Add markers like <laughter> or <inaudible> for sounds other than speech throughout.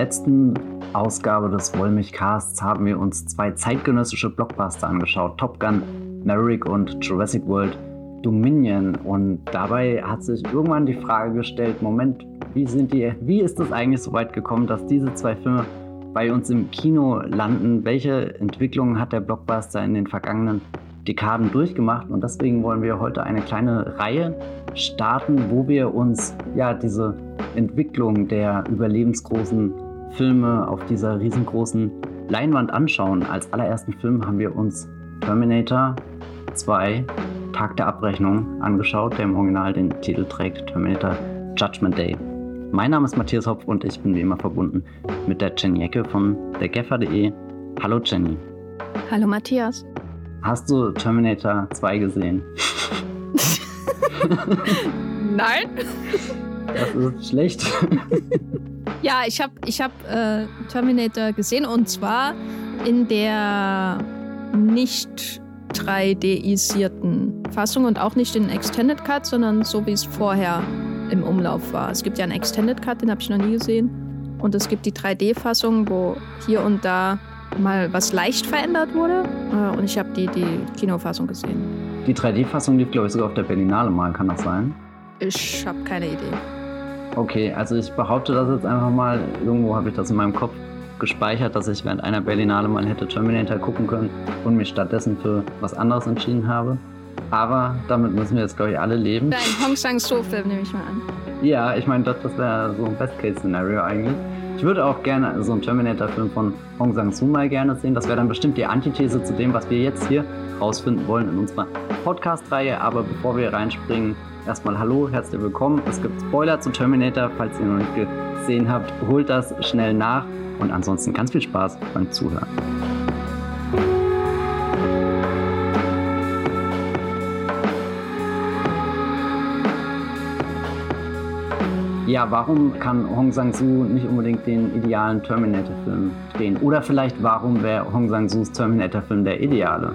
letzten Ausgabe des Wollmilchcasts haben wir uns zwei zeitgenössische Blockbuster angeschaut: Top Gun, Maverick und Jurassic World Dominion. Und dabei hat sich irgendwann die Frage gestellt: Moment, wie sind die, wie ist es eigentlich so weit gekommen, dass diese zwei Filme bei uns im Kino landen? Welche Entwicklungen hat der Blockbuster in den vergangenen Dekaden durchgemacht? Und deswegen wollen wir heute eine kleine Reihe starten, wo wir uns ja diese Entwicklung der überlebensgroßen Filme auf dieser riesengroßen Leinwand anschauen. Als allerersten Film haben wir uns Terminator 2 Tag der Abrechnung angeschaut, der im Original den Titel trägt Terminator Judgment Day. Mein Name ist Matthias Hopf und ich bin wie immer verbunden mit der Jenny Ecke von dergeffer.de. Hallo Jenny. Hallo Matthias. Hast du Terminator 2 gesehen? <laughs> Nein. <laughs> Das ist schlecht. <laughs> ja, ich habe ich hab, äh, Terminator gesehen und zwar in der nicht 3D-isierten Fassung und auch nicht in Extended Cut, sondern so wie es vorher im Umlauf war. Es gibt ja einen Extended Cut, den habe ich noch nie gesehen. Und es gibt die 3D-Fassung, wo hier und da mal was leicht verändert wurde. Äh, und ich habe die, die Kinofassung gesehen. Die 3D-Fassung lief, glaube ich, sogar auf der Berlinale mal, kann das sein? Ich habe keine Idee. Okay, also ich behaupte das jetzt einfach mal. Irgendwo habe ich das in meinem Kopf gespeichert, dass ich während einer Berlinale mal hätte Terminator gucken können und mich stattdessen für was anderes entschieden habe. Aber damit müssen wir jetzt, glaube ich, alle leben. Ein Hong Sang-soo-Film nehme ich mal an. Ja, ich meine, das, das wäre so ein Best-Case-Szenario eigentlich. Ich würde auch gerne so einen Terminator-Film von Hong Sang-soo mal gerne sehen. Das wäre dann bestimmt die Antithese zu dem, was wir jetzt hier rausfinden wollen in unserer Podcast-Reihe. Aber bevor wir reinspringen, erstmal Hallo, herzlich willkommen. Es gibt Spoiler zu Terminator, falls ihr noch nicht gesehen habt. Holt das schnell nach und ansonsten ganz viel Spaß beim Zuhören. Ja, warum kann Hong Sang-soo nicht unbedingt den idealen Terminator-Film drehen? Oder vielleicht, warum wäre Hong Sang-soos Terminator-Film der ideale?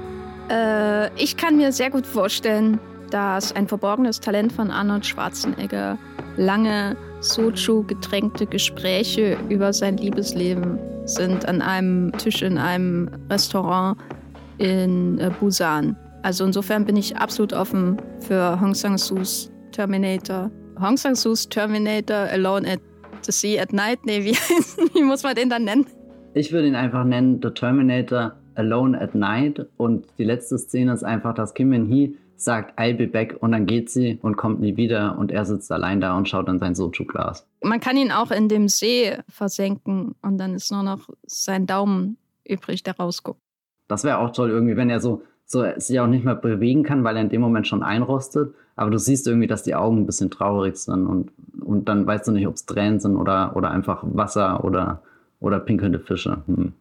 Äh, ich kann mir sehr gut vorstellen, dass ein verborgenes Talent von Arnold Schwarzenegger lange Soju-getränkte Gespräche über sein Liebesleben sind an einem Tisch in einem Restaurant in äh, Busan. Also insofern bin ich absolut offen für Hong Sang-soos Terminator. Hong Sang-soos Terminator Alone at the Sea at Night? Nee, wie, <laughs> wie muss man den dann nennen? Ich würde ihn einfach nennen The Terminator Alone at Night und die letzte Szene ist einfach, dass Kim Min-hee sagt, I'll be back und dann geht sie und kommt nie wieder und er sitzt allein da und schaut in sein Soju-Glas. Man kann ihn auch in dem See versenken und dann ist nur noch sein Daumen übrig, der rausguckt. Das wäre auch toll irgendwie, wenn er so, so sich auch nicht mehr bewegen kann, weil er in dem Moment schon einrostet. Aber du siehst irgendwie, dass die Augen ein bisschen traurig sind und, und dann weißt du nicht, ob es Tränen sind oder, oder einfach Wasser oder, oder pinkelnde Fische. Hm.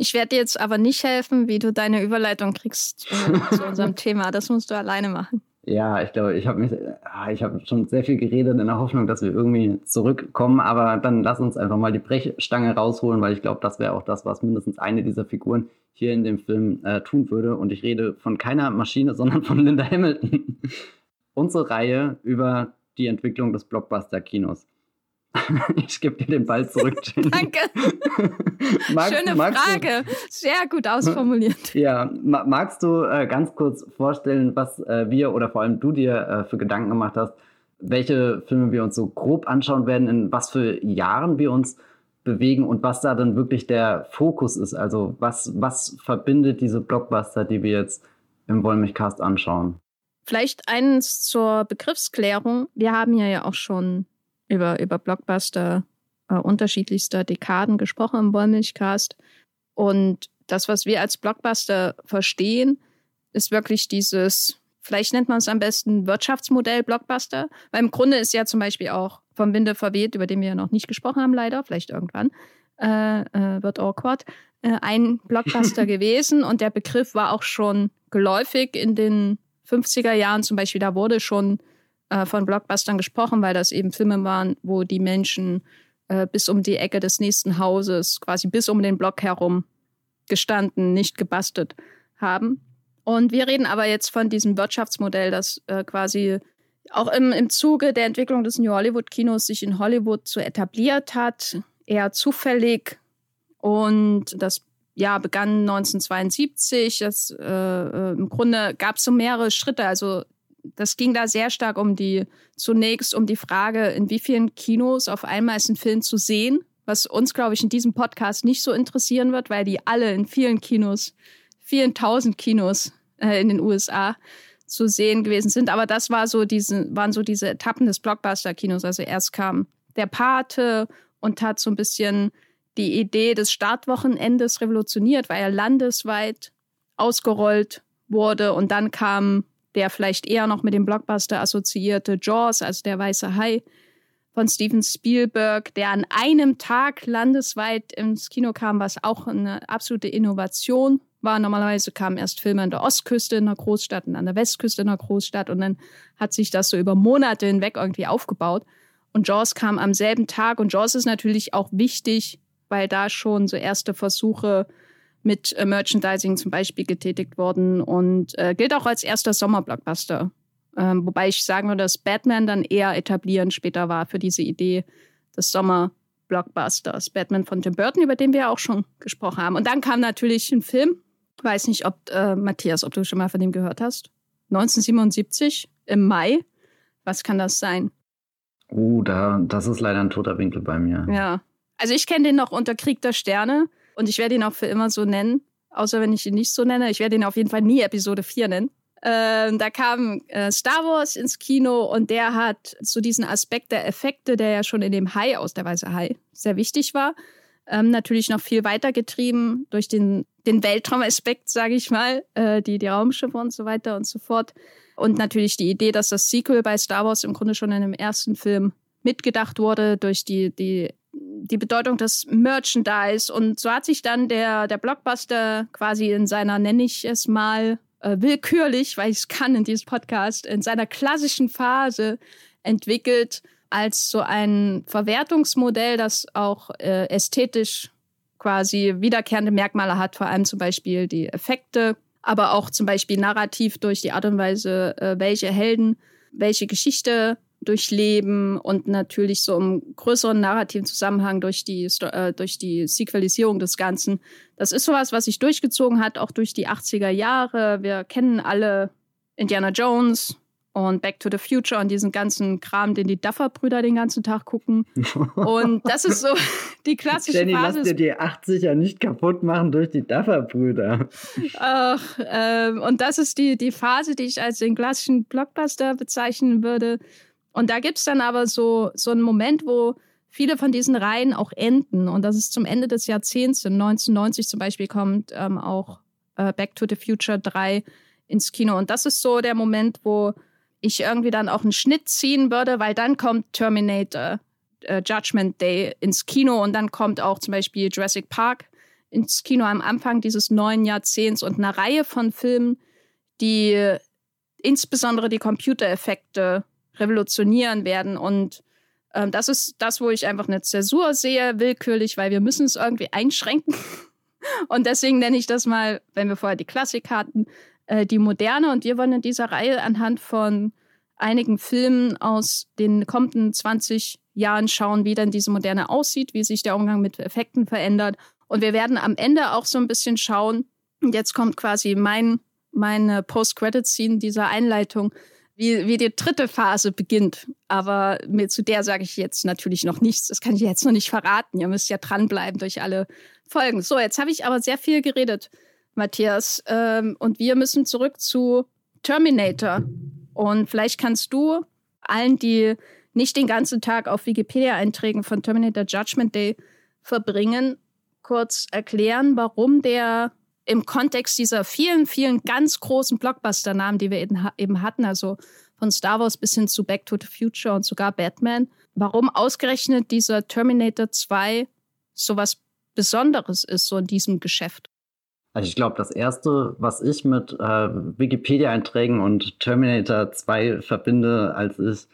Ich werde dir jetzt aber nicht helfen, wie du deine Überleitung kriegst äh, <laughs> zu unserem Thema. Das musst du alleine machen. Ja, ich glaube, ich habe mich, ah, ich habe schon sehr viel geredet in der Hoffnung, dass wir irgendwie zurückkommen. Aber dann lass uns einfach mal die Brechstange rausholen, weil ich glaube, das wäre auch das, was mindestens eine dieser Figuren hier in dem Film äh, tun würde. Und ich rede von keiner Maschine, <laughs> sondern von Linda Hamilton. Unsere Reihe über die Entwicklung des Blockbuster-Kinos. <laughs> Ich gebe dir den Ball zurück, <laughs> Jenny. Danke. <laughs> magst, Schöne Frage. Du, Sehr gut ausformuliert. Ja, magst du äh, ganz kurz vorstellen, was äh, wir oder vor allem du dir äh, für Gedanken gemacht hast, welche Filme wir uns so grob anschauen werden, in was für Jahren wir uns bewegen und was da dann wirklich der Fokus ist? Also was, was verbindet diese Blockbuster, die wir jetzt im Wollmilchcast anschauen? Vielleicht eins zur Begriffsklärung. Wir haben hier ja auch schon über, über Blockbuster äh, unterschiedlichster Dekaden gesprochen im Wollmilchcast. Und das, was wir als Blockbuster verstehen, ist wirklich dieses, vielleicht nennt man es am besten Wirtschaftsmodell Blockbuster. Weil im Grunde ist ja zum Beispiel auch vom Winde verweht, über den wir ja noch nicht gesprochen haben, leider, vielleicht irgendwann, äh, äh, wird awkward, äh, ein Blockbuster <laughs> gewesen. Und der Begriff war auch schon geläufig in den 50er Jahren zum Beispiel. Da wurde schon äh, von Blockbustern gesprochen, weil das eben Filme waren, wo die Menschen äh, bis um die Ecke des nächsten Hauses, quasi bis um den Block herum gestanden, nicht gebastelt haben. Und wir reden aber jetzt von diesem Wirtschaftsmodell, das äh, quasi auch im, im Zuge der Entwicklung des New Hollywood-Kinos sich in Hollywood so etabliert hat, eher zufällig und das ja, begann 1972. Das, äh, äh, Im Grunde gab es so mehrere Schritte. Also das ging da sehr stark um die, zunächst um die Frage, in wie vielen Kinos auf einmal ist ein Film zu sehen, was uns, glaube ich, in diesem Podcast nicht so interessieren wird, weil die alle in vielen Kinos, vielen tausend Kinos äh, in den USA zu sehen gewesen sind. Aber das war so diese, waren so diese Etappen des Blockbuster-Kinos. Also erst kam der Pate und hat so ein bisschen die Idee des Startwochenendes revolutioniert, weil er landesweit ausgerollt wurde und dann kam der vielleicht eher noch mit dem Blockbuster assoziierte Jaws, also der weiße Hai von Steven Spielberg, der an einem Tag landesweit ins Kino kam, was auch eine absolute Innovation war. Normalerweise kamen erst Filme an der Ostküste in einer Großstadt und an der Westküste in einer Großstadt und dann hat sich das so über Monate hinweg irgendwie aufgebaut. Und Jaws kam am selben Tag und Jaws ist natürlich auch wichtig, weil da schon so erste Versuche mit äh, Merchandising zum Beispiel getätigt wurden und äh, gilt auch als erster Sommerblockbuster. Ähm, wobei ich sagen würde, dass Batman dann eher etablieren später war für diese Idee des Sommerblockbusters. Batman von Tim Burton, über den wir ja auch schon gesprochen haben. Und dann kam natürlich ein Film. Weiß nicht, ob äh, Matthias, ob du schon mal von dem gehört hast. 1977 im Mai. Was kann das sein? Oh, da, das ist leider ein toter Winkel bei mir. Ja. Also ich kenne den noch unter Krieg der Sterne. Und ich werde ihn auch für immer so nennen, außer wenn ich ihn nicht so nenne. Ich werde ihn auf jeden Fall nie Episode 4 nennen. Ähm, da kam äh, Star Wars ins Kino und der hat so diesen Aspekt der Effekte, der ja schon in dem Hai aus der Weiße Hai sehr wichtig war, ähm, natürlich noch viel weiter getrieben durch den, den Weltraumaspekt, sage ich mal, äh, die, die Raumschiffe und so weiter und so fort. Und natürlich die Idee, dass das Sequel bei Star Wars im Grunde schon in dem ersten Film mitgedacht wurde durch die, die die Bedeutung des Merchandise. Und so hat sich dann der, der Blockbuster quasi in seiner, nenne ich es mal, äh, willkürlich, weil ich es kann in diesem Podcast, in seiner klassischen Phase entwickelt als so ein Verwertungsmodell, das auch äh, ästhetisch quasi wiederkehrende Merkmale hat, vor allem zum Beispiel die Effekte, aber auch zum Beispiel narrativ durch die Art und Weise, äh, welche Helden welche Geschichte durchleben und natürlich so im größeren narrativen Zusammenhang durch die, äh, durch die Sequelisierung des Ganzen. Das ist sowas, was sich durchgezogen hat, auch durch die 80er Jahre. Wir kennen alle Indiana Jones und Back to the Future und diesen ganzen Kram, den die Duffer-Brüder den ganzen Tag gucken. <laughs> Und das ist so <laughs> die klassische Jenny, Phase. lass dir die 80er nicht kaputt machen durch die Duffer-Brüder. Ach, ähm, und das ist die, die Phase, die ich als den klassischen Blockbuster bezeichnen würde und da gibt es dann aber so, so einen Moment, wo viele von diesen Reihen auch enden. Und das ist zum Ende des Jahrzehnts, 1990 zum Beispiel, kommt ähm, auch äh, Back to the Future 3 ins Kino. Und das ist so der Moment, wo ich irgendwie dann auch einen Schnitt ziehen würde, weil dann kommt Terminator äh, Judgment Day ins Kino und dann kommt auch zum Beispiel Jurassic Park ins Kino am Anfang dieses neuen Jahrzehnts und eine Reihe von Filmen, die insbesondere die Computereffekte revolutionieren werden. Und ähm, das ist das, wo ich einfach eine Zäsur sehe, willkürlich, weil wir müssen es irgendwie einschränken. <laughs> Und deswegen nenne ich das mal, wenn wir vorher die Klassik hatten, äh, die Moderne. Und wir wollen in dieser Reihe anhand von einigen Filmen aus den kommenden 20 Jahren schauen, wie denn diese Moderne aussieht, wie sich der Umgang mit Effekten verändert. Und wir werden am Ende auch so ein bisschen schauen, jetzt kommt quasi mein, meine Post-Credit-Scene dieser Einleitung, wie, wie die dritte Phase beginnt. Aber mir, zu der sage ich jetzt natürlich noch nichts. Das kann ich jetzt noch nicht verraten. Ihr müsst ja dranbleiben durch alle Folgen. So, jetzt habe ich aber sehr viel geredet, Matthias. Ähm, und wir müssen zurück zu Terminator. Und vielleicht kannst du allen, die nicht den ganzen Tag auf Wikipedia-Einträgen von Terminator Judgment Day verbringen, kurz erklären, warum der im Kontext dieser vielen, vielen ganz großen Blockbuster-Namen, die wir eben hatten, also von Star Wars bis hin zu Back to the Future und sogar Batman, warum ausgerechnet dieser Terminator 2 so was Besonderes ist, so in diesem Geschäft? Also ich glaube, das Erste, was ich mit äh, Wikipedia-Einträgen und Terminator 2 verbinde, als ich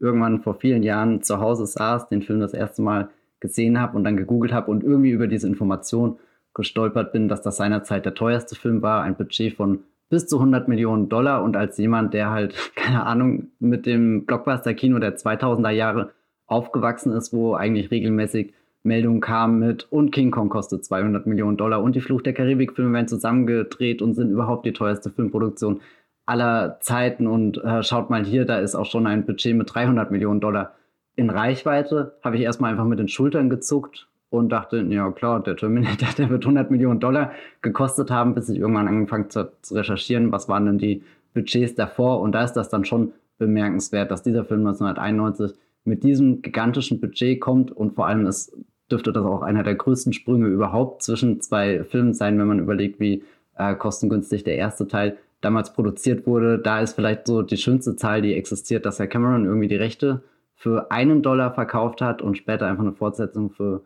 irgendwann vor vielen Jahren zu Hause saß, den Film das erste Mal gesehen habe und dann gegoogelt habe und irgendwie über diese Information gestolpert bin, dass das seinerzeit der teuerste Film war, ein Budget von bis zu 100 Millionen Dollar. Und als jemand, der halt, <laughs> keine Ahnung, mit dem Blockbuster-Kino der 2000er Jahre aufgewachsen ist, wo eigentlich regelmäßig Meldung kam mit und King Kong kostet 200 Millionen Dollar und die Fluch der Karibik-Filme werden zusammengedreht und sind überhaupt die teuerste Filmproduktion aller Zeiten. Und äh, schaut mal hier, da ist auch schon ein Budget mit 300 Millionen Dollar in Reichweite, habe ich erstmal einfach mit den Schultern gezuckt und dachte, ja klar, der Terminator, <laughs> der wird 100 Millionen Dollar gekostet haben, bis ich irgendwann angefangen zu, recherchieren, was waren denn die Budgets davor und da ist das dann schon bemerkenswert, dass dieser Film 1991 mit diesem gigantischen Budget kommt und vor allem ist, dürfte das auch einer der größten Sprünge überhaupt zwischen zwei Filmen sein, wenn man überlegt, wie äh, kostengünstig der erste Teil damals produziert wurde. Da ist vielleicht so die schönste Zahl, die existiert, dass Herr Cameron irgendwie die Rechte für einen Dollar verkauft hat und später einfach eine Fortsetzung für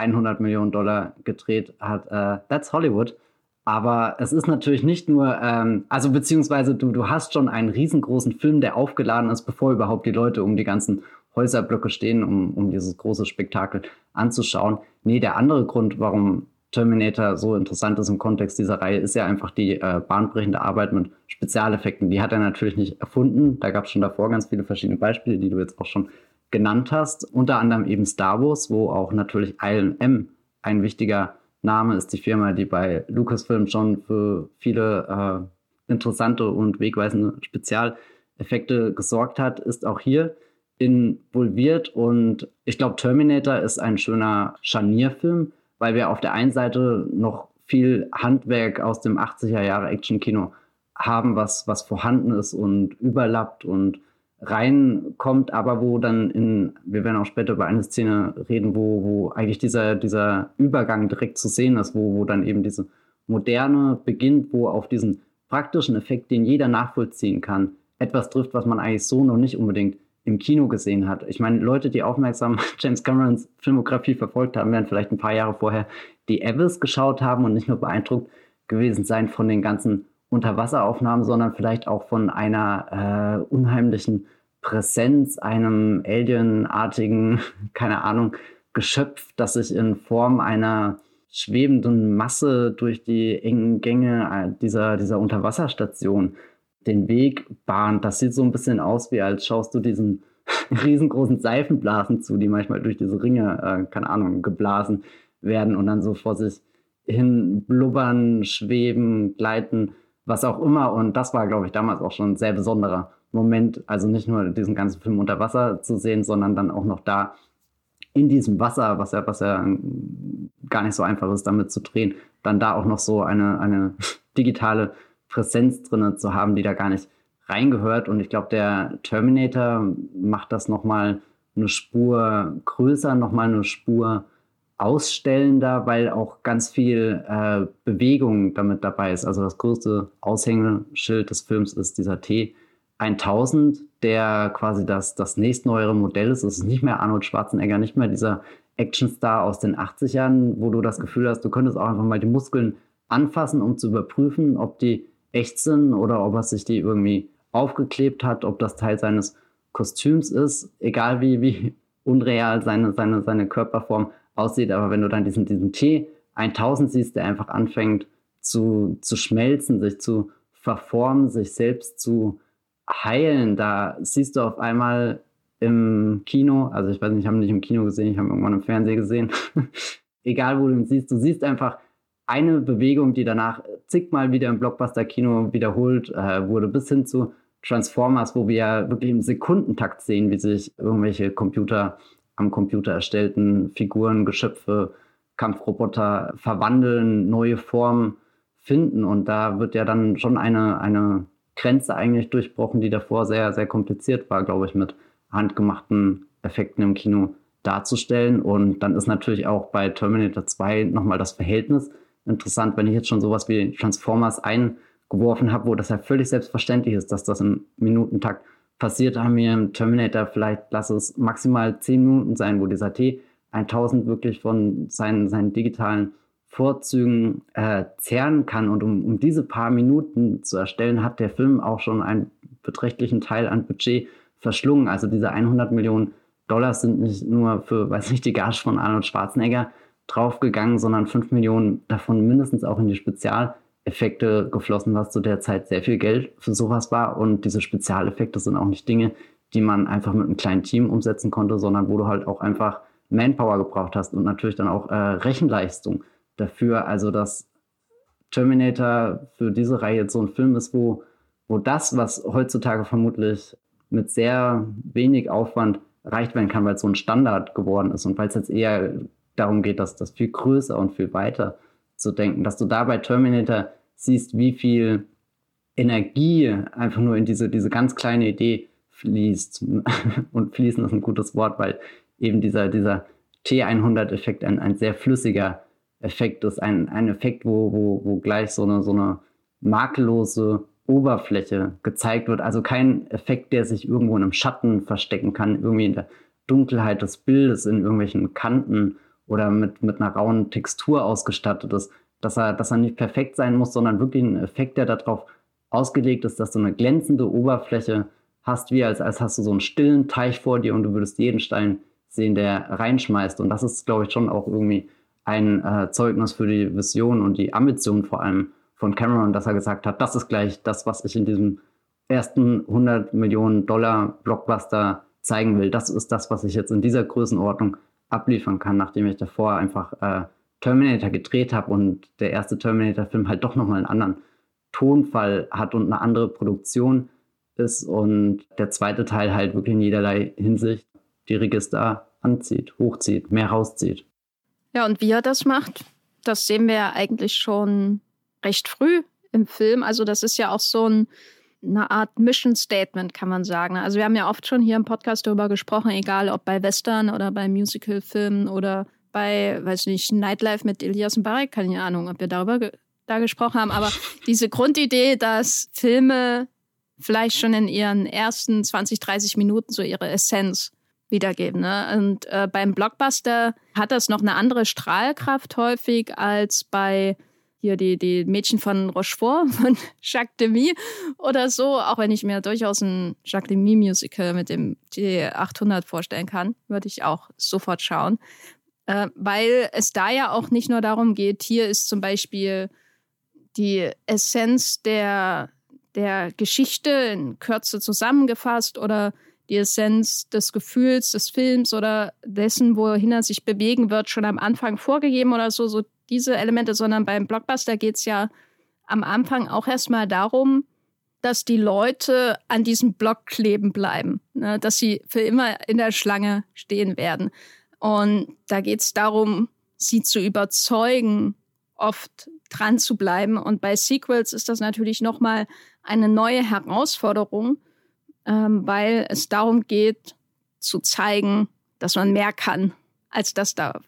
100 Millionen Dollar gedreht hat. Uh, that's Hollywood. Aber es ist natürlich nicht nur, ähm, also beziehungsweise du, du hast schon einen riesengroßen Film, der aufgeladen ist, bevor überhaupt die Leute um die ganzen Häuserblöcke stehen, um, um dieses große Spektakel anzuschauen. Nee, der andere Grund, warum Terminator so interessant ist im Kontext dieser Reihe, ist ja einfach die äh, bahnbrechende Arbeit mit Spezialeffekten. Die hat er natürlich nicht erfunden. Da gab es schon davor ganz viele verschiedene Beispiele, die du jetzt auch schon genannt hast. Unter anderem eben Star Wars, wo auch natürlich ILM ein wichtiger Name ist. Die Firma, die bei Lucasfilm schon für viele äh, interessante und wegweisende Spezialeffekte gesorgt hat, ist auch hier involviert. Und ich glaube, Terminator ist ein schöner Scharnierfilm weil wir auf der einen Seite noch viel Handwerk aus dem 80er Jahre Actionkino haben, was, was vorhanden ist und überlappt und reinkommt, aber wo dann in, wir werden auch später über eine Szene reden, wo, wo eigentlich dieser, dieser Übergang direkt zu sehen ist, wo, wo dann eben diese Moderne beginnt, wo auf diesen praktischen Effekt, den jeder nachvollziehen kann, etwas trifft, was man eigentlich so noch nicht unbedingt im Kino gesehen hat. Ich meine, Leute, die aufmerksam <laughs> James Camerons Filmografie verfolgt haben, werden vielleicht ein paar Jahre vorher die Evans geschaut haben und nicht nur beeindruckt gewesen sein von den ganzen Unterwasseraufnahmen, sondern vielleicht auch von einer äh, unheimlichen Präsenz, einem alienartigen, <laughs> keine Ahnung, Geschöpf, das sich in Form einer schwebenden Masse durch die engen Gänge äh, dieser, dieser Unterwasserstation den Weg bahnt. Das sieht so ein bisschen aus, wie als schaust du diesen <laughs> riesengroßen Seifenblasen zu, die manchmal durch diese Ringe, äh, keine Ahnung, geblasen werden und dann so vor sich hin blubbern, schweben, gleiten, was auch immer. Und das war, glaube ich, damals auch schon ein sehr besonderer Moment. Also nicht nur diesen ganzen Film unter Wasser zu sehen, sondern dann auch noch da in diesem Wasser, was ja, was ja gar nicht so einfach ist, damit zu drehen, dann da auch noch so eine, eine <laughs> digitale Präsenz drin zu haben, die da gar nicht reingehört. Und ich glaube, der Terminator macht das nochmal eine Spur größer, nochmal eine Spur ausstellender, weil auch ganz viel äh, Bewegung damit dabei ist. Also das größte Aushängeschild des Films ist dieser T1000, der quasi das, das nächstneuere Modell ist. Es ist nicht mehr Arnold Schwarzenegger, nicht mehr dieser Actionstar aus den 80ern, wo du das Gefühl hast, du könntest auch einfach mal die Muskeln anfassen, um zu überprüfen, ob die echt sind oder ob er sich die irgendwie aufgeklebt hat, ob das Teil seines Kostüms ist, egal wie, wie unreal seine, seine, seine Körperform aussieht. Aber wenn du dann diesen, diesen T 1000 siehst, der einfach anfängt zu, zu schmelzen, sich zu verformen, sich selbst zu heilen, da siehst du auf einmal im Kino, also ich weiß nicht, ich habe ihn nicht im Kino gesehen, ich habe ihn irgendwann im Fernsehen gesehen, <laughs> egal wo du ihn siehst, du siehst einfach eine Bewegung, die danach zigmal wieder im Blockbuster-Kino wiederholt äh, wurde, bis hin zu Transformers, wo wir ja wirklich im Sekundentakt sehen, wie sich irgendwelche Computer am Computer erstellten Figuren, Geschöpfe, Kampfroboter verwandeln, neue Formen finden. Und da wird ja dann schon eine, eine Grenze eigentlich durchbrochen, die davor sehr, sehr kompliziert war, glaube ich, mit handgemachten Effekten im Kino darzustellen. Und dann ist natürlich auch bei Terminator 2 nochmal das Verhältnis interessant, wenn ich jetzt schon sowas wie Transformers eingeworfen habe, wo das ja völlig selbstverständlich ist, dass das im Minutentakt passiert, haben wir im Terminator vielleicht, lass es maximal zehn Minuten sein, wo dieser T1000 wirklich von seinen, seinen digitalen Vorzügen äh, zehren kann. Und um, um diese paar Minuten zu erstellen, hat der Film auch schon einen beträchtlichen Teil an Budget verschlungen. Also diese 100 Millionen Dollar sind nicht nur für, weiß nicht, die Gage von Arnold Schwarzenegger draufgegangen, sondern 5 Millionen davon mindestens auch in die Spezialeffekte geflossen, was zu der Zeit sehr viel Geld für sowas war. Und diese Spezialeffekte sind auch nicht Dinge, die man einfach mit einem kleinen Team umsetzen konnte, sondern wo du halt auch einfach Manpower gebraucht hast und natürlich dann auch äh, Rechenleistung dafür. Also, dass Terminator für diese Reihe jetzt so ein Film ist, wo, wo das, was heutzutage vermutlich mit sehr wenig Aufwand erreicht werden kann, weil es so ein Standard geworden ist und weil es jetzt eher darum geht, dass das viel größer und viel weiter zu denken, dass du da bei Terminator siehst, wie viel Energie einfach nur in diese, diese ganz kleine Idee fließt. <laughs> Und fließen ist ein gutes Wort, weil eben dieser, dieser T100-Effekt ein, ein sehr flüssiger Effekt ist. Ein, ein Effekt, wo, wo, wo gleich so eine, so eine makellose Oberfläche gezeigt wird. Also kein Effekt, der sich irgendwo in einem Schatten verstecken kann, irgendwie in der Dunkelheit des Bildes, in irgendwelchen Kanten oder mit, mit einer rauen Textur ausgestattet ist. Dass er, dass er nicht perfekt sein muss, sondern wirklich ein Effekt, der darauf ausgelegt ist, dass du eine glänzende Oberfläche hast, wie als, als hast du so einen stillen Teich vor dir und du würdest jeden Stein sehen, der reinschmeißt. Und das ist, glaube ich, schon auch irgendwie ein äh, Zeugnis für die Vision und die Ambition vor allem von Cameron, dass er gesagt hat, das ist gleich das, was ich in diesem ersten 100 Millionen Dollar Blockbuster zeigen will. Das ist das, was ich jetzt in dieser Größenordnung abliefern kann, nachdem ich davor einfach äh, Terminator gedreht habe und der erste Terminator-Film halt doch nochmal einen anderen Tonfall hat und eine andere Produktion ist und der zweite Teil halt wirklich in jederlei Hinsicht die Register anzieht, hochzieht, mehr rauszieht. Ja, und wie er das macht, das sehen wir ja eigentlich schon recht früh im Film. Also das ist ja auch so ein, eine Art Mission Statement, kann man sagen. Also wir haben ja oft schon hier im Podcast darüber gesprochen, egal ob bei Western oder bei Musicalfilmen oder bei, weiß nicht, Nightlife mit Elias Mbarek, keine Ahnung, ob wir darüber ge da gesprochen haben, aber <laughs> diese Grundidee, dass Filme vielleicht schon in ihren ersten 20, 30 Minuten so ihre Essenz wiedergeben. Ne? Und äh, beim Blockbuster hat das noch eine andere Strahlkraft häufig als bei hier die, die Mädchen von Rochefort, <laughs> von Jacques Demy oder so, auch wenn ich mir durchaus ein Jacques Demy Musical mit dem T800 vorstellen kann, würde ich auch sofort schauen. Äh, weil es da ja auch nicht nur darum geht, hier ist zum Beispiel die Essenz der, der Geschichte in Kürze zusammengefasst oder die Essenz des Gefühls des Films oder dessen, wohin er sich bewegen wird, schon am Anfang vorgegeben oder so, so diese Elemente, sondern beim Blockbuster geht es ja am Anfang auch erstmal darum, dass die Leute an diesem Block kleben bleiben, ne? dass sie für immer in der Schlange stehen werden. Und da geht es darum, sie zu überzeugen, oft dran zu bleiben. Und bei Sequels ist das natürlich nochmal eine neue Herausforderung, ähm, weil es darum geht, zu zeigen, dass man mehr kann, als das da,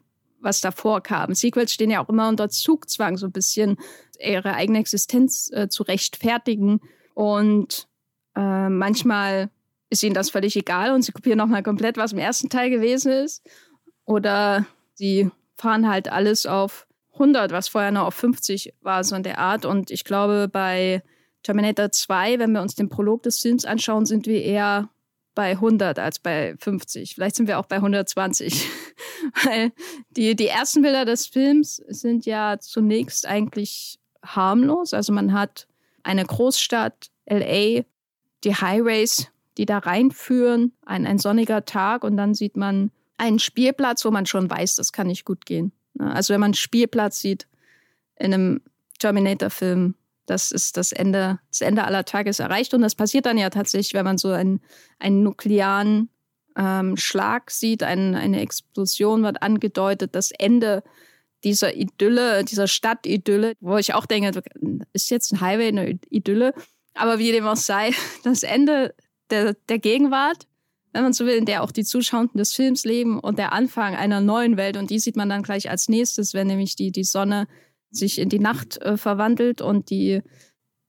was davor kam. Sequels stehen ja auch immer unter Zugzwang, so ein bisschen ihre eigene Existenz äh, zu rechtfertigen. Und äh, manchmal ist ihnen das völlig egal und sie kopieren nochmal komplett, was im ersten Teil gewesen ist. Oder sie fahren halt alles auf 100, was vorher noch auf 50 war, so in der Art. Und ich glaube, bei Terminator 2, wenn wir uns den Prolog des Films anschauen, sind wir eher bei 100 als bei 50. Vielleicht sind wir auch bei 120. <laughs> Weil die, die ersten Bilder des Films sind ja zunächst eigentlich harmlos. Also man hat eine Großstadt, LA, die Highways, die da reinführen, ein, ein sonniger Tag und dann sieht man einen Spielplatz, wo man schon weiß, das kann nicht gut gehen. Also wenn man einen Spielplatz sieht in einem Terminator-Film, das ist das Ende, das Ende aller Tage ist erreicht. Und das passiert dann ja tatsächlich, wenn man so einen, einen nuklearen ähm, Schlag sieht, ein, eine Explosion wird angedeutet, das Ende dieser Idylle, dieser Stadtidylle, wo ich auch denke, ist jetzt ein Highway eine Idylle? Aber wie dem auch sei, <laughs> das Ende der, der Gegenwart, wenn man so will, in der auch die Zuschauenden des Films leben und der Anfang einer neuen Welt. Und die sieht man dann gleich als nächstes, wenn nämlich die, die Sonne sich in die Nacht äh, verwandelt und die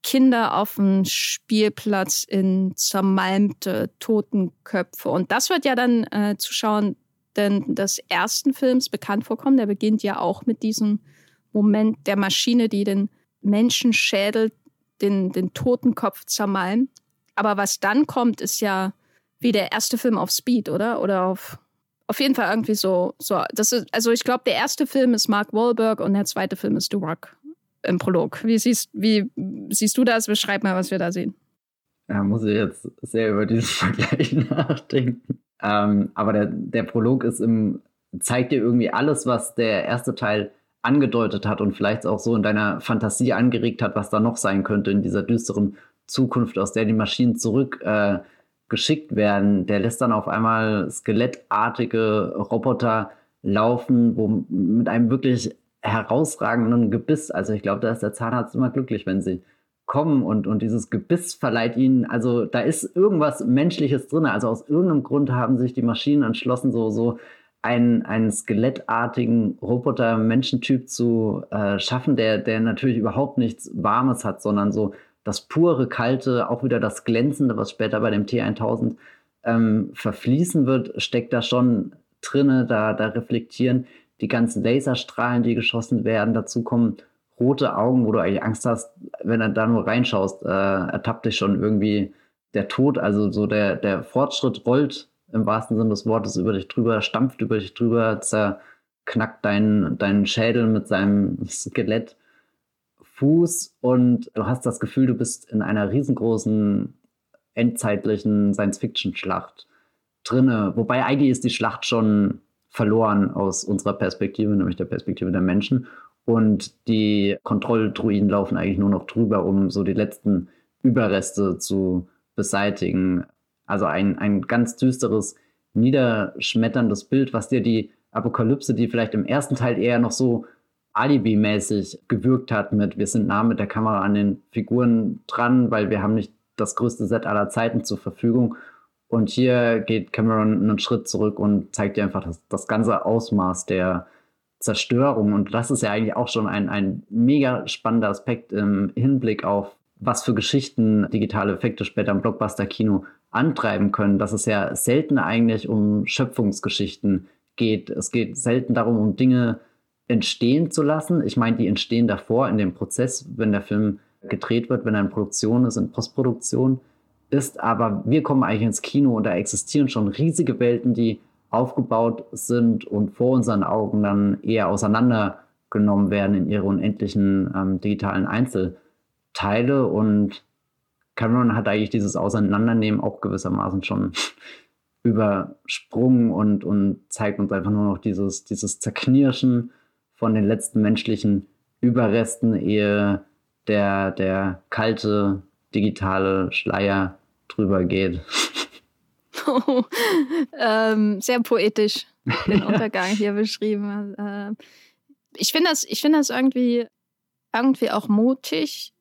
Kinder auf dem Spielplatz in zermalmte Totenköpfe. Und das wird ja dann äh, Zuschauern denn des ersten Films bekannt vorkommen. Der beginnt ja auch mit diesem Moment der Maschine, die den Menschenschädel, den, den Totenkopf zermalmt. Aber was dann kommt, ist ja wie der erste Film auf Speed, oder? Oder auf auf jeden Fall irgendwie so, so. Das ist, also ich glaube, der erste Film ist Mark Wahlberg und der zweite Film ist The Rock im Prolog. Wie siehst, wie siehst du das? Beschreib mal, was wir da sehen. Ja, muss ich jetzt sehr über diesen <laughs> Vergleich nachdenken. Ähm, aber der, der Prolog ist im zeigt dir irgendwie alles, was der erste Teil angedeutet hat und vielleicht auch so in deiner Fantasie angeregt hat, was da noch sein könnte in dieser düsteren Zukunft, aus der die Maschinen zurück äh, geschickt werden. Der lässt dann auf einmal skelettartige Roboter laufen, wo mit einem wirklich herausragenden Gebiss. Also ich glaube, da ist der Zahnarzt immer glücklich, wenn sie kommen und, und dieses Gebiss verleiht ihnen, also da ist irgendwas Menschliches drin. Also aus irgendeinem Grund haben sich die Maschinen entschlossen, so, so einen, einen skelettartigen Roboter-Menschentyp zu äh, schaffen, der, der natürlich überhaupt nichts Warmes hat, sondern so das pure, kalte, auch wieder das Glänzende, was später bei dem T1000 ähm, verfließen wird, steckt da schon drinne. Da, da reflektieren die ganzen Laserstrahlen, die geschossen werden. Dazu kommen rote Augen, wo du eigentlich Angst hast, wenn du da nur reinschaust, äh, ertappt dich schon irgendwie der Tod. Also so der, der Fortschritt rollt im wahrsten Sinne des Wortes über dich drüber, stampft über dich drüber, zerknackt deinen, deinen Schädel mit seinem <laughs> Skelett. Fuß und du hast das Gefühl, du bist in einer riesengroßen endzeitlichen Science-Fiction-Schlacht drinne. Wobei eigentlich ist die Schlacht schon verloren aus unserer Perspektive, nämlich der Perspektive der Menschen. Und die Kontrolldruiden laufen eigentlich nur noch drüber, um so die letzten Überreste zu beseitigen. Also ein, ein ganz düsteres, niederschmetterndes Bild, was dir die Apokalypse, die vielleicht im ersten Teil eher noch so Alibi-mäßig gewirkt hat mit, wir sind nah mit der Kamera an den Figuren dran, weil wir haben nicht das größte Set aller Zeiten zur Verfügung. Und hier geht Cameron einen Schritt zurück und zeigt dir einfach das, das ganze Ausmaß der Zerstörung. Und das ist ja eigentlich auch schon ein, ein mega spannender Aspekt im Hinblick auf, was für Geschichten digitale Effekte später im Blockbuster-Kino antreiben können, dass es ja selten eigentlich um Schöpfungsgeschichten geht. Es geht selten darum, um Dinge entstehen zu lassen. Ich meine, die entstehen davor in dem Prozess, wenn der Film gedreht wird, wenn er in Produktion ist, in Postproduktion ist. Aber wir kommen eigentlich ins Kino und da existieren schon riesige Welten, die aufgebaut sind und vor unseren Augen dann eher auseinandergenommen werden in ihre unendlichen ähm, digitalen Einzelteile. Und Cameron hat eigentlich dieses Auseinandernehmen auch gewissermaßen schon <laughs> übersprungen und, und zeigt uns einfach nur noch dieses, dieses Zerknirschen von den letzten menschlichen Überresten, ehe der, der kalte digitale Schleier drüber geht. Oh, <laughs> ähm, sehr poetisch den <laughs> Untergang hier beschrieben. Äh, ich finde das, ich finde das irgendwie, irgendwie auch mutig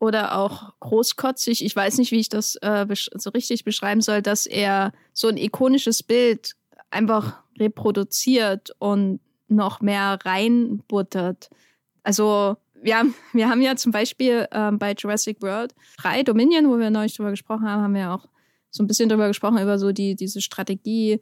oder auch großkotzig. Ich weiß nicht, wie ich das äh, so richtig beschreiben soll, dass er so ein ikonisches Bild einfach reproduziert und noch mehr reinbuttert. Also wir haben, <laughs> wir haben ja zum Beispiel ähm, bei Jurassic World 3 Dominion, wo wir neulich drüber gesprochen haben, haben wir auch so ein bisschen drüber gesprochen, über so die, diese Strategie.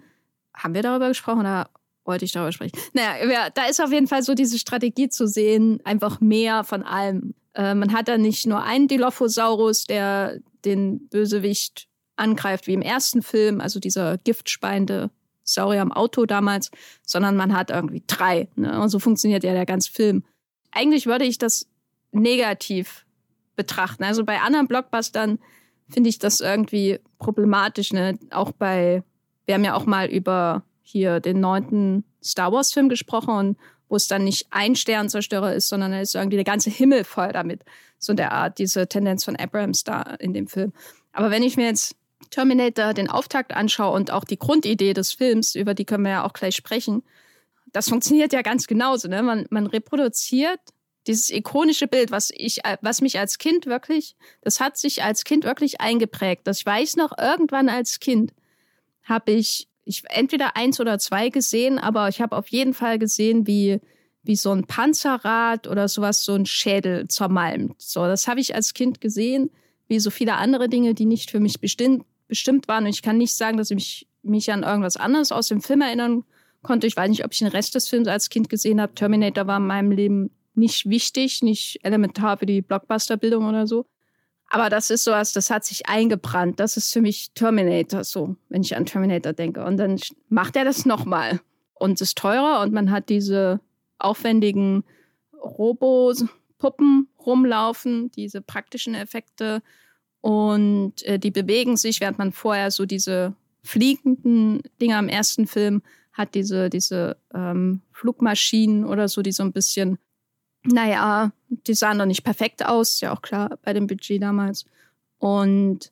Haben wir darüber gesprochen oder wollte ich darüber sprechen? Naja, da ist auf jeden Fall so diese Strategie zu sehen, einfach mehr von allem. Äh, man hat da nicht nur einen Dilophosaurus, der den Bösewicht angreift, wie im ersten Film, also dieser giftspeiende Saurier am Auto damals, sondern man hat irgendwie drei. Ne? Und so funktioniert ja der ganze Film. Eigentlich würde ich das negativ betrachten. Also bei anderen Blockbustern finde ich das irgendwie problematisch. Ne? Auch bei, wir haben ja auch mal über hier den neunten Star Wars-Film gesprochen und wo es dann nicht ein Sternzerstörer ist, sondern es ist irgendwie der ganze Himmel voll damit. So in der Art, diese Tendenz von Abrams da in dem Film. Aber wenn ich mir jetzt Terminator den Auftakt anschaue und auch die Grundidee des Films, über die können wir ja auch gleich sprechen, das funktioniert ja ganz genauso. Ne? Man, man reproduziert dieses ikonische Bild, was ich, was mich als Kind wirklich, das hat sich als Kind wirklich eingeprägt. Das weiß noch, irgendwann als Kind habe ich, ich entweder eins oder zwei gesehen, aber ich habe auf jeden Fall gesehen, wie, wie so ein Panzerrad oder sowas, so ein Schädel zermalmt. So, das habe ich als Kind gesehen, wie so viele andere Dinge, die nicht für mich bestimmt bestimmt waren. Und ich kann nicht sagen, dass ich mich, mich an irgendwas anderes aus dem Film erinnern konnte. Ich weiß nicht, ob ich den Rest des Films als Kind gesehen habe. Terminator war in meinem Leben nicht wichtig, nicht elementar für die Blockbuster-Bildung oder so. Aber das ist sowas, das hat sich eingebrannt. Das ist für mich Terminator so, wenn ich an Terminator denke. Und dann macht er das nochmal. Und es ist teurer und man hat diese aufwendigen Robo-Puppen rumlaufen, diese praktischen Effekte und äh, die bewegen sich, während man vorher so diese fliegenden Dinger im ersten Film hat diese, diese ähm, Flugmaschinen oder so, die so ein bisschen, naja, die sahen noch nicht perfekt aus, ja auch klar bei dem Budget damals. Und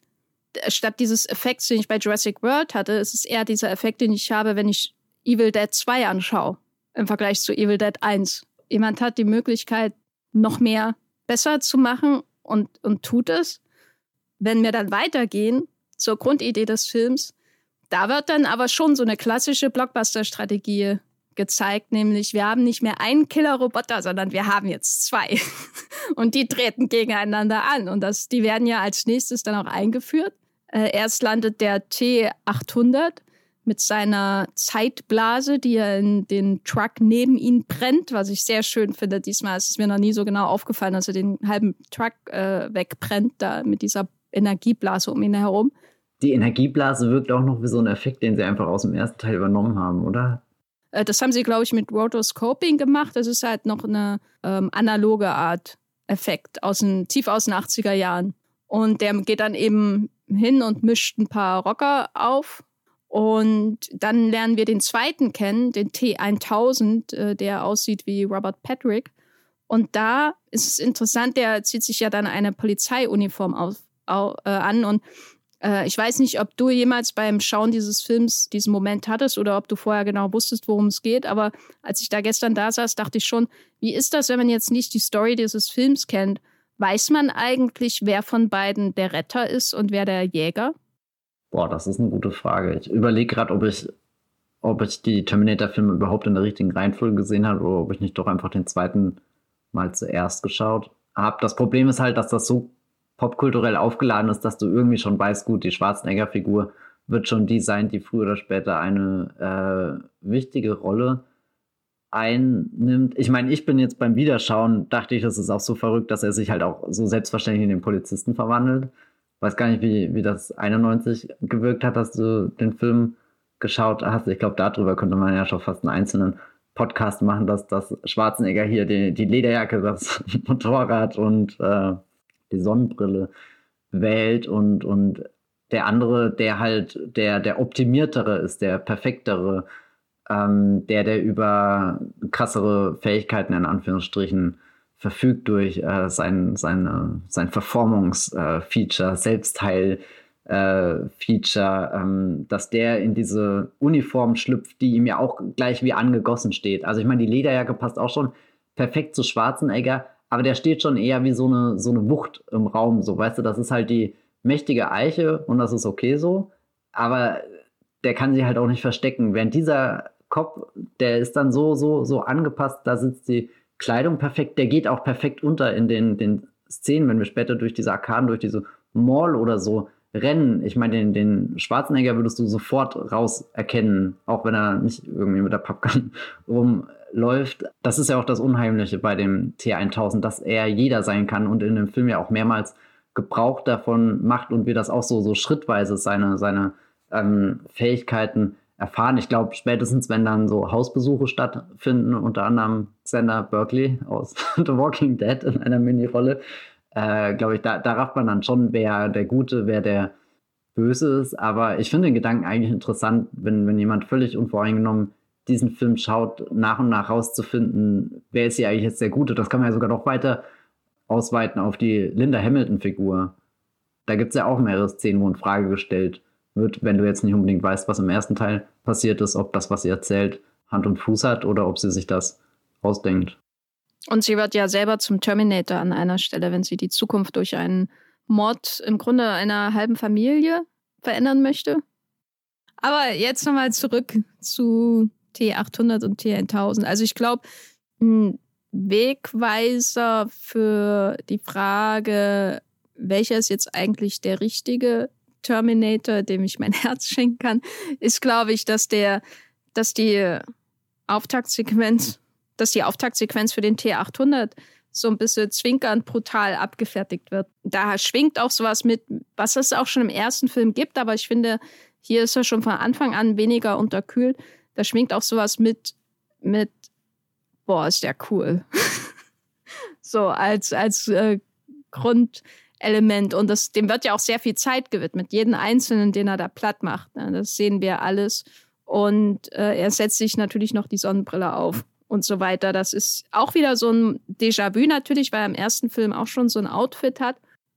statt dieses Effekts, den ich bei Jurassic World hatte, ist es eher dieser Effekt, den ich habe, wenn ich Evil Dead 2 anschaue, im Vergleich zu Evil Dead 1. Jemand hat die Möglichkeit, noch mehr besser zu machen und, und tut es. Wenn wir dann weitergehen zur Grundidee des Films, da wird dann aber schon so eine klassische Blockbuster-Strategie gezeigt, nämlich wir haben nicht mehr einen Killer-Roboter, sondern wir haben jetzt zwei. <laughs> und die treten gegeneinander an. Und das, die werden ja als nächstes dann auch eingeführt. Äh, erst landet der T800 mit seiner Zeitblase, die er in den Truck neben ihn brennt, was ich sehr schön finde. Diesmal ist es mir noch nie so genau aufgefallen, dass er den halben Truck äh, wegbrennt, da mit dieser Energieblase um ihn herum. Die Energieblase wirkt auch noch wie so ein Effekt, den sie einfach aus dem ersten Teil übernommen haben, oder? Äh, das haben sie, glaube ich, mit Rotoscoping gemacht. Das ist halt noch eine ähm, analoge Art Effekt aus den, tief aus den 80er Jahren. Und der geht dann eben hin und mischt ein paar Rocker auf. Und dann lernen wir den zweiten kennen, den T1000, äh, der aussieht wie Robert Patrick. Und da ist es interessant, der zieht sich ja dann eine Polizeiuniform auf, an. Und äh, ich weiß nicht, ob du jemals beim Schauen dieses Films diesen Moment hattest oder ob du vorher genau wusstest, worum es geht. Aber als ich da gestern da saß, dachte ich schon, wie ist das, wenn man jetzt nicht die Story dieses Films kennt? Weiß man eigentlich, wer von beiden der Retter ist und wer der Jäger? Boah, das ist eine gute Frage. Ich überlege gerade, ob ich, ob ich die Terminator-Filme überhaupt in der richtigen Reihenfolge gesehen habe oder ob ich nicht doch einfach den zweiten mal zuerst geschaut habe. Das Problem ist halt, dass das so popkulturell aufgeladen ist, dass du irgendwie schon weißt, gut, die Schwarzenegger-Figur wird schon die sein, die früher oder später eine äh, wichtige Rolle einnimmt. Ich meine, ich bin jetzt beim Wiederschauen, dachte ich, das ist auch so verrückt, dass er sich halt auch so selbstverständlich in den Polizisten verwandelt. Weiß gar nicht, wie, wie das 91 gewirkt hat, dass du den Film geschaut hast. Ich glaube, darüber könnte man ja schon fast einen einzelnen Podcast machen, dass, dass Schwarzenegger hier die, die Lederjacke, das <laughs> Motorrad und äh, die Sonnenbrille wählt und, und der andere, der halt der, der optimiertere ist, der perfektere, ähm, der, der über krassere Fähigkeiten in Anführungsstrichen verfügt durch äh, sein, seine, sein Verformungsfeature, äh, Selbstheil, äh, Feature, ähm, dass der in diese Uniform schlüpft, die ihm ja auch gleich wie angegossen steht. Also ich meine, die Lederjacke passt auch schon perfekt zu Schwarzenegger, aber der steht schon eher wie so eine, so eine Wucht im Raum. So, weißt du, das ist halt die mächtige Eiche und das ist okay so. Aber der kann sich halt auch nicht verstecken. Während dieser Kopf, der ist dann so, so, so angepasst, da sitzt die Kleidung perfekt, der geht auch perfekt unter in den, den Szenen, wenn wir später durch diese Arkaden, durch diese Mall oder so rennen. Ich meine, den, den Schwarzenegger würdest du sofort raus erkennen, auch wenn er nicht irgendwie mit der Pappgun <laughs> rum läuft. Das ist ja auch das Unheimliche bei dem T1000, dass er jeder sein kann und in dem Film ja auch mehrmals Gebrauch davon macht und wir das auch so, so schrittweise seine, seine ähm, Fähigkeiten erfahren. Ich glaube, spätestens, wenn dann so Hausbesuche stattfinden, unter anderem Xander Berkeley aus <laughs> The Walking Dead in einer Mini-Rolle, äh, glaube ich, da, da rafft man dann schon, wer der Gute, wer der Böse ist. Aber ich finde den Gedanken eigentlich interessant, wenn, wenn jemand völlig unvoreingenommen diesen Film schaut, nach und nach rauszufinden, wer ist hier eigentlich jetzt der Gute. Das kann man ja sogar noch weiter ausweiten auf die Linda Hamilton-Figur. Da gibt es ja auch mehrere Szenen, wo in Frage gestellt wird, wenn du jetzt nicht unbedingt weißt, was im ersten Teil passiert ist, ob das, was sie erzählt, Hand und Fuß hat oder ob sie sich das ausdenkt. Und sie wird ja selber zum Terminator an einer Stelle, wenn sie die Zukunft durch einen Mord im Grunde einer halben Familie verändern möchte. Aber jetzt nochmal zurück zu T800 und T1000. Also ich glaube, ein Wegweiser für die Frage, welcher ist jetzt eigentlich der richtige Terminator, dem ich mein <laughs> Herz schenken kann, ist, glaube ich, dass der, dass die Auftaktsequenz, dass die Auftaktsequenz für den T800 so ein bisschen zwinkernd brutal abgefertigt wird. Da schwingt auch sowas mit, was es auch schon im ersten Film gibt, aber ich finde, hier ist er schon von Anfang an weniger unterkühlt. Da schwingt auch sowas mit, mit, boah, ist der cool. <laughs> so als, als äh, Grundelement. Und das, dem wird ja auch sehr viel Zeit gewidmet. Jeden Einzelnen, den er da platt macht. Ne? Das sehen wir alles. Und äh, er setzt sich natürlich noch die Sonnenbrille auf und so weiter. Das ist auch wieder so ein Déjà-vu natürlich, weil er im ersten Film auch schon so ein Outfit hat.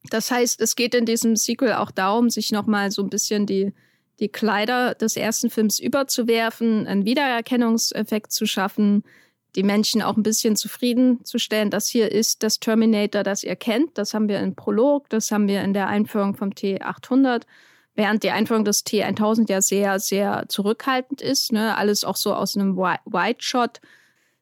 Das heißt, es geht in diesem Sequel auch darum, sich nochmal so ein bisschen die, die Kleider des ersten Films überzuwerfen, einen Wiedererkennungseffekt zu schaffen, die Menschen auch ein bisschen zufriedenzustellen. Das hier ist das Terminator, das ihr kennt. Das haben wir im Prolog, das haben wir in der Einführung vom T800 während die Einführung des T1000 ja sehr, sehr zurückhaltend ist. Ne? Alles auch so aus einem White Shot.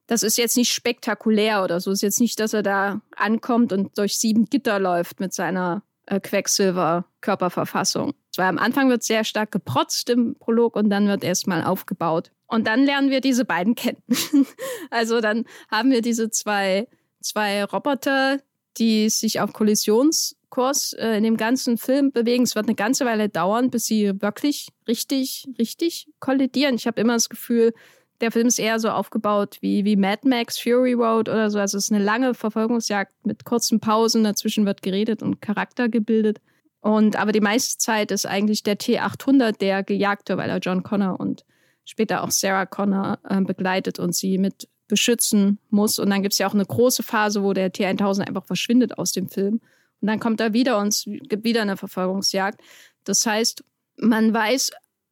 Das ist jetzt nicht spektakulär oder so. Es ist jetzt nicht, dass er da ankommt und durch sieben Gitter läuft mit seiner äh, Quecksilber-Körperverfassung. Zwar am Anfang wird sehr stark geprotzt im Prolog und dann wird erstmal aufgebaut. Und dann lernen wir diese beiden kennen. <laughs> also dann haben wir diese zwei, zwei Roboter, die sich auf Kollisions Kurs äh, in dem ganzen Film bewegen. Es wird eine ganze Weile dauern, bis sie wirklich richtig, richtig kollidieren. Ich habe immer das Gefühl, der Film ist eher so aufgebaut wie, wie Mad Max, Fury Road oder so. Also es ist eine lange Verfolgungsjagd mit kurzen Pausen. Dazwischen wird geredet und Charakter gebildet. Und aber die meiste Zeit ist eigentlich der T800 der Gejagte, weil er John Connor und später auch Sarah Connor äh, begleitet und sie mit beschützen muss. Und dann gibt es ja auch eine große Phase, wo der T1000 einfach verschwindet aus dem Film. Und dann kommt er wieder und es gibt wieder eine Verfolgungsjagd. Das heißt, man weiß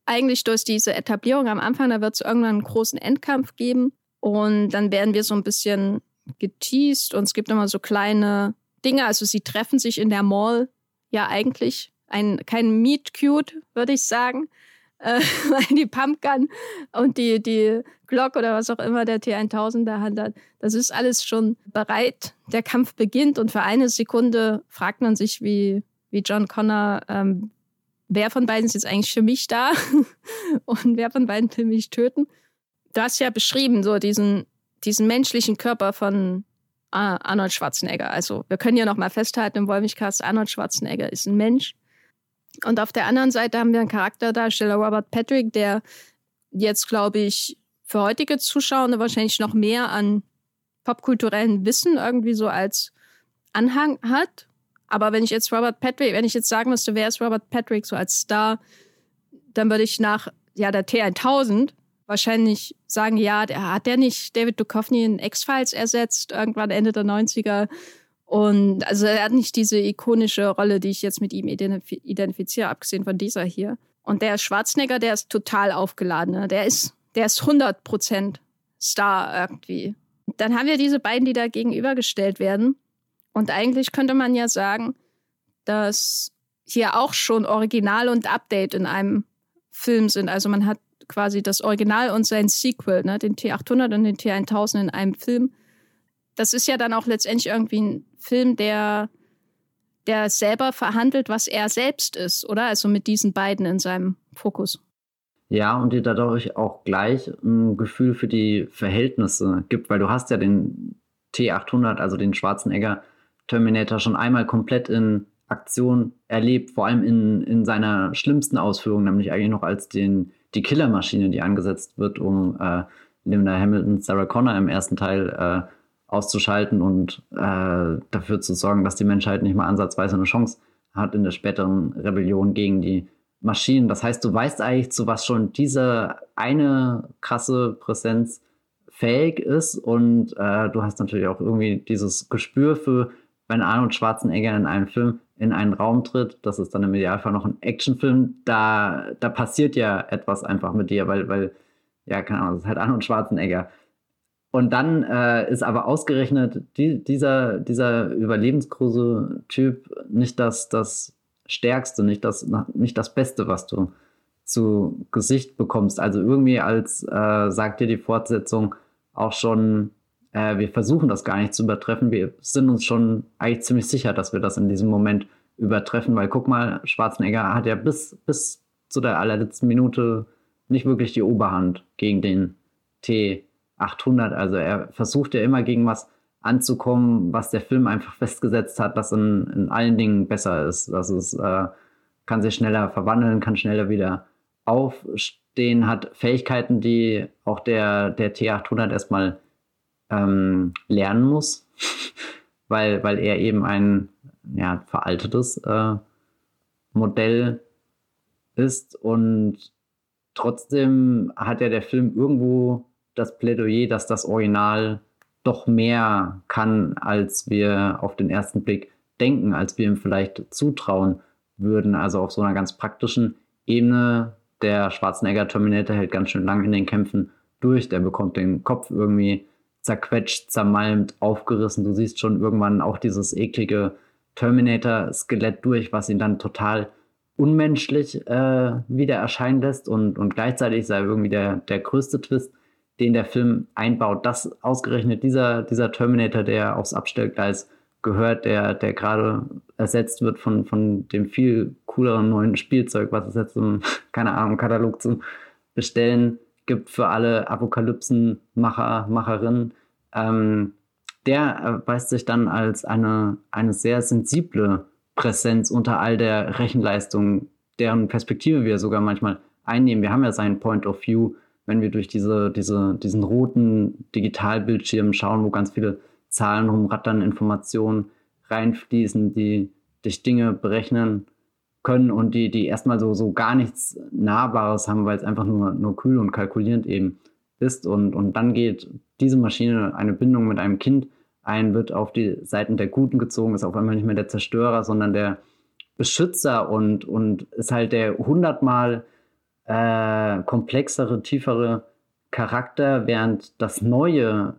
eigentlich durch diese Etablierung am Anfang, da wird es irgendwann einen großen Endkampf geben. Und dann werden wir so ein bisschen geteased und es gibt immer so kleine Dinge. Also sie treffen sich in der Mall ja eigentlich. Ein, kein Meet Cute, würde ich sagen äh, <laughs> die Pumpgun und die, die Glock oder was auch immer der T1000 da hat, das ist alles schon bereit. Der Kampf beginnt und für eine Sekunde fragt man sich, wie, wie John Connor, ähm, wer von beiden ist jetzt eigentlich für mich da <laughs> und wer von beiden will mich töten. Du hast ja beschrieben, so diesen, diesen menschlichen Körper von Arnold Schwarzenegger. Also wir können ja noch mal festhalten im Wollmilchcast, Arnold Schwarzenegger ist ein Mensch und auf der anderen Seite haben wir einen Charakterdarsteller, Robert Patrick, der jetzt, glaube ich, für heutige Zuschauer wahrscheinlich noch mehr an popkulturellen Wissen irgendwie so als Anhang hat. Aber wenn ich jetzt Robert Patrick, wenn ich jetzt sagen müsste, wer ist Robert Patrick so als Star, dann würde ich nach ja, der T1000 wahrscheinlich sagen, ja, der hat der nicht David Duchovny in X-Files ersetzt, irgendwann Ende der 90er und also er hat nicht diese ikonische Rolle, die ich jetzt mit ihm identifiziere, abgesehen von dieser hier. Und der Schwarzenegger, der ist total aufgeladen. Ne? Der ist, der ist 100% Star irgendwie. Dann haben wir diese beiden, die da gegenübergestellt werden. Und eigentlich könnte man ja sagen, dass hier auch schon Original und Update in einem Film sind. Also man hat quasi das Original und sein Sequel, ne, den T800 und den T1000 in einem Film das ist ja dann auch letztendlich irgendwie ein Film, der, der selber verhandelt, was er selbst ist, oder? Also mit diesen beiden in seinem Fokus. Ja, und dir dadurch auch gleich ein Gefühl für die Verhältnisse gibt, weil du hast ja den T800, also den Schwarzenegger Terminator, schon einmal komplett in Aktion erlebt, vor allem in, in seiner schlimmsten Ausführung, nämlich eigentlich noch als den, die Killermaschine, die angesetzt wird, um äh, Linda Hamilton, Sarah Connor im ersten Teil äh, auszuschalten und äh, dafür zu sorgen, dass die Menschheit nicht mal ansatzweise eine Chance hat in der späteren Rebellion gegen die Maschinen. Das heißt, du weißt eigentlich, zu was schon diese eine krasse Präsenz fähig ist und äh, du hast natürlich auch irgendwie dieses Gespür für, wenn Arnold Schwarzenegger in einem Film in einen Raum tritt, das ist dann im Idealfall noch ein Actionfilm, da, da passiert ja etwas einfach mit dir, weil, weil ja, keine Ahnung, das ist halt Arnold Schwarzenegger. Und dann äh, ist aber ausgerechnet die, dieser, dieser überlebensgroße Typ nicht das, das Stärkste, nicht das, nicht das Beste, was du zu Gesicht bekommst. Also irgendwie als, äh, sagt dir die Fortsetzung auch schon, äh, wir versuchen das gar nicht zu übertreffen. Wir sind uns schon eigentlich ziemlich sicher, dass wir das in diesem Moment übertreffen, weil guck mal, Schwarzenegger hat ja bis, bis zu der allerletzten Minute nicht wirklich die Oberhand gegen den T 800. Also er versucht ja immer gegen was anzukommen, was der Film einfach festgesetzt hat, was in, in allen Dingen besser ist. Das ist, äh, kann sich schneller verwandeln, kann schneller wieder aufstehen, hat Fähigkeiten, die auch der, der T800 erstmal ähm, lernen muss, <laughs> weil, weil er eben ein ja, veraltetes äh, Modell ist und trotzdem hat ja der Film irgendwo das Plädoyer, dass das Original doch mehr kann, als wir auf den ersten Blick denken, als wir ihm vielleicht zutrauen würden. Also auf so einer ganz praktischen Ebene. Der Schwarzenegger Terminator hält ganz schön lang in den Kämpfen durch. Der bekommt den Kopf irgendwie zerquetscht, zermalmt, aufgerissen. Du siehst schon irgendwann auch dieses eklige Terminator-Skelett durch, was ihn dann total unmenschlich äh, wieder erscheinen lässt. Und, und gleichzeitig sei irgendwie der, der größte Twist, den der Film einbaut, dass ausgerechnet dieser, dieser Terminator, der aufs Abstellgleis gehört, der, der gerade ersetzt wird von, von dem viel cooleren neuen Spielzeug, was es jetzt im, <laughs> keine Ahnung, Katalog zum Bestellen gibt für alle Apokalypsenmacher, Macherinnen, ähm, der erweist sich dann als eine, eine sehr sensible Präsenz unter all der Rechenleistung, deren Perspektive wir sogar manchmal einnehmen. Wir haben ja seinen Point of View, wenn wir durch diese, diese, diesen roten Digitalbildschirm schauen, wo ganz viele Zahlen rumrattern, Informationen reinfließen, die dich Dinge berechnen können und die, die erstmal so, so gar nichts Nahbares haben, weil es einfach nur, nur kühl und kalkulierend eben ist. Und, und dann geht diese Maschine eine Bindung mit einem Kind ein, wird auf die Seiten der Guten gezogen, ist auf einmal nicht mehr der Zerstörer, sondern der Beschützer und, und ist halt der hundertmal äh, komplexere, tiefere Charakter, während das Neue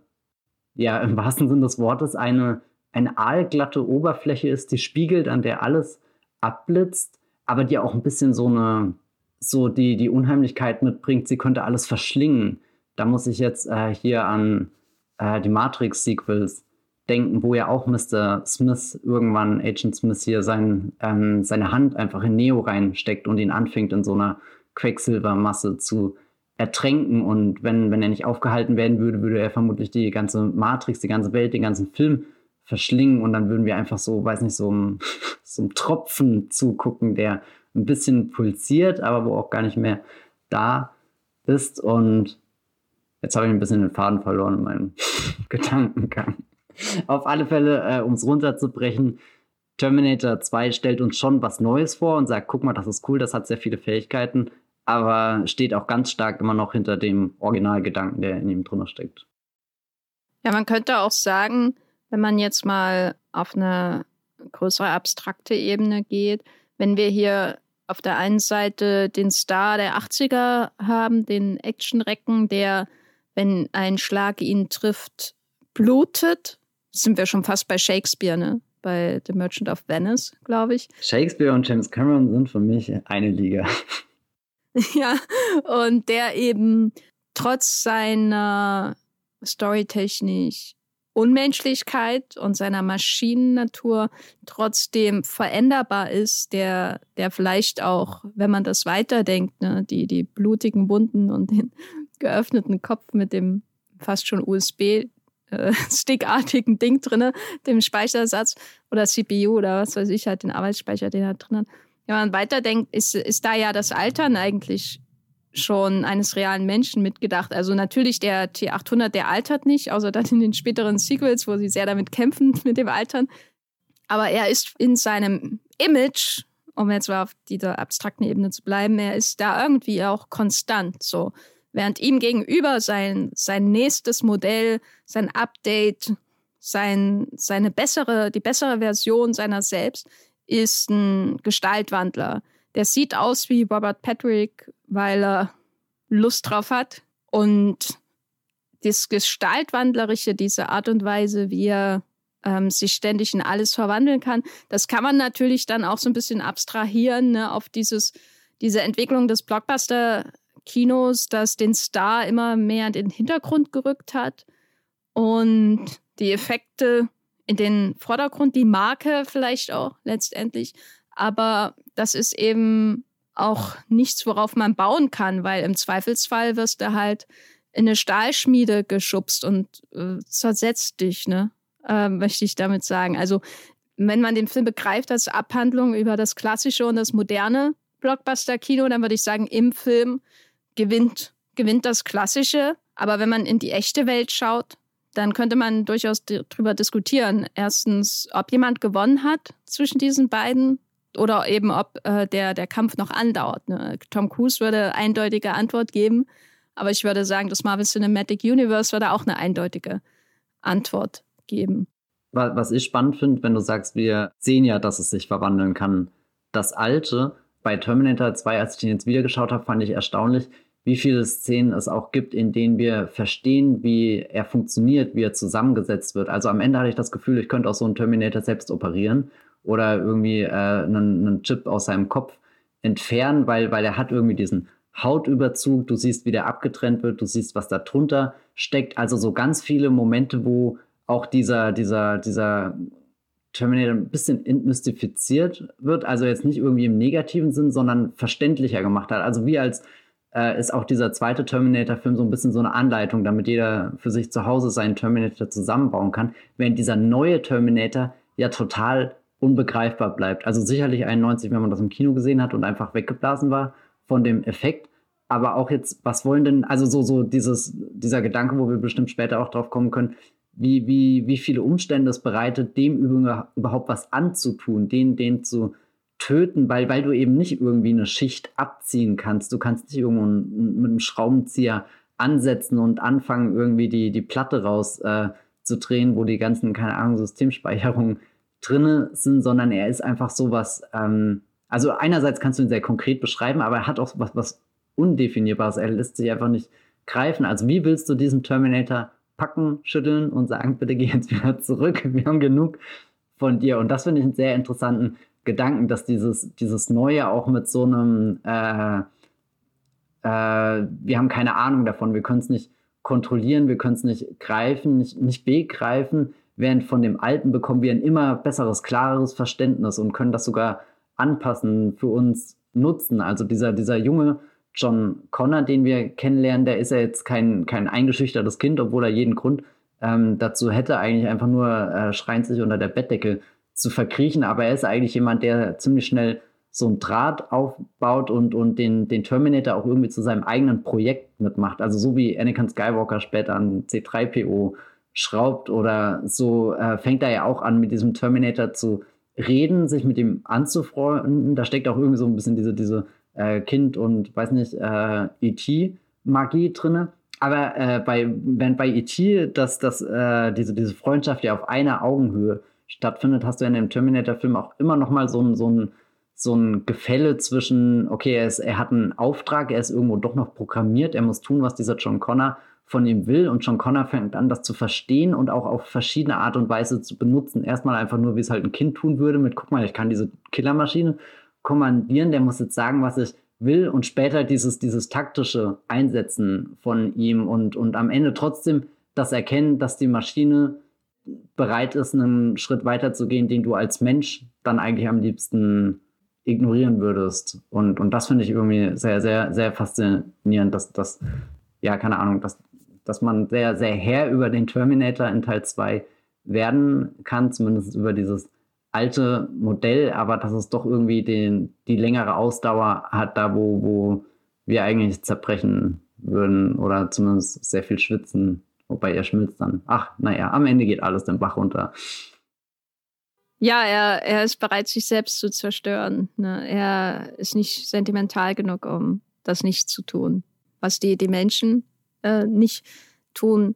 ja im wahrsten Sinne des Wortes eine, eine aalglatte Oberfläche ist, die spiegelt, an der alles abblitzt, aber die auch ein bisschen so eine, so die, die Unheimlichkeit mitbringt, sie könnte alles verschlingen. Da muss ich jetzt äh, hier an äh, die Matrix-Sequels denken, wo ja auch Mr. Smith irgendwann, Agent Smith hier, sein, ähm, seine Hand einfach in Neo reinsteckt und ihn anfängt in so einer Quecksilbermasse zu ertränken. Und wenn, wenn er nicht aufgehalten werden würde, würde er vermutlich die ganze Matrix, die ganze Welt, den ganzen Film verschlingen. Und dann würden wir einfach so, weiß nicht, so einem, <laughs> so einem Tropfen zugucken, der ein bisschen pulsiert, aber wo auch gar nicht mehr da ist. Und jetzt habe ich ein bisschen den Faden verloren in meinem <laughs> Gedankengang. Auf alle Fälle, äh, um es runterzubrechen, Terminator 2 stellt uns schon was Neues vor und sagt, guck mal, das ist cool, das hat sehr viele Fähigkeiten aber steht auch ganz stark immer noch hinter dem Originalgedanken, der in ihm drin steckt. Ja, man könnte auch sagen, wenn man jetzt mal auf eine größere abstrakte Ebene geht, wenn wir hier auf der einen Seite den Star der 80er haben, den Actionrecken, der, wenn ein Schlag ihn trifft, blutet, sind wir schon fast bei Shakespeare, ne? Bei The Merchant of Venice, glaube ich. Shakespeare und James Cameron sind für mich eine Liga. <laughs> Ja, und der eben trotz seiner storytechnisch Unmenschlichkeit und seiner Maschinennatur trotzdem veränderbar ist, der, der vielleicht auch, wenn man das weiterdenkt, ne, die, die blutigen Wunden und den <laughs> geöffneten Kopf mit dem fast schon USB äh, <laughs> Ding drinne, dem Speichersatz oder CPU oder was weiß ich, halt den Arbeitsspeicher, den er drin hat, wenn man weiterdenkt, ist, ist da ja das Altern eigentlich schon eines realen Menschen mitgedacht. Also natürlich der T800, der altert nicht, außer dann in den späteren Sequels, wo sie sehr damit kämpfen <laughs> mit dem Altern. Aber er ist in seinem Image, um jetzt mal auf dieser abstrakten Ebene zu bleiben, er ist da irgendwie auch konstant. So, während ihm gegenüber sein sein nächstes Modell, sein Update, sein seine bessere die bessere Version seiner selbst ist ein Gestaltwandler. Der sieht aus wie Robert Patrick, weil er Lust drauf hat. Und das Gestaltwandlerische, diese Art und Weise, wie er ähm, sich ständig in alles verwandeln kann, das kann man natürlich dann auch so ein bisschen abstrahieren ne, auf dieses, diese Entwicklung des Blockbuster-Kinos, das den Star immer mehr in den Hintergrund gerückt hat. Und die Effekte in den Vordergrund, die Marke vielleicht auch letztendlich. Aber das ist eben auch nichts, worauf man bauen kann, weil im Zweifelsfall wirst du halt in eine Stahlschmiede geschubst und äh, zersetzt dich, ne? Äh, möchte ich damit sagen. Also, wenn man den Film begreift als Abhandlung über das klassische und das moderne Blockbuster-Kino, dann würde ich sagen, im Film gewinnt, gewinnt das Klassische. Aber wenn man in die echte Welt schaut, dann könnte man durchaus darüber diskutieren. Erstens, ob jemand gewonnen hat zwischen diesen beiden oder eben ob äh, der, der Kampf noch andauert. Ne? Tom Cruise würde eindeutige Antwort geben, aber ich würde sagen, das Marvel Cinematic Universe würde auch eine eindeutige Antwort geben. Was ich spannend finde, wenn du sagst, wir sehen ja, dass es sich verwandeln kann. Das Alte bei Terminator 2, als ich den jetzt wieder geschaut habe, fand ich erstaunlich, wie viele Szenen es auch gibt, in denen wir verstehen, wie er funktioniert, wie er zusammengesetzt wird. Also am Ende hatte ich das Gefühl, ich könnte auch so einen Terminator selbst operieren oder irgendwie äh, einen, einen Chip aus seinem Kopf entfernen, weil, weil er hat irgendwie diesen Hautüberzug, du siehst, wie der abgetrennt wird, du siehst, was da drunter steckt. Also so ganz viele Momente, wo auch dieser, dieser, dieser Terminator ein bisschen entmystifiziert wird, also jetzt nicht irgendwie im negativen Sinn, sondern verständlicher gemacht hat. Also wie als äh, ist auch dieser zweite Terminator-Film so ein bisschen so eine Anleitung, damit jeder für sich zu Hause seinen Terminator zusammenbauen kann, während dieser neue Terminator ja total unbegreifbar bleibt. Also sicherlich 91, wenn man das im Kino gesehen hat und einfach weggeblasen war von dem Effekt. Aber auch jetzt, was wollen denn, also so, so dieses, dieser Gedanke, wo wir bestimmt später auch drauf kommen können, wie, wie, wie viele Umstände es bereitet, dem überhaupt was anzutun, den, den zu töten, weil, weil du eben nicht irgendwie eine Schicht abziehen kannst. Du kannst nicht irgendwo mit einem Schraubenzieher ansetzen und anfangen, irgendwie die, die Platte rauszudrehen, äh, wo die ganzen, keine Ahnung, Systemspeicherungen drinne sind, sondern er ist einfach sowas, ähm, also einerseits kannst du ihn sehr konkret beschreiben, aber er hat auch was, was Undefinierbares. Er lässt sich einfach nicht greifen. Also wie willst du diesen Terminator packen, schütteln und sagen, bitte geh jetzt wieder zurück, <laughs> wir haben genug von dir. Und das finde ich einen sehr interessanten Gedanken, dass dieses, dieses Neue auch mit so einem, äh, äh, wir haben keine Ahnung davon, wir können es nicht kontrollieren, wir können es nicht greifen, nicht, nicht begreifen, während von dem Alten bekommen wir ein immer besseres, klareres Verständnis und können das sogar anpassen, für uns nutzen. Also dieser, dieser junge John Connor, den wir kennenlernen, der ist ja jetzt kein, kein eingeschüchtertes Kind, obwohl er jeden Grund ähm, dazu hätte, eigentlich einfach nur äh, schreiend sich unter der Bettdecke zu verkriechen, aber er ist eigentlich jemand, der ziemlich schnell so ein Draht aufbaut und, und den, den Terminator auch irgendwie zu seinem eigenen Projekt mitmacht. Also so wie Anakin Skywalker später an C3PO schraubt oder so äh, fängt er ja auch an, mit diesem Terminator zu reden, sich mit ihm anzufreunden. Da steckt auch irgendwie so ein bisschen diese, diese äh, Kind und, weiß nicht, äh, E.T.-Magie drinne. Aber äh, bei, wenn bei E.T. dass das, äh, diese, diese Freundschaft ja auf einer Augenhöhe stattfindet, hast du in dem Terminator-Film auch immer noch mal so ein, so ein, so ein Gefälle zwischen, okay, er, ist, er hat einen Auftrag, er ist irgendwo doch noch programmiert, er muss tun, was dieser John Connor von ihm will und John Connor fängt an, das zu verstehen und auch auf verschiedene Art und Weise zu benutzen. Erstmal einfach nur, wie es halt ein Kind tun würde, mit, guck mal, ich kann diese Killermaschine kommandieren, der muss jetzt sagen, was ich will und später dieses, dieses taktische Einsetzen von ihm und, und am Ende trotzdem das Erkennen, dass die Maschine bereit ist, einen Schritt weiter zu gehen, den du als Mensch dann eigentlich am liebsten ignorieren würdest. Und, und das finde ich irgendwie sehr, sehr, sehr faszinierend, dass das, ja, keine Ahnung, dass, dass man sehr, sehr Herr über den Terminator in Teil 2 werden kann, zumindest über dieses alte Modell, aber dass es doch irgendwie den, die längere Ausdauer hat, da wo, wo wir eigentlich zerbrechen würden oder zumindest sehr viel schwitzen Wobei er schmilzt dann. Ach, naja, am Ende geht alles den Bach runter. Ja, er, er ist bereit, sich selbst zu zerstören. Ne? Er ist nicht sentimental genug, um das nicht zu tun. Was die, die Menschen äh, nicht tun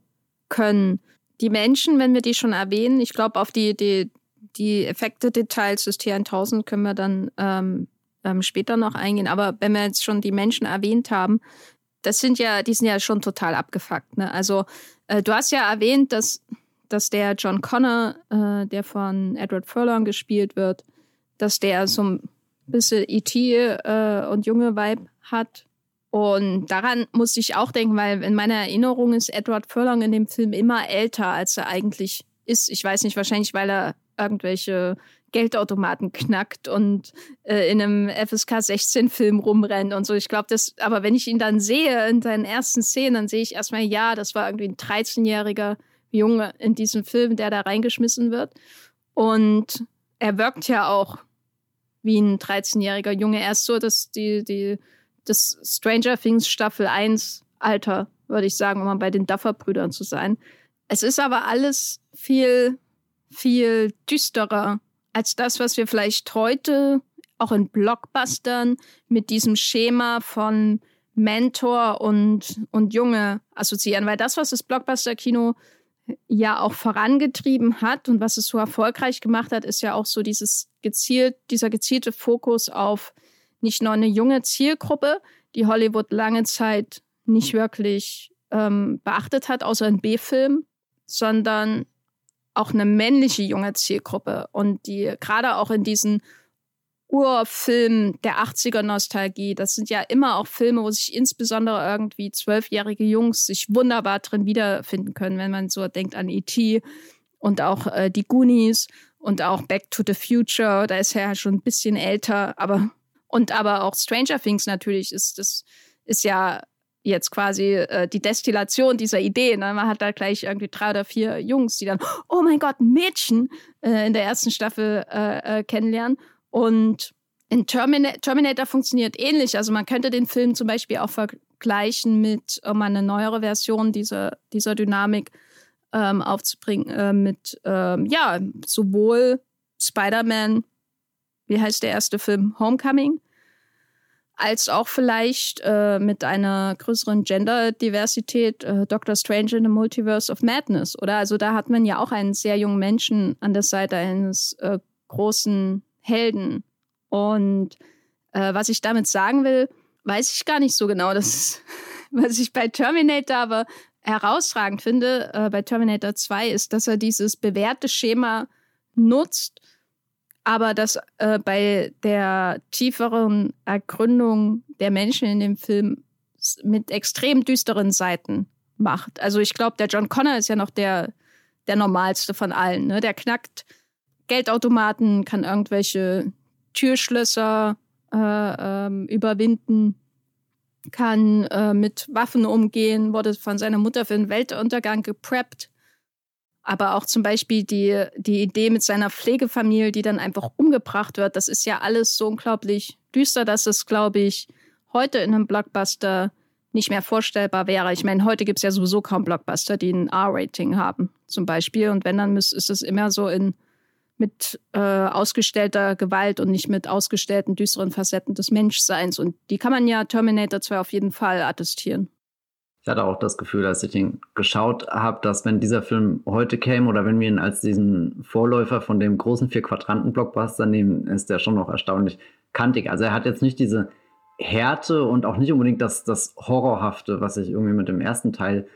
können. Die Menschen, wenn wir die schon erwähnen, ich glaube, auf die, die, die Effekte-Details des T1000 können wir dann ähm, ähm, später noch eingehen. Aber wenn wir jetzt schon die Menschen erwähnt haben, das sind ja, die sind ja schon total abgefuckt. Ne? Also äh, du hast ja erwähnt, dass, dass der John Connor, äh, der von Edward Furlong gespielt wird, dass der so ein bisschen E.T. Äh, und junge Vibe hat. Und daran musste ich auch denken, weil in meiner Erinnerung ist Edward Furlong in dem Film immer älter, als er eigentlich ist. Ich weiß nicht, wahrscheinlich, weil er irgendwelche Geldautomaten knackt und äh, in einem FSK 16 Film rumrennt und so. Ich glaube, das, aber wenn ich ihn dann sehe in seinen ersten Szenen, dann sehe ich erstmal, ja, das war irgendwie ein 13-jähriger Junge in diesem Film, der da reingeschmissen wird. Und er wirkt ja auch wie ein 13-jähriger Junge. Er ist so, dass die, die, das Stranger Things Staffel 1 Alter, würde ich sagen, um mal bei den Duffer-Brüdern zu sein. Es ist aber alles viel, viel düsterer als das, was wir vielleicht heute auch in Blockbustern mit diesem Schema von Mentor und, und Junge assoziieren, weil das, was das Blockbuster-Kino ja auch vorangetrieben hat und was es so erfolgreich gemacht hat, ist ja auch so dieses gezielt, dieser gezielte Fokus auf nicht nur eine junge Zielgruppe, die Hollywood lange Zeit nicht wirklich ähm, beachtet hat, außer in B-Filmen, sondern auch eine männliche junge Zielgruppe und die gerade auch in diesen Urfilmen der 80er Nostalgie, das sind ja immer auch Filme, wo sich insbesondere irgendwie zwölfjährige Jungs sich wunderbar drin wiederfinden können, wenn man so denkt an E.T. und auch äh, die Goonies und auch Back to the Future, da ist er ja schon ein bisschen älter, aber und aber auch Stranger Things natürlich ist das ist ja jetzt quasi äh, die Destillation dieser Idee. Ne? Man hat da gleich irgendwie drei oder vier Jungs, die dann, oh mein Gott, Mädchen äh, in der ersten Staffel äh, äh kennenlernen. Und in Termina Terminator funktioniert ähnlich. Also man könnte den Film zum Beispiel auch vergleichen mit, um eine neuere Version dieser, dieser Dynamik ähm, aufzubringen, äh, mit, ähm, ja, sowohl Spider-Man, wie heißt der erste Film? Homecoming, als auch vielleicht äh, mit einer größeren Gender-Diversität äh, Doctor Strange in the Multiverse of Madness. Oder also da hat man ja auch einen sehr jungen Menschen an der Seite eines äh, großen Helden. Und äh, was ich damit sagen will, weiß ich gar nicht so genau. Das ist, <laughs> was ich bei Terminator aber herausragend finde, äh, bei Terminator 2, ist, dass er dieses bewährte Schema nutzt aber dass äh, bei der tieferen Ergründung der Menschen in dem Film mit extrem düsteren Seiten macht. Also ich glaube, der John Connor ist ja noch der, der normalste von allen. Ne? Der knackt Geldautomaten, kann irgendwelche Türschlösser äh, ähm, überwinden, kann äh, mit Waffen umgehen, wurde von seiner Mutter für den Weltuntergang gepreppt aber auch zum Beispiel die, die Idee mit seiner Pflegefamilie, die dann einfach umgebracht wird, das ist ja alles so unglaublich düster, dass es, glaube ich, heute in einem Blockbuster nicht mehr vorstellbar wäre. Ich meine, heute gibt es ja sowieso kaum Blockbuster, die ein R-Rating haben, zum Beispiel. Und wenn, dann ist es immer so in mit äh, ausgestellter Gewalt und nicht mit ausgestellten düsteren Facetten des Menschseins. Und die kann man ja Terminator 2 auf jeden Fall attestieren ich hatte auch das Gefühl, als ich den geschaut habe, dass wenn dieser Film heute käme oder wenn wir ihn als diesen Vorläufer von dem großen Vier-Quadranten-Blockbuster nehmen, ist der schon noch erstaunlich kantig. Also er hat jetzt nicht diese Härte und auch nicht unbedingt das, das Horrorhafte, was ich irgendwie mit dem ersten Teil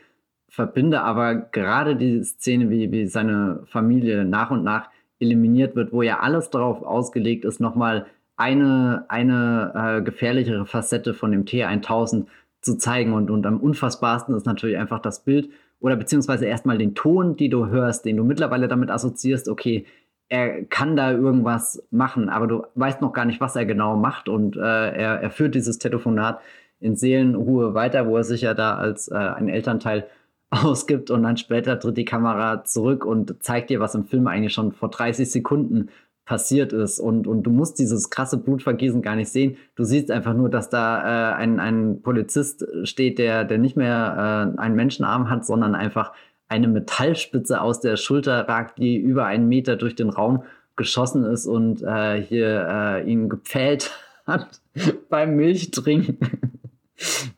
verbinde, aber gerade die Szene, wie, wie seine Familie nach und nach eliminiert wird, wo ja alles darauf ausgelegt ist, nochmal eine, eine äh, gefährlichere Facette von dem T1000 zu zeigen. Und, und am unfassbarsten ist natürlich einfach das Bild oder beziehungsweise erstmal den Ton, die du hörst, den du mittlerweile damit assoziierst, okay, er kann da irgendwas machen, aber du weißt noch gar nicht, was er genau macht. Und äh, er, er führt dieses Telefonat in Seelenruhe weiter, wo er sich ja da als äh, ein Elternteil <laughs> ausgibt und dann später tritt die Kamera zurück und zeigt dir, was im Film eigentlich schon vor 30 Sekunden passiert ist. Und, und du musst dieses krasse Blutvergießen gar nicht sehen. Du siehst einfach nur, dass da äh, ein, ein Polizist steht, der, der nicht mehr äh, einen Menschenarm hat, sondern einfach eine Metallspitze aus der Schulter ragt, die über einen Meter durch den Raum geschossen ist und äh, hier äh, ihn gepfählt <laughs> hat beim Milchtrinken.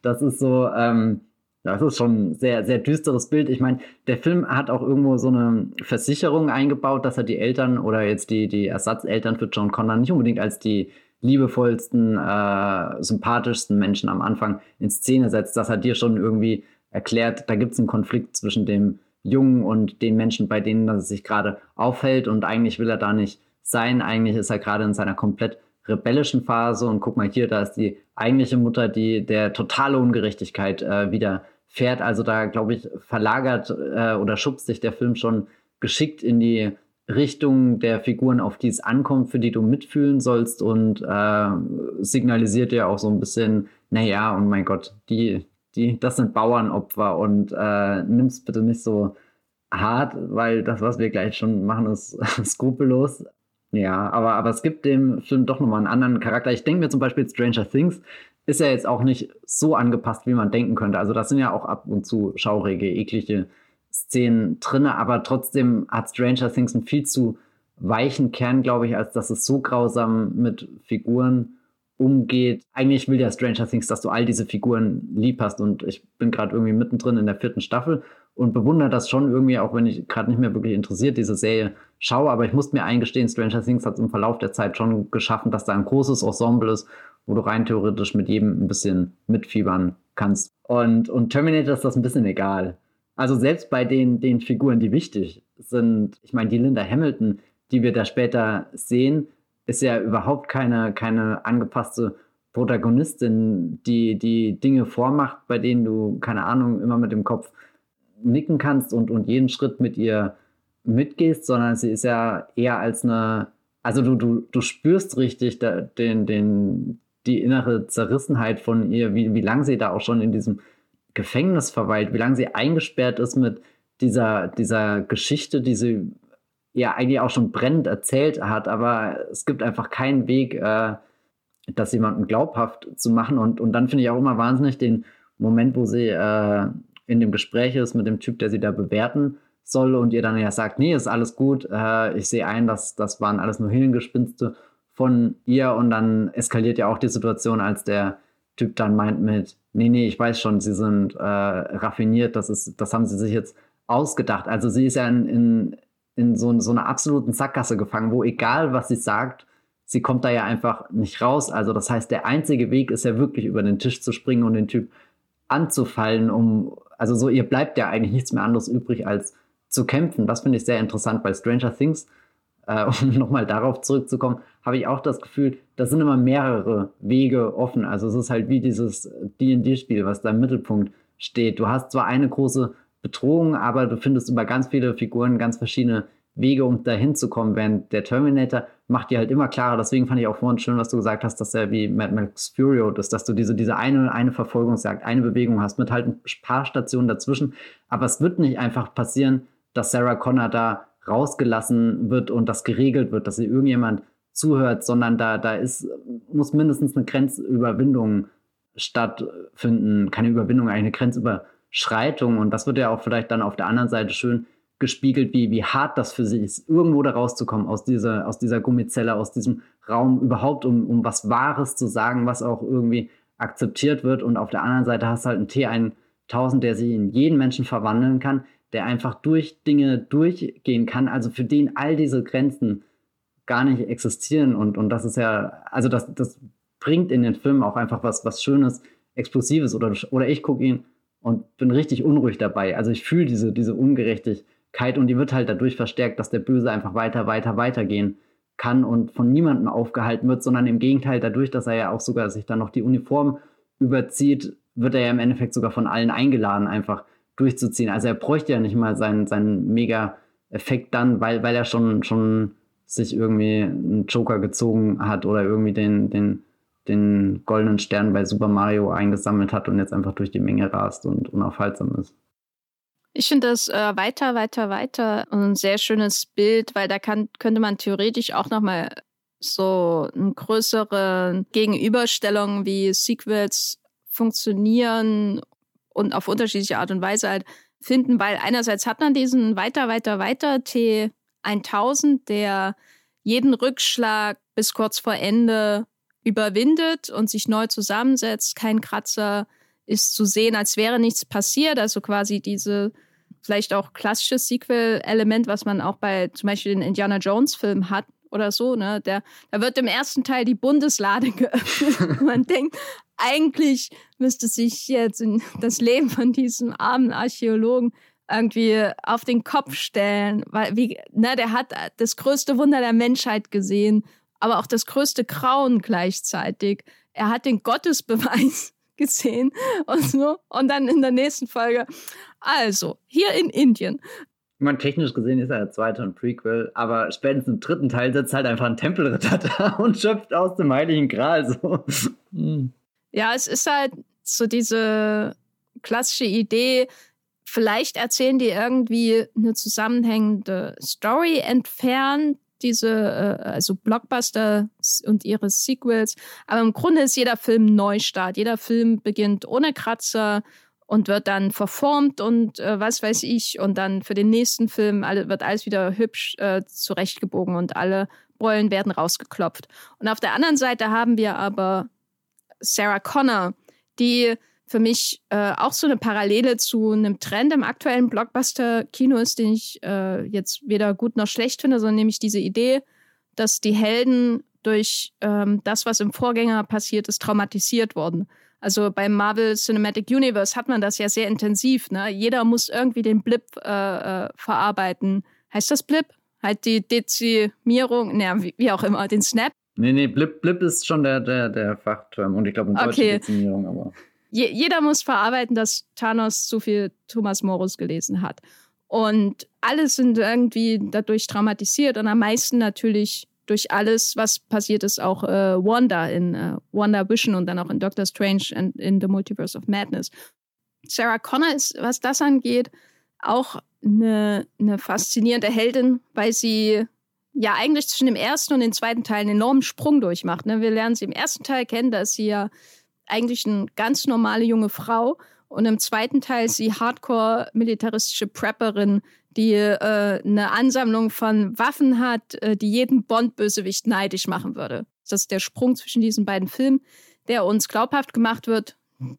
Das ist so, ähm, das ist schon ein sehr, sehr düsteres Bild. Ich meine, der Film hat auch irgendwo so eine Versicherung eingebaut, dass er die Eltern oder jetzt die, die Ersatzeltern für John Connor nicht unbedingt als die liebevollsten, äh, sympathischsten Menschen am Anfang in Szene setzt. Das hat dir schon irgendwie erklärt, da gibt es einen Konflikt zwischen dem Jungen und den Menschen, bei denen er sich gerade aufhält. Und eigentlich will er da nicht sein. Eigentlich ist er gerade in seiner komplett rebellischen Phase. Und guck mal hier, da ist die eigentliche Mutter, die der totale Ungerechtigkeit äh, wieder fährt. Also da, glaube ich, verlagert äh, oder schubst sich der Film schon geschickt in die Richtung der Figuren, auf die es ankommt, für die du mitfühlen sollst und äh, signalisiert dir auch so ein bisschen, naja, und mein Gott, die, die, das sind Bauernopfer und äh, nimm's bitte nicht so hart, weil das, was wir gleich schon machen, ist <laughs> skrupellos. Ja, aber, aber es gibt dem Film doch nochmal einen anderen Charakter. Ich denke mir zum Beispiel Stranger Things ist ja jetzt auch nicht so angepasst, wie man denken könnte. Also das sind ja auch ab und zu schaurige, eklige Szenen drin, aber trotzdem hat Stranger Things einen viel zu weichen Kern, glaube ich, als dass es so grausam mit Figuren umgeht. Eigentlich will ja Stranger Things, dass du all diese Figuren lieb hast und ich bin gerade irgendwie mittendrin in der vierten Staffel und bewundere das schon irgendwie, auch wenn ich gerade nicht mehr wirklich interessiert diese Serie schaue, aber ich muss mir eingestehen, Stranger Things hat es im Verlauf der Zeit schon geschaffen, dass da ein großes Ensemble ist, wo du rein theoretisch mit jedem ein bisschen mitfiebern kannst. Und, und Terminator ist das ein bisschen egal. Also selbst bei den, den Figuren, die wichtig sind, ich meine, die Linda Hamilton, die wir da später sehen, ist ja überhaupt keine, keine angepasste Protagonistin, die die Dinge vormacht, bei denen du, keine Ahnung, immer mit dem Kopf nicken kannst und, und jeden Schritt mit ihr mitgehst, sondern sie ist ja eher als eine, also du, du, du spürst richtig da, den, den, die innere Zerrissenheit von ihr, wie, wie lange sie da auch schon in diesem Gefängnis verweilt, wie lange sie eingesperrt ist mit dieser, dieser Geschichte, die sie ja eigentlich auch schon brennend erzählt hat, aber es gibt einfach keinen Weg, äh, das jemandem glaubhaft zu machen. Und, und dann finde ich auch immer wahnsinnig den Moment, wo sie äh, in dem Gespräch ist mit dem Typ, der sie da bewerten soll und ihr dann ja sagt, nee, ist alles gut, äh, ich sehe ein, dass das waren alles nur Hirngespinste von ihr und dann eskaliert ja auch die Situation, als der Typ dann meint mit, nee, nee, ich weiß schon, sie sind äh, raffiniert, das ist, das haben sie sich jetzt ausgedacht. Also sie ist ja in, in, in so, so einer absoluten Sackgasse gefangen, wo egal was sie sagt, sie kommt da ja einfach nicht raus. Also das heißt, der einzige Weg ist ja wirklich über den Tisch zu springen und den Typ anzufallen, um, also so, ihr bleibt ja eigentlich nichts mehr anderes übrig, als zu kämpfen. Das finde ich sehr interessant bei Stranger Things. Äh, <laughs> um nochmal darauf zurückzukommen, habe ich auch das Gefühl, da sind immer mehrere Wege offen. Also es ist halt wie dieses D&D-Spiel, was da im Mittelpunkt steht. Du hast zwar eine große Bedrohung, aber du findest über ganz viele Figuren ganz verschiedene Wege, um dahin zu kommen. Während der Terminator macht dir halt immer klarer. Deswegen fand ich auch vorhin schön, was du gesagt hast, dass er wie Mad Max Furio ist, dass du diese, diese eine, eine Verfolgungsjagd, eine Bewegung hast mit halt ein paar Stationen dazwischen. Aber es wird nicht einfach passieren, dass Sarah Connor da rausgelassen wird und das geregelt wird, dass sie irgendjemand zuhört, sondern da, da ist, muss mindestens eine Grenzüberwindung stattfinden. Keine Überwindung, eigentlich eine Grenzüberschreitung. Und das wird ja auch vielleicht dann auf der anderen Seite schön gespiegelt, wie, wie hart das für sie ist, irgendwo da rauszukommen aus dieser, aus dieser Gummizelle, aus diesem Raum, überhaupt um, um was Wahres zu sagen, was auch irgendwie akzeptiert wird. Und auf der anderen Seite hast du halt einen T1000, der sich in jeden Menschen verwandeln kann, der einfach durch Dinge durchgehen kann, also für den all diese Grenzen gar nicht existieren. Und, und das ist ja, also das, das bringt in den Film auch einfach was, was Schönes, Explosives. Oder, oder ich gucke ihn und bin richtig unruhig dabei. Also ich fühle diese, diese Ungerechtigkeit und die wird halt dadurch verstärkt, dass der Böse einfach weiter, weiter, weitergehen kann und von niemandem aufgehalten wird, sondern im Gegenteil dadurch, dass er ja auch sogar sich dann noch die Uniform überzieht, wird er ja im Endeffekt sogar von allen eingeladen, einfach durchzuziehen. Also er bräuchte ja nicht mal seinen, seinen Mega-Effekt dann, weil, weil er schon, schon sich irgendwie einen Joker gezogen hat oder irgendwie den, den, den goldenen Stern bei Super Mario eingesammelt hat und jetzt einfach durch die Menge rast und unaufhaltsam ist. Ich finde das äh, weiter, weiter, weiter ein sehr schönes Bild, weil da kann, könnte man theoretisch auch nochmal so eine größere Gegenüberstellung wie Sequels funktionieren und auf unterschiedliche Art und Weise halt finden, weil einerseits hat man diesen weiter, weiter, weiter T1000, der jeden Rückschlag bis kurz vor Ende überwindet und sich neu zusammensetzt. Kein Kratzer ist zu sehen, als wäre nichts passiert. Also quasi diese vielleicht auch klassische Sequel-Element, was man auch bei zum Beispiel den Indiana Jones-Film hat oder so. Ne? Der, da wird im ersten Teil die Bundeslade <laughs> geöffnet. man denkt, eigentlich müsste sich jetzt das Leben von diesem armen Archäologen irgendwie auf den Kopf stellen, weil wie, ne, der hat das größte Wunder der Menschheit gesehen, aber auch das größte Grauen gleichzeitig. Er hat den Gottesbeweis <laughs> gesehen und so. Und dann in der nächsten Folge, also, hier in Indien. Ich meine, technisch gesehen ist er der zweite und Prequel, aber spätestens im dritten Teil sitzt halt einfach ein Tempelritter <laughs> da und schöpft aus dem Heiligen Gral so. Ja, es ist halt so diese klassische Idee, vielleicht erzählen die irgendwie eine zusammenhängende Story entfernt, diese, äh, also Blockbuster und ihre Sequels. Aber im Grunde ist jeder Film Neustart. Jeder Film beginnt ohne Kratzer und wird dann verformt und äh, was weiß ich. Und dann für den nächsten Film alle, wird alles wieder hübsch äh, zurechtgebogen und alle Beulen werden rausgeklopft. Und auf der anderen Seite haben wir aber Sarah Connor, die für mich äh, auch so eine Parallele zu einem Trend im aktuellen Blockbuster-Kino ist, den ich äh, jetzt weder gut noch schlecht finde, sondern nämlich diese Idee, dass die Helden durch ähm, das, was im Vorgänger passiert ist, traumatisiert wurden. Also beim Marvel Cinematic Universe hat man das ja sehr intensiv. Ne? Jeder muss irgendwie den Blip äh, äh, verarbeiten. Heißt das Blip? Halt die Dezimierung, naja, wie, wie, auch immer, den Snap. Nee, nee, Blip, Blip ist schon der, der, der Fachterm und ich glaube, in Deutsch okay. Dezimierung, aber. Je, jeder muss verarbeiten, dass Thanos zu viel Thomas Morus gelesen hat. Und alle sind irgendwie dadurch traumatisiert und am meisten natürlich durch alles, was passiert ist, auch äh, Wanda in äh, Wanda Vision und dann auch in Doctor Strange and in The Multiverse of Madness. Sarah Connor ist, was das angeht, auch eine, eine faszinierende Heldin, weil sie ja eigentlich zwischen dem ersten und dem zweiten Teil einen enormen Sprung durchmacht. Ne? Wir lernen sie im ersten Teil kennen, da ist sie ja eigentlich eine ganz normale junge Frau. Und im zweiten Teil ist sie hardcore militaristische Prepperin, die äh, eine Ansammlung von Waffen hat, äh, die jeden Bond-Bösewicht neidisch machen würde. Das ist der Sprung zwischen diesen beiden Filmen, der uns glaubhaft gemacht wird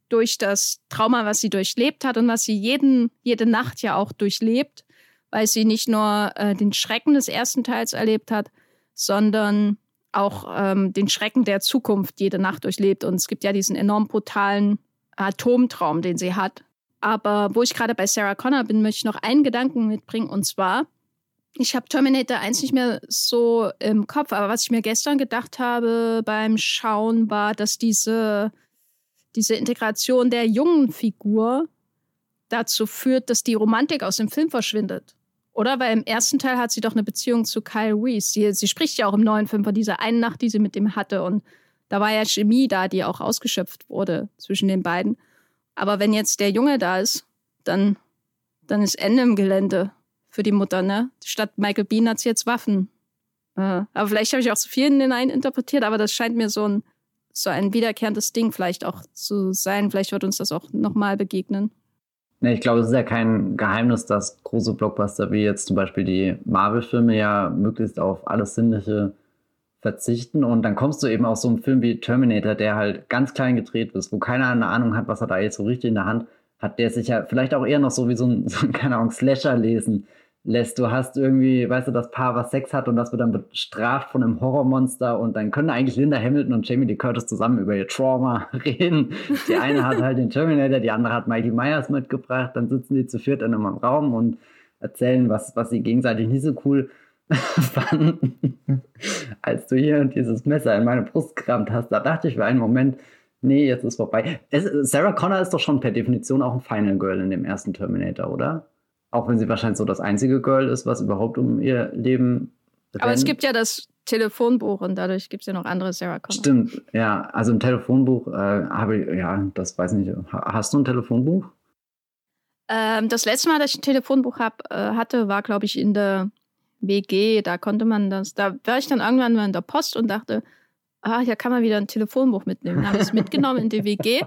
durch das Trauma, was sie durchlebt hat und was sie jeden, jede Nacht ja auch durchlebt, weil sie nicht nur äh, den Schrecken des ersten Teils erlebt hat, sondern auch ähm, den Schrecken der Zukunft jede Nacht durchlebt. Und es gibt ja diesen enorm brutalen Atomtraum, den sie hat. Aber wo ich gerade bei Sarah Connor bin, möchte ich noch einen Gedanken mitbringen. Und zwar, ich habe Terminator 1 nicht mehr so im Kopf, aber was ich mir gestern gedacht habe beim Schauen war, dass diese, diese Integration der jungen Figur dazu führt, dass die Romantik aus dem Film verschwindet. Oder? Weil im ersten Teil hat sie doch eine Beziehung zu Kyle Reese. Sie, sie spricht ja auch im neuen Film von dieser einen Nacht, die sie mit ihm hatte. Und da war ja Chemie da, die auch ausgeschöpft wurde zwischen den beiden. Aber wenn jetzt der Junge da ist, dann, dann ist Ende im Gelände für die Mutter, ne? Statt Michael Bean hat sie jetzt Waffen. Äh, aber vielleicht habe ich auch zu viel in den einen interpretiert, aber das scheint mir so ein, so ein wiederkehrendes Ding vielleicht auch zu sein. Vielleicht wird uns das auch nochmal begegnen. Nee, ich glaube, es ist ja kein Geheimnis, dass große Blockbuster wie jetzt zum Beispiel die Marvel-Filme ja möglichst auf alles Sinnliche verzichten. Und dann kommst du eben auf so einen Film wie Terminator, der halt ganz klein gedreht ist, wo keiner eine Ahnung hat, was er da jetzt so richtig in der Hand hat, der sich ja vielleicht auch eher noch so wie so ein, <laughs> so ein keine Ahnung, Slasher lesen lässt. Du hast irgendwie, weißt du, das Paar, was Sex hat und das wird dann bestraft von einem Horrormonster und dann können eigentlich Linda Hamilton und Jamie Lee Curtis zusammen über ihr Trauma <laughs> reden. Die eine hat halt den Terminator, die andere hat Mikey Myers mitgebracht, dann sitzen die zu viert in einem Raum und erzählen, was, was sie gegenseitig nicht so cool <laughs> fanden, als du hier dieses Messer in meine Brust gerammt hast. Da dachte ich für einen Moment, nee, jetzt ist vorbei. Es, Sarah Connor ist doch schon per Definition auch ein Final Girl in dem ersten Terminator, oder? Auch wenn sie wahrscheinlich so das einzige Girl ist, was überhaupt um ihr Leben. Aber rennt. es gibt ja das Telefonbuch und dadurch gibt es ja noch andere Sarah Connor. Stimmt, ja. Also ein Telefonbuch äh, habe ich, ja, das weiß ich nicht. Hast du ein Telefonbuch? Ähm, das letzte Mal, dass ich ein Telefonbuch hab, äh, hatte, war, glaube ich, in der WG, da konnte man das, da war ich dann irgendwann mal in der Post und dachte, ah, hier kann man wieder ein Telefonbuch mitnehmen. Dann habe ich es mitgenommen in die WG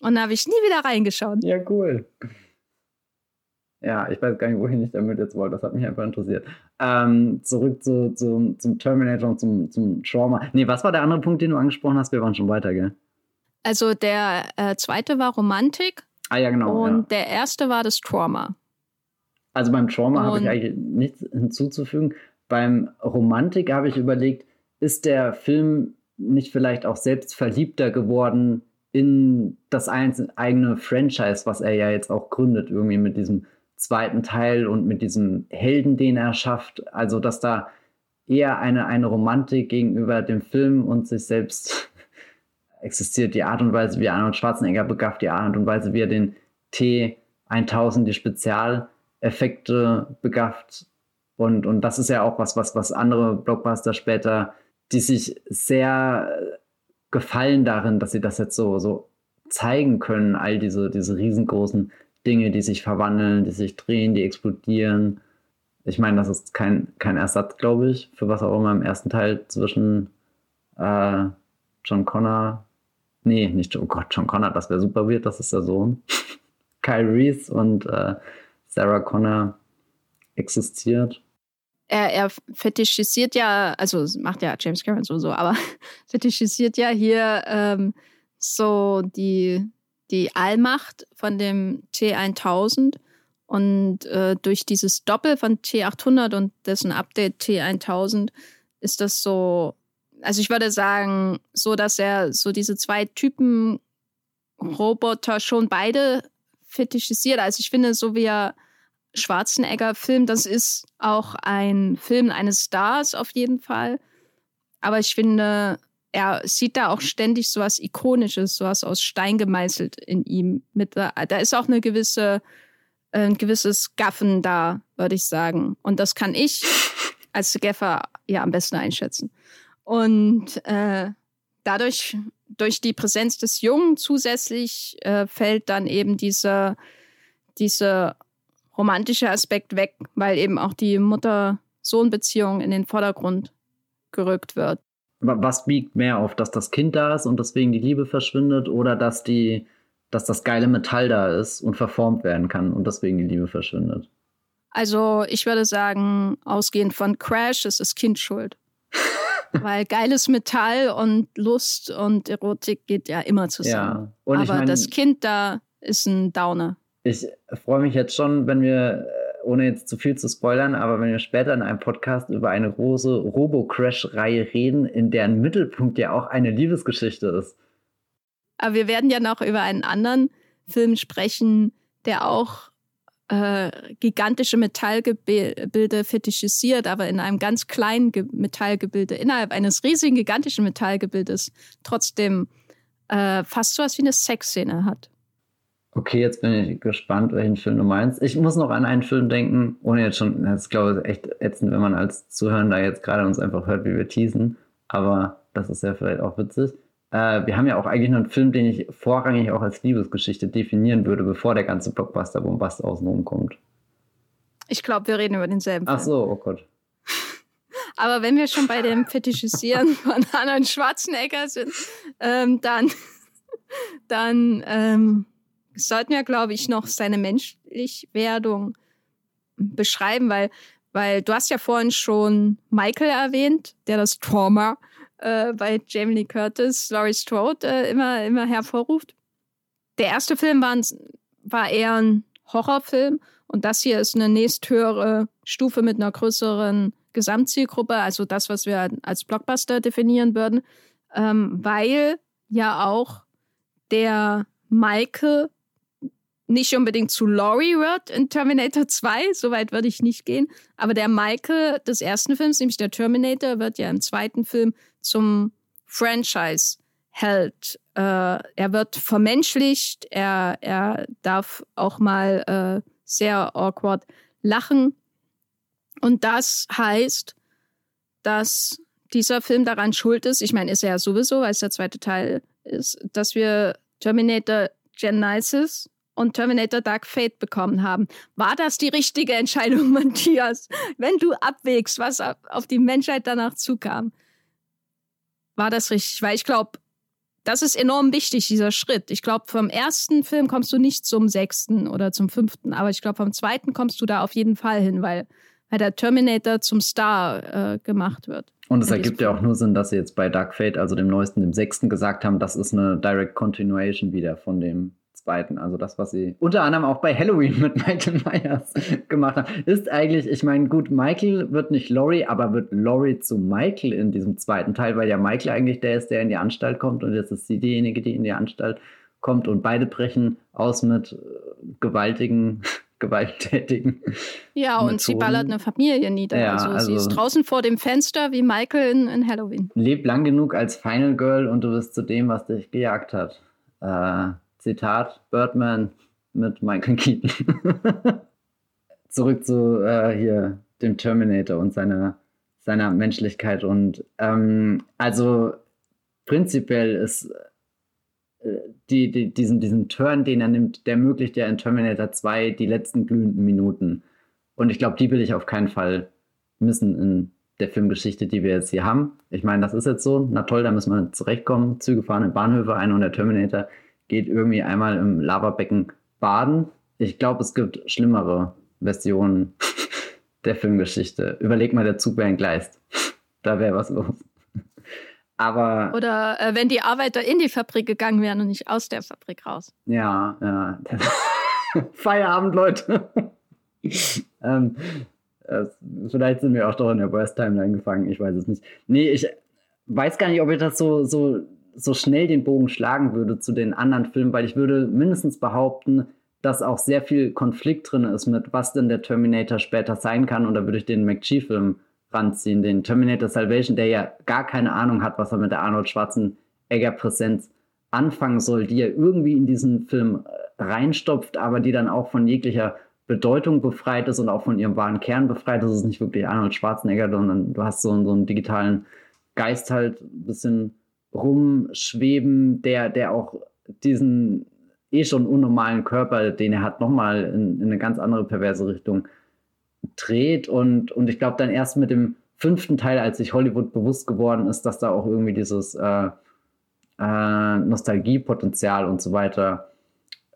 und da habe ich nie wieder reingeschaut. Ja, cool. Ja, ich weiß gar nicht, wohin ich damit jetzt wollte. Das hat mich einfach interessiert. Ähm, zurück zu, zu, zum Terminator und zum, zum Trauma. Nee, was war der andere Punkt, den du angesprochen hast? Wir waren schon weiter, gell? Also der äh, zweite war Romantik. Ah ja, genau. Und ja. der erste war das Trauma. Also beim Trauma habe ich eigentlich nichts hinzuzufügen. Beim Romantik habe ich überlegt, ist der Film nicht vielleicht auch selbst verliebter geworden in das eigene Franchise, was er ja jetzt auch gründet, irgendwie mit diesem zweiten Teil und mit diesem Helden, den er schafft. Also, dass da eher eine, eine Romantik gegenüber dem Film und sich selbst <laughs> existiert. Die Art und Weise, wie Arnold Schwarzenegger begafft, die Art und Weise, wie er den T1000, die Spezial- Effekte begafft. Und, und das ist ja auch was, was, was andere Blockbuster später, die sich sehr gefallen darin, dass sie das jetzt so, so zeigen können, all diese, diese riesengroßen Dinge, die sich verwandeln, die sich drehen, die explodieren. Ich meine, das ist kein, kein Ersatz, glaube ich, für was auch immer im ersten Teil zwischen äh, John Connor. Nee, nicht, oh Gott, John Connor, das wäre super weird, das ist der Sohn. <laughs> Kyle Reese und äh, Sarah Connor existiert. Er, er fetischisiert ja, also macht ja James Cameron so, aber <laughs> fetischisiert ja hier ähm, so die, die Allmacht von dem T1000 und äh, durch dieses Doppel von T800 und dessen Update T1000 ist das so, also ich würde sagen, so, dass er so diese zwei Typen Roboter schon beide fetischisiert. Also ich finde, so wie er Schwarzenegger Film, das ist auch ein Film eines Stars auf jeden Fall. Aber ich finde, er sieht da auch ständig so was Ikonisches, so was aus Stein gemeißelt in ihm. Mit, da ist auch eine gewisse, ein gewisses Gaffen da, würde ich sagen. Und das kann ich als Gaffer ja am besten einschätzen. Und äh, dadurch, durch die Präsenz des Jungen zusätzlich, äh, fällt dann eben dieser diese romantische Aspekt weg, weil eben auch die Mutter-Sohn-Beziehung in den Vordergrund gerückt wird. Was biegt mehr auf, dass das Kind da ist und deswegen die Liebe verschwindet oder dass die, dass das geile Metall da ist und verformt werden kann und deswegen die Liebe verschwindet? Also ich würde sagen, ausgehend von Crash ist das Kind schuld. <laughs> Weil geiles Metall und Lust und Erotik geht ja immer zusammen. Ja. Aber mein, das Kind da ist ein Downer. Ich freue mich jetzt schon, wenn wir, ohne jetzt zu viel zu spoilern, aber wenn wir später in einem Podcast über eine große Robo-Crash-Reihe reden, in deren Mittelpunkt ja auch eine Liebesgeschichte ist. Aber wir werden ja noch über einen anderen Film sprechen, der auch äh, gigantische Metallgebilde fetischisiert, aber in einem ganz kleinen Ge Metallgebilde, innerhalb eines riesigen gigantischen Metallgebildes, trotzdem äh, fast so was wie eine Sexszene hat. Okay, jetzt bin ich gespannt, welchen Film du meinst. Ich muss noch an einen Film denken, ohne jetzt schon, das ist glaube ich echt ätzend, wenn man als Zuhörender jetzt gerade uns einfach hört, wie wir teasen. Aber das ist ja vielleicht auch witzig. Äh, wir haben ja auch eigentlich nur einen Film, den ich vorrangig auch als Liebesgeschichte definieren würde, bevor der ganze Blockbuster-Bombast außenrum kommt. Ich glaube, wir reden über denselben Film. Ach so, oh Gott. <laughs> Aber wenn wir schon bei dem Fetischisieren <laughs> von Arnold Schwarzenegger sind, ähm, dann, <laughs> dann ähm, sollten wir, glaube ich, noch seine Menschlichwerdung beschreiben, weil, weil du hast ja vorhin schon Michael erwähnt, der das Trauma äh, bei Jamie Lee Curtis, Laurie Strode äh, immer, immer hervorruft. Der erste Film war, war eher ein Horrorfilm und das hier ist eine nächsthöhere Stufe mit einer größeren Gesamtzielgruppe, also das, was wir als Blockbuster definieren würden, ähm, weil ja auch der Michael nicht unbedingt zu Laurie wird in Terminator 2, soweit würde ich nicht gehen, aber der Michael des ersten Films, nämlich der Terminator, wird ja im zweiten Film zum Franchise-Held. Äh, er wird vermenschlicht, er, er darf auch mal äh, sehr awkward lachen. Und das heißt, dass dieser Film daran schuld ist, ich meine, ist er ja sowieso, weil es der zweite Teil ist, dass wir Terminator Genesis und Terminator Dark Fate bekommen haben. War das die richtige Entscheidung, <laughs> Matthias? Wenn du abwägst, was auf die Menschheit danach zukam, war das richtig? Weil ich glaube, das ist enorm wichtig, dieser Schritt. Ich glaube, vom ersten Film kommst du nicht zum sechsten oder zum fünften, aber ich glaube, vom zweiten kommst du da auf jeden Fall hin, weil, weil der Terminator zum Star äh, gemacht wird. Und es ergibt ja auch nur Sinn, dass sie jetzt bei Dark Fate, also dem neuesten, dem sechsten, gesagt haben, das ist eine Direct Continuation wieder von dem zweiten. Also das, was sie unter anderem auch bei Halloween <laughs> mit Michael Myers gemacht haben, ist eigentlich, ich meine, gut, Michael wird nicht Laurie, aber wird Laurie zu Michael in diesem zweiten Teil, weil ja Michael eigentlich der ist, der in die Anstalt kommt und jetzt ist sie diejenige, die in die Anstalt kommt und beide brechen aus mit äh, gewaltigen <laughs> gewalttätigen. Ja, und sie ballert eine Familie nieder. Ja, also, also, sie ist draußen vor dem Fenster wie Michael in, in, Halloween. Lebt lang genug als Final Girl und du bist zu dem, was dich gejagt hat. Äh, Zitat Birdman mit Michael Keaton. <laughs> Zurück zu äh, hier dem Terminator und seiner, seiner Menschlichkeit. Und ähm, also prinzipiell ist äh, die, die, diesen, diesen Turn, den er nimmt, der ermöglicht ja in Terminator 2 die letzten glühenden Minuten. Und ich glaube, die will ich auf keinen Fall missen in der Filmgeschichte, die wir jetzt hier haben. Ich meine, das ist jetzt so. Na toll, da müssen wir zurechtkommen. Züge fahren in Bahnhöfe ein und der Terminator geht irgendwie einmal im Lavabecken baden. Ich glaube, es gibt schlimmere Versionen <laughs> der Filmgeschichte. Überleg mal, der Zug wäre entgleist. <laughs> Da wäre was los. <laughs> Aber. Oder äh, wenn die Arbeiter in die Fabrik gegangen wären und nicht aus der Fabrik raus. Ja, ja. Feierabend, Leute. ähm, äh, vielleicht sind wir auch doch in der Worst Timeline gefangen, ich weiß es nicht. Nee, ich weiß gar nicht, ob ich das so, so, so schnell den Bogen schlagen würde zu den anderen Filmen, weil ich würde mindestens behaupten, dass auch sehr viel Konflikt drin ist mit, was denn der Terminator später sein kann. Und da würde ich den McGee-Film ranziehen, den Terminator Salvation, der ja gar keine Ahnung hat, was er mit der Arnold Schwarzenegger-Präsenz anfangen soll, die er irgendwie in diesen Film äh, reinstopft, aber die dann auch von jeglicher Bedeutung befreit ist und auch von ihrem wahren Kern befreit. Das ist nicht wirklich Arnold Schwarzenegger, sondern du hast so, so einen digitalen Geist halt ein bisschen rumschweben, der, der auch diesen eh schon unnormalen Körper, den er hat, nochmal in, in eine ganz andere perverse Richtung dreht. Und, und ich glaube dann erst mit dem fünften Teil, als sich Hollywood bewusst geworden ist, dass da auch irgendwie dieses äh, äh, Nostalgiepotenzial und so weiter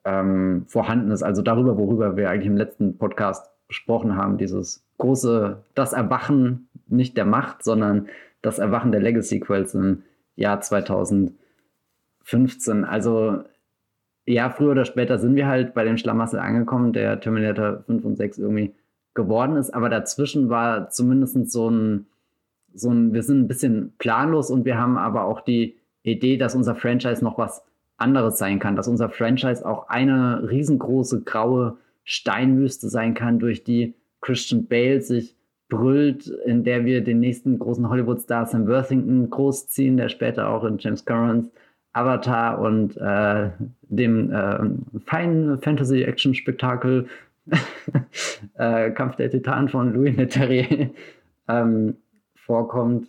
ähm, vorhanden ist. Also darüber, worüber wir eigentlich im letzten Podcast besprochen haben, dieses große, das Erwachen nicht der Macht, sondern das Erwachen der Legacy-Quells im Jahr 2015. Also ja, früher oder später sind wir halt bei dem Schlamassel angekommen, der Terminator 5 und 6 irgendwie geworden ist, aber dazwischen war zumindest so ein, so ein, wir sind ein bisschen planlos und wir haben aber auch die Idee, dass unser Franchise noch was anderes sein kann, dass unser Franchise auch eine riesengroße graue Steinwüste sein kann, durch die Christian Bale sich brüllt, in der wir den nächsten großen Hollywood-Star Sam Worthington großziehen, der später auch in James Camerons Avatar und äh, dem äh, feinen Fantasy-Action-Spektakel <laughs> äh, Kampf der Titanen von Louis Leterrier <laughs> ähm, vorkommt.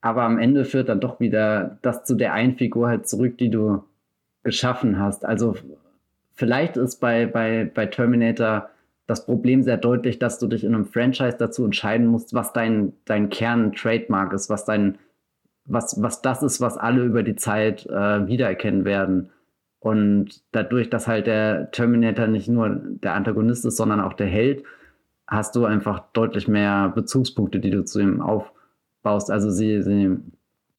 Aber am Ende führt dann doch wieder das zu der einen Figur halt zurück, die du geschaffen hast. Also vielleicht ist bei, bei, bei Terminator das Problem sehr deutlich, dass du dich in einem Franchise dazu entscheiden musst, was dein, dein Kern-Trademark ist, was dein, was, was das ist, was alle über die Zeit äh, wiedererkennen werden. Und dadurch, dass halt der Terminator nicht nur der Antagonist ist, sondern auch der Held, hast du einfach deutlich mehr Bezugspunkte, die du zu ihm aufbaust. Also sie, sie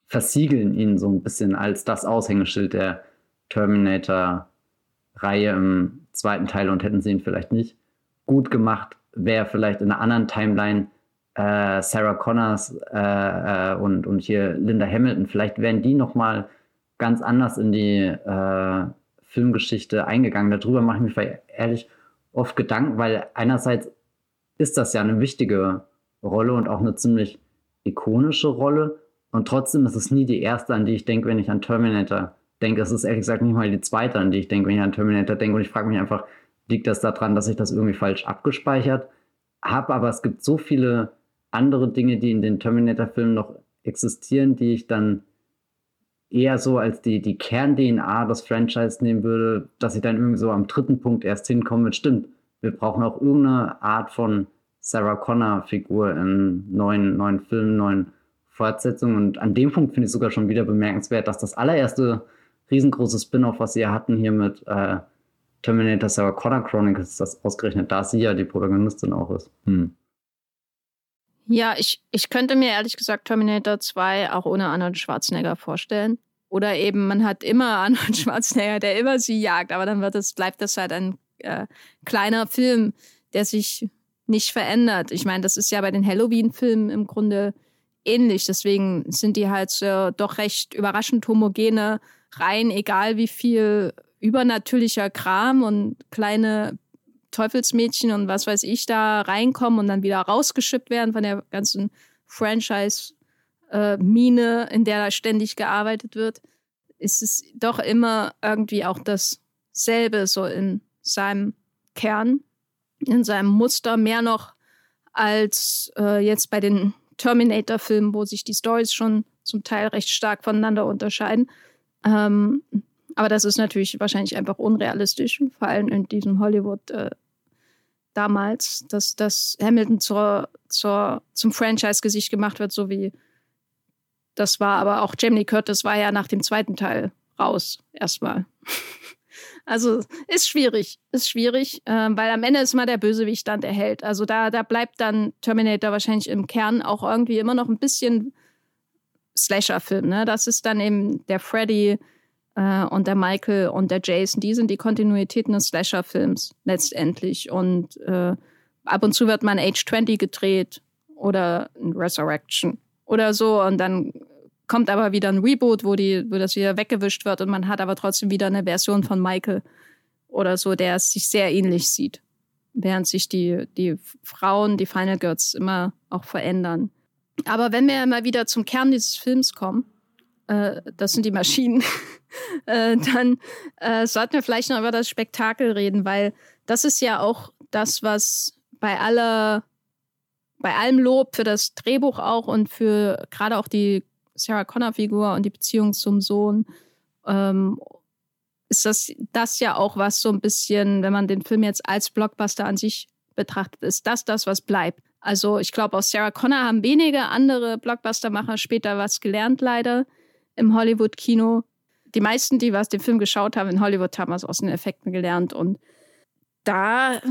versiegeln ihn so ein bisschen als das Aushängeschild der Terminator-Reihe im zweiten Teil und hätten sie ihn vielleicht nicht gut gemacht, wäre vielleicht in einer anderen Timeline äh, Sarah Connors äh, äh, und, und hier Linda Hamilton, vielleicht wären die nochmal ganz anders in die äh, Filmgeschichte eingegangen. Darüber mache ich mich ehrlich oft Gedanken, weil einerseits ist das ja eine wichtige Rolle und auch eine ziemlich ikonische Rolle. Und trotzdem ist es nie die erste, an die ich denke, wenn ich an Terminator denke. Es ist ehrlich gesagt nicht mal die zweite, an die ich denke, wenn ich an Terminator denke. Und ich frage mich einfach, liegt das daran, dass ich das irgendwie falsch abgespeichert habe? Aber es gibt so viele andere Dinge, die in den Terminator-Filmen noch existieren, die ich dann eher so als die, die Kern-DNA des Franchise nehmen würde, dass ich dann irgendwie so am dritten Punkt erst hinkomme stimmt, wir brauchen auch irgendeine Art von Sarah Connor-Figur in neuen, neuen Filmen, neuen Fortsetzungen. Und an dem Punkt finde ich sogar schon wieder bemerkenswert, dass das allererste riesengroße Spin-off, was sie hatten hier mit äh, Terminator Sarah Chronicles, das ausgerechnet da sie ja die Protagonistin auch ist. Hm. Ja, ich, ich könnte mir ehrlich gesagt Terminator 2 auch ohne Arnold Schwarzenegger vorstellen. Oder eben, man hat immer <laughs> Arnold Schwarzenegger, der immer sie jagt, aber dann wird es, bleibt das halt ein äh, kleiner Film, der sich nicht verändert. Ich meine, das ist ja bei den Halloween-Filmen im Grunde ähnlich. Deswegen sind die halt so doch recht überraschend homogene Reihen, egal wie viel übernatürlicher Kram und kleine Teufelsmädchen und was weiß ich da reinkommen und dann wieder rausgeschippt werden von der ganzen Franchise-Mine, in der da ständig gearbeitet wird, ist es doch immer irgendwie auch dasselbe, so in seinem Kern, in seinem Muster, mehr noch als äh, jetzt bei den Terminator-Filmen, wo sich die Stories schon zum Teil recht stark voneinander unterscheiden. Ähm, aber das ist natürlich wahrscheinlich einfach unrealistisch, vor allem in diesem Hollywood äh, damals, dass, dass Hamilton zur, zur, zum Franchise-Gesicht gemacht wird, so wie das war. Aber auch Jamie Curtis war ja nach dem zweiten Teil raus, erstmal. <laughs> Also ist schwierig, ist schwierig, äh, weil am Ende ist immer der Bösewicht dann der Held. Also da, da bleibt dann Terminator wahrscheinlich im Kern auch irgendwie immer noch ein bisschen Slasher-Film. Ne? Das ist dann eben der Freddy äh, und der Michael und der Jason. Die sind die Kontinuitäten des Slasher-Films letztendlich. Und äh, ab und zu wird man Age 20 gedreht oder ein Resurrection oder so. Und dann kommt aber wieder ein Reboot, wo, die, wo das wieder weggewischt wird und man hat aber trotzdem wieder eine Version von Michael oder so, der sich sehr ähnlich sieht. Während sich die, die Frauen, die Final Girls immer auch verändern. Aber wenn wir mal wieder zum Kern dieses Films kommen, äh, das sind die Maschinen, <laughs> äh, dann äh, sollten wir vielleicht noch über das Spektakel reden, weil das ist ja auch das, was bei aller, bei allem Lob für das Drehbuch auch und für gerade auch die Sarah Connor-Figur und die Beziehung zum Sohn, ähm, ist das, das ja auch was so ein bisschen, wenn man den Film jetzt als Blockbuster an sich betrachtet, ist das das, was bleibt. Also ich glaube, aus Sarah Connor haben wenige andere Blockbustermacher später was gelernt, leider im Hollywood-Kino. Die meisten, die was den Film geschaut haben in Hollywood, haben was aus den Effekten gelernt. Und da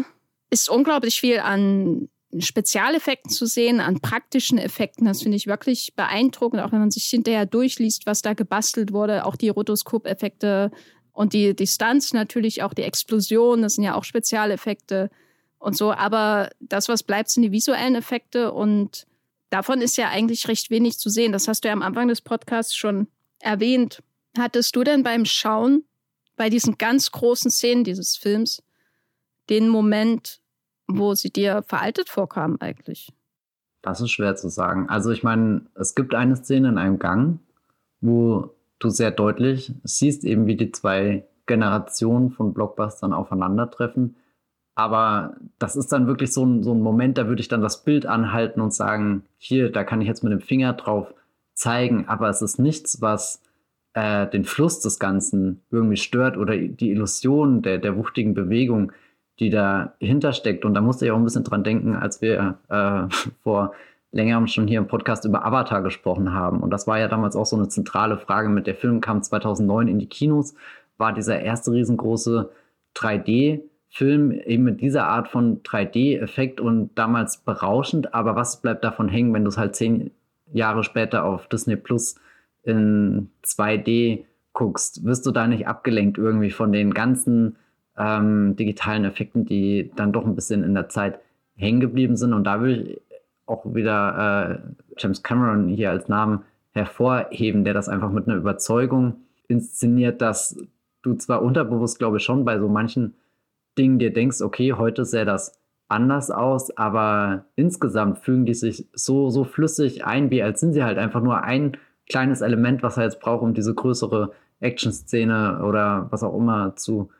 ist unglaublich viel an Spezialeffekten zu sehen, an praktischen Effekten. Das finde ich wirklich beeindruckend, auch wenn man sich hinterher durchliest, was da gebastelt wurde. Auch die Rotoskop-Effekte und die, Stunts natürlich, auch die Explosionen, das sind ja auch Spezialeffekte und so. Aber das, was bleibt, sind die visuellen Effekte und davon ist ja eigentlich recht wenig zu sehen. Das hast du ja am Anfang des Podcasts schon erwähnt. Hattest du denn beim Schauen bei diesen ganz großen Szenen dieses Films den Moment, wo sie dir veraltet vorkamen eigentlich? Das ist schwer zu sagen. Also ich meine, es gibt eine Szene in einem Gang, wo du sehr deutlich siehst, eben wie die zwei Generationen von Blockbustern aufeinandertreffen. Aber das ist dann wirklich so ein, so ein Moment, da würde ich dann das Bild anhalten und sagen, hier, da kann ich jetzt mit dem Finger drauf zeigen. Aber es ist nichts, was äh, den Fluss des Ganzen irgendwie stört oder die Illusion der, der wuchtigen Bewegung die dahinter steckt. Und da musste ich auch ein bisschen dran denken, als wir äh, <laughs> vor längerem schon hier im Podcast über Avatar gesprochen haben. Und das war ja damals auch so eine zentrale Frage mit der Film kam 2009 in die Kinos, war dieser erste riesengroße 3D-Film eben mit dieser Art von 3D-Effekt und damals berauschend. Aber was bleibt davon hängen, wenn du es halt zehn Jahre später auf Disney Plus in 2D guckst? Wirst du da nicht abgelenkt irgendwie von den ganzen ähm, digitalen Effekten, die dann doch ein bisschen in der Zeit hängen geblieben sind. Und da will ich auch wieder äh, James Cameron hier als Namen hervorheben, der das einfach mit einer Überzeugung inszeniert, dass du zwar unterbewusst, glaube ich, schon bei so manchen Dingen dir denkst, okay, heute sähe das anders aus, aber insgesamt fügen die sich so, so flüssig ein, wie als sind sie halt einfach nur ein kleines Element, was er jetzt braucht, um diese größere Action-Szene oder was auch immer zu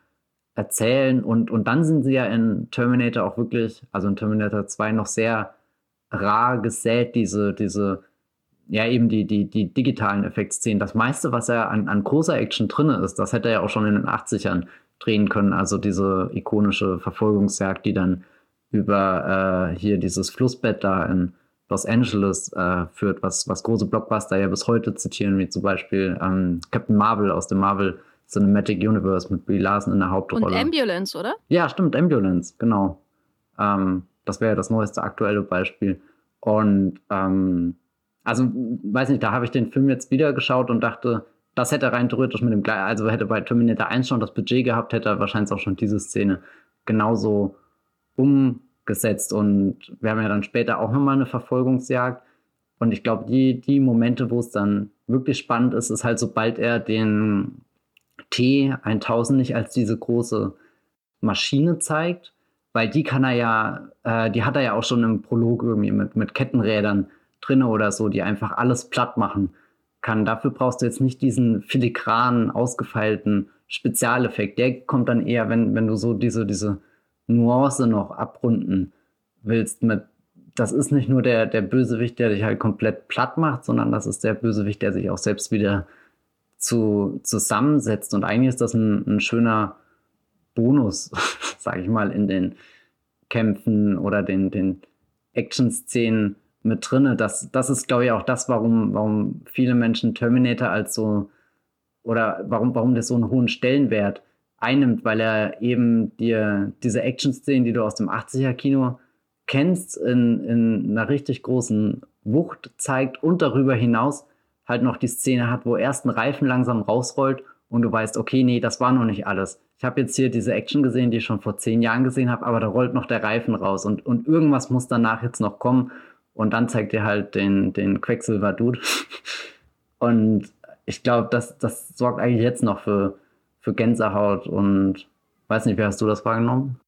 erzählen. Und, und dann sind sie ja in Terminator auch wirklich, also in Terminator 2 noch sehr rar gesät, diese, diese, ja, eben die, die, die digitalen Effektszenen. Das meiste, was er an, an großer Action drin ist, das hätte er ja auch schon in den 80ern drehen können. Also diese ikonische Verfolgungsjagd, die dann über äh, hier dieses Flussbett da in Los Angeles äh, führt, was, was große Blockbuster ja bis heute zitieren, wie zum Beispiel ähm, Captain Marvel aus dem Marvel Cinematic Universe mit Brie Larson in der Hauptrolle. Und Ambulance, oder? Ja, stimmt, Ambulance, genau. Ähm, das wäre ja das neueste aktuelle Beispiel. Und ähm, also, weiß nicht, da habe ich den Film jetzt wieder geschaut und dachte, das hätte rein theoretisch mit dem gleichen, also hätte bei Terminator 1 schon das Budget gehabt, hätte er wahrscheinlich auch schon diese Szene genauso umgesetzt. Und wir haben ja dann später auch nochmal eine Verfolgungsjagd. Und ich glaube, die, die Momente, wo es dann wirklich spannend ist, ist halt, sobald er den T1000 nicht als diese große Maschine zeigt, weil die kann er ja, äh, die hat er ja auch schon im Prolog irgendwie mit, mit Kettenrädern drin oder so, die einfach alles platt machen kann. Dafür brauchst du jetzt nicht diesen filigranen, ausgefeilten Spezialeffekt. Der kommt dann eher, wenn, wenn du so diese, diese Nuance noch abrunden willst mit, das ist nicht nur der, der Bösewicht, der dich halt komplett platt macht, sondern das ist der Bösewicht, der sich auch selbst wieder zu, zusammensetzt. Und eigentlich ist das ein, ein schöner Bonus, <laughs> sage ich mal, in den Kämpfen oder den, den Action-Szenen mit drinne. Das, das ist, glaube ich, auch das, warum, warum viele Menschen Terminator als so oder warum, warum das so einen hohen Stellenwert einnimmt, weil er eben dir diese Action-Szenen, die du aus dem 80er-Kino kennst, in, in einer richtig großen Wucht zeigt und darüber hinaus halt noch die Szene hat, wo erst ein Reifen langsam rausrollt und du weißt, okay, nee, das war noch nicht alles. Ich habe jetzt hier diese Action gesehen, die ich schon vor zehn Jahren gesehen habe, aber da rollt noch der Reifen raus und, und irgendwas muss danach jetzt noch kommen und dann zeigt dir halt den, den Quecksilver-Dude. <laughs> und ich glaube, das, das sorgt eigentlich jetzt noch für, für Gänsehaut und weiß nicht, wie hast du das wahrgenommen?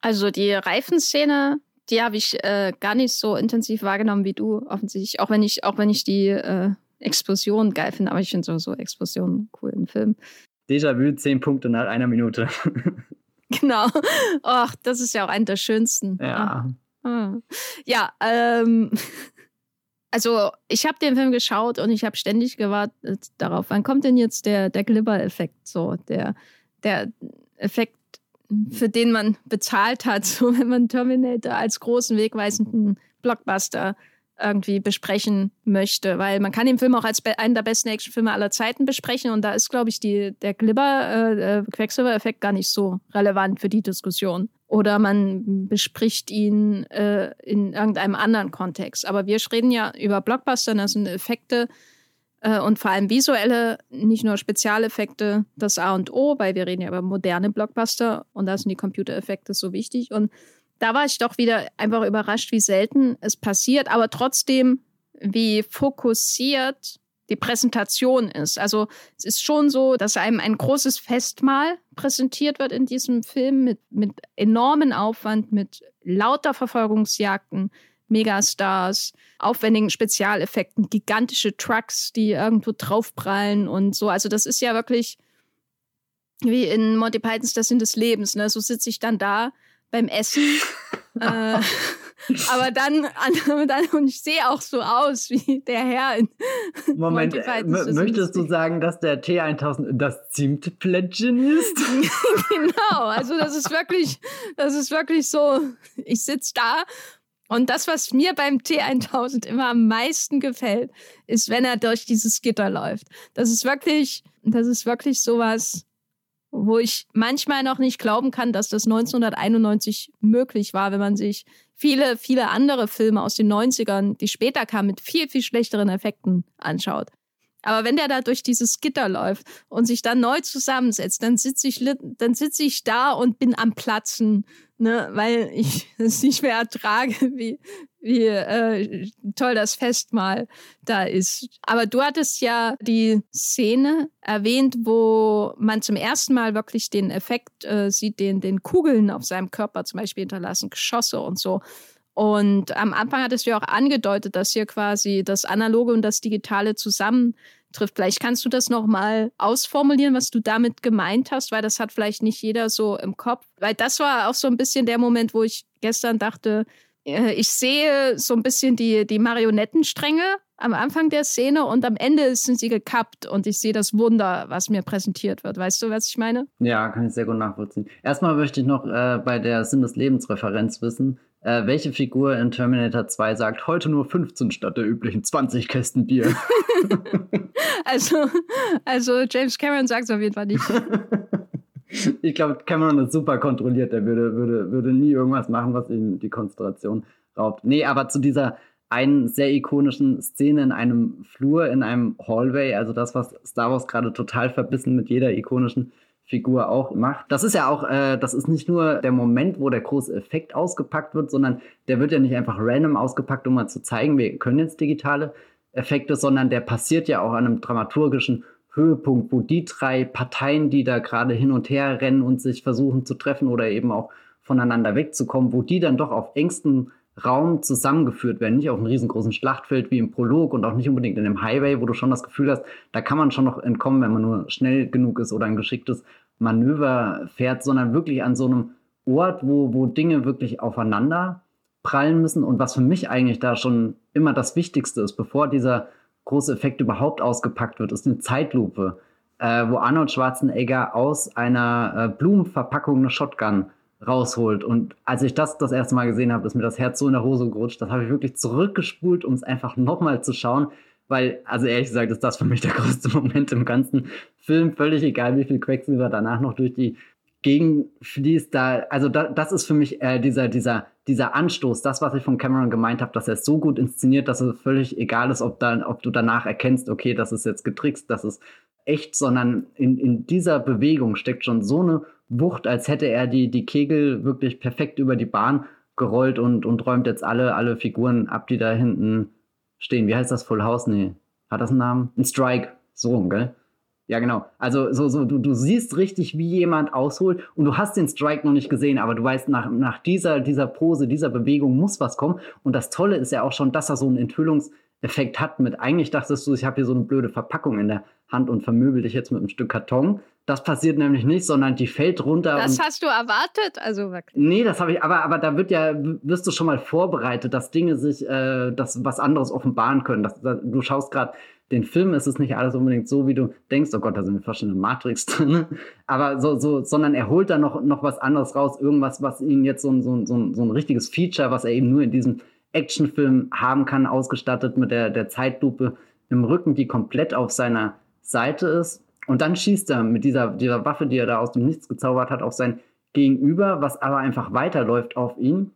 Also die Reifenszene, die habe ich äh, gar nicht so intensiv wahrgenommen wie du, offensichtlich. Auch wenn ich, auch wenn ich die äh, Explosion geil finde, aber ich finde sowieso Explosionen cool im Film. Déjà-vu, zehn Punkte nach einer Minute. <laughs> genau. Ach, das ist ja auch einer der schönsten. Ja. Ah. ah. Ja, ähm. Also, ich habe den Film geschaut und ich habe ständig gewartet darauf, wann kommt denn jetzt der, der Glibber-Effekt, so der, der Effekt, für den man bezahlt hat, <laughs> so wenn man Terminator als großen, wegweisenden Blockbuster irgendwie besprechen möchte, weil man kann den Film auch als einen der besten Actionfilme aller Zeiten besprechen und da ist, glaube ich, die, der Glibber-Quecksilver-Effekt äh, gar nicht so relevant für die Diskussion. Oder man bespricht ihn äh, in irgendeinem anderen Kontext. Aber wir reden ja über Blockbuster, das sind Effekte äh, und vor allem visuelle, nicht nur Spezialeffekte, das A und O, weil wir reden ja über moderne Blockbuster und da sind die Computereffekte so wichtig und da war ich doch wieder einfach überrascht, wie selten es passiert, aber trotzdem, wie fokussiert die Präsentation ist. Also es ist schon so, dass einem ein großes Festmahl präsentiert wird in diesem Film mit, mit enormen Aufwand, mit lauter Verfolgungsjagden, Megastars, aufwendigen Spezialeffekten, gigantische Trucks, die irgendwo draufprallen und so. Also das ist ja wirklich wie in Monty Pythons Das Sinn des Lebens. Ne? So sitze ich dann da beim Essen. <laughs> äh, aber dann, <laughs> dann, und ich sehe auch so aus wie der Herr in Moment, möchtest du sagen, dass der T1000 das Zimtplättchen ist? <laughs> genau, also das ist wirklich, das ist wirklich so, ich sitze da und das, was mir beim T1000 immer am meisten gefällt, ist, wenn er durch dieses Gitter läuft. Das ist wirklich, das ist wirklich sowas, wo ich manchmal noch nicht glauben kann, dass das 1991 möglich war, wenn man sich viele, viele andere Filme aus den 90ern, die später kamen, mit viel, viel schlechteren Effekten anschaut. Aber wenn der da durch dieses Gitter läuft und sich dann neu zusammensetzt, dann sitze ich, dann sitze ich da und bin am Platzen, ne, weil ich <laughs> es nicht mehr ertrage, wie, wie äh, toll das Festmahl da ist. Aber du hattest ja die Szene erwähnt, wo man zum ersten Mal wirklich den Effekt äh, sieht, den, den Kugeln auf seinem Körper zum Beispiel hinterlassen, Geschosse und so. Und am Anfang hattest du ja auch angedeutet, dass hier quasi das Analoge und das Digitale zusammentrifft. Vielleicht kannst du das nochmal ausformulieren, was du damit gemeint hast, weil das hat vielleicht nicht jeder so im Kopf. Weil das war auch so ein bisschen der Moment, wo ich gestern dachte, ich sehe so ein bisschen die, die Marionettenstränge am Anfang der Szene und am Ende sind sie gekappt und ich sehe das Wunder, was mir präsentiert wird. Weißt du, was ich meine? Ja, kann ich sehr gut nachvollziehen. Erstmal möchte ich noch äh, bei der Sinn des Lebens Referenz wissen, äh, welche Figur in Terminator 2 sagt, heute nur 15 statt der üblichen 20 Kästen Bier? <laughs> also, also James Cameron sagt es auf jeden Fall nicht. <laughs> ich glaube, Cameron ist super kontrolliert. Er würde, würde, würde nie irgendwas machen, was ihm die Konzentration raubt. Nee, aber zu dieser einen sehr ikonischen Szene in einem Flur, in einem Hallway, also das, was Star Wars gerade total verbissen mit jeder ikonischen Figur auch macht. Das ist ja auch, äh, das ist nicht nur der Moment, wo der große Effekt ausgepackt wird, sondern der wird ja nicht einfach random ausgepackt, um mal zu zeigen, wir können jetzt digitale Effekte, sondern der passiert ja auch an einem dramaturgischen Höhepunkt, wo die drei Parteien, die da gerade hin und her rennen und sich versuchen zu treffen oder eben auch voneinander wegzukommen, wo die dann doch auf engstem Raum zusammengeführt werden, nicht auf einem riesengroßen Schlachtfeld wie im Prolog und auch nicht unbedingt in einem Highway, wo du schon das Gefühl hast, da kann man schon noch entkommen, wenn man nur schnell genug ist oder ein geschicktes Manöver fährt, sondern wirklich an so einem Ort, wo, wo Dinge wirklich aufeinander prallen müssen. Und was für mich eigentlich da schon immer das Wichtigste ist, bevor dieser große Effekt überhaupt ausgepackt wird, ist eine Zeitlupe, äh, wo Arnold Schwarzenegger aus einer äh, Blumenverpackung eine Shotgun rausholt. Und als ich das das erste Mal gesehen habe, ist mir das Herz so in der Hose gerutscht. Das habe ich wirklich zurückgespult, um es einfach nochmal zu schauen. Weil, also ehrlich gesagt, ist das für mich der größte <laughs> Moment im ganzen Film. Völlig egal, wie viel Quecksilber danach noch durch die gegenfließt, da, also da, das ist für mich äh, dieser, dieser, dieser Anstoß, das, was ich von Cameron gemeint habe, dass er es so gut inszeniert, dass es völlig egal ist, ob, dann, ob du danach erkennst, okay, das ist jetzt getrickst, das ist echt, sondern in, in dieser Bewegung steckt schon so eine Wucht, als hätte er die, die Kegel wirklich perfekt über die Bahn gerollt und, und räumt jetzt alle, alle Figuren ab, die da hinten stehen. Wie heißt das? Full House? Nee. Hat das einen Namen? Ein Strike. So gell? Ja, genau. Also so, so, du, du siehst richtig, wie jemand ausholt und du hast den Strike noch nicht gesehen, aber du weißt, nach, nach dieser, dieser Pose, dieser Bewegung muss was kommen. Und das Tolle ist ja auch schon, dass er so einen Enthüllungseffekt hat mit, eigentlich dachtest du, ich habe hier so eine blöde Verpackung in der Hand und vermöbel dich jetzt mit einem Stück Karton. Das passiert nämlich nicht, sondern die fällt runter. Das hast du erwartet? Also wirklich. Nee, das habe ich, aber, aber da wird ja, wirst du schon mal vorbereitet, dass Dinge sich, äh, dass was anderes offenbaren können. Das, das, du schaust gerade den Film, ist es nicht alles unbedingt so, wie du denkst, oh Gott, da sind wir fast in Matrix <laughs> drin. Aber so, so, sondern er holt da noch, noch was anderes raus, irgendwas, was ihn jetzt so ein, so, ein, so, ein, so ein richtiges Feature, was er eben nur in diesem Actionfilm haben kann, ausgestattet mit der, der Zeitlupe im Rücken, die komplett auf seiner Seite ist und dann schießt er mit dieser, dieser Waffe, die er da aus dem Nichts gezaubert hat, auf sein Gegenüber, was aber einfach weiterläuft auf ihn.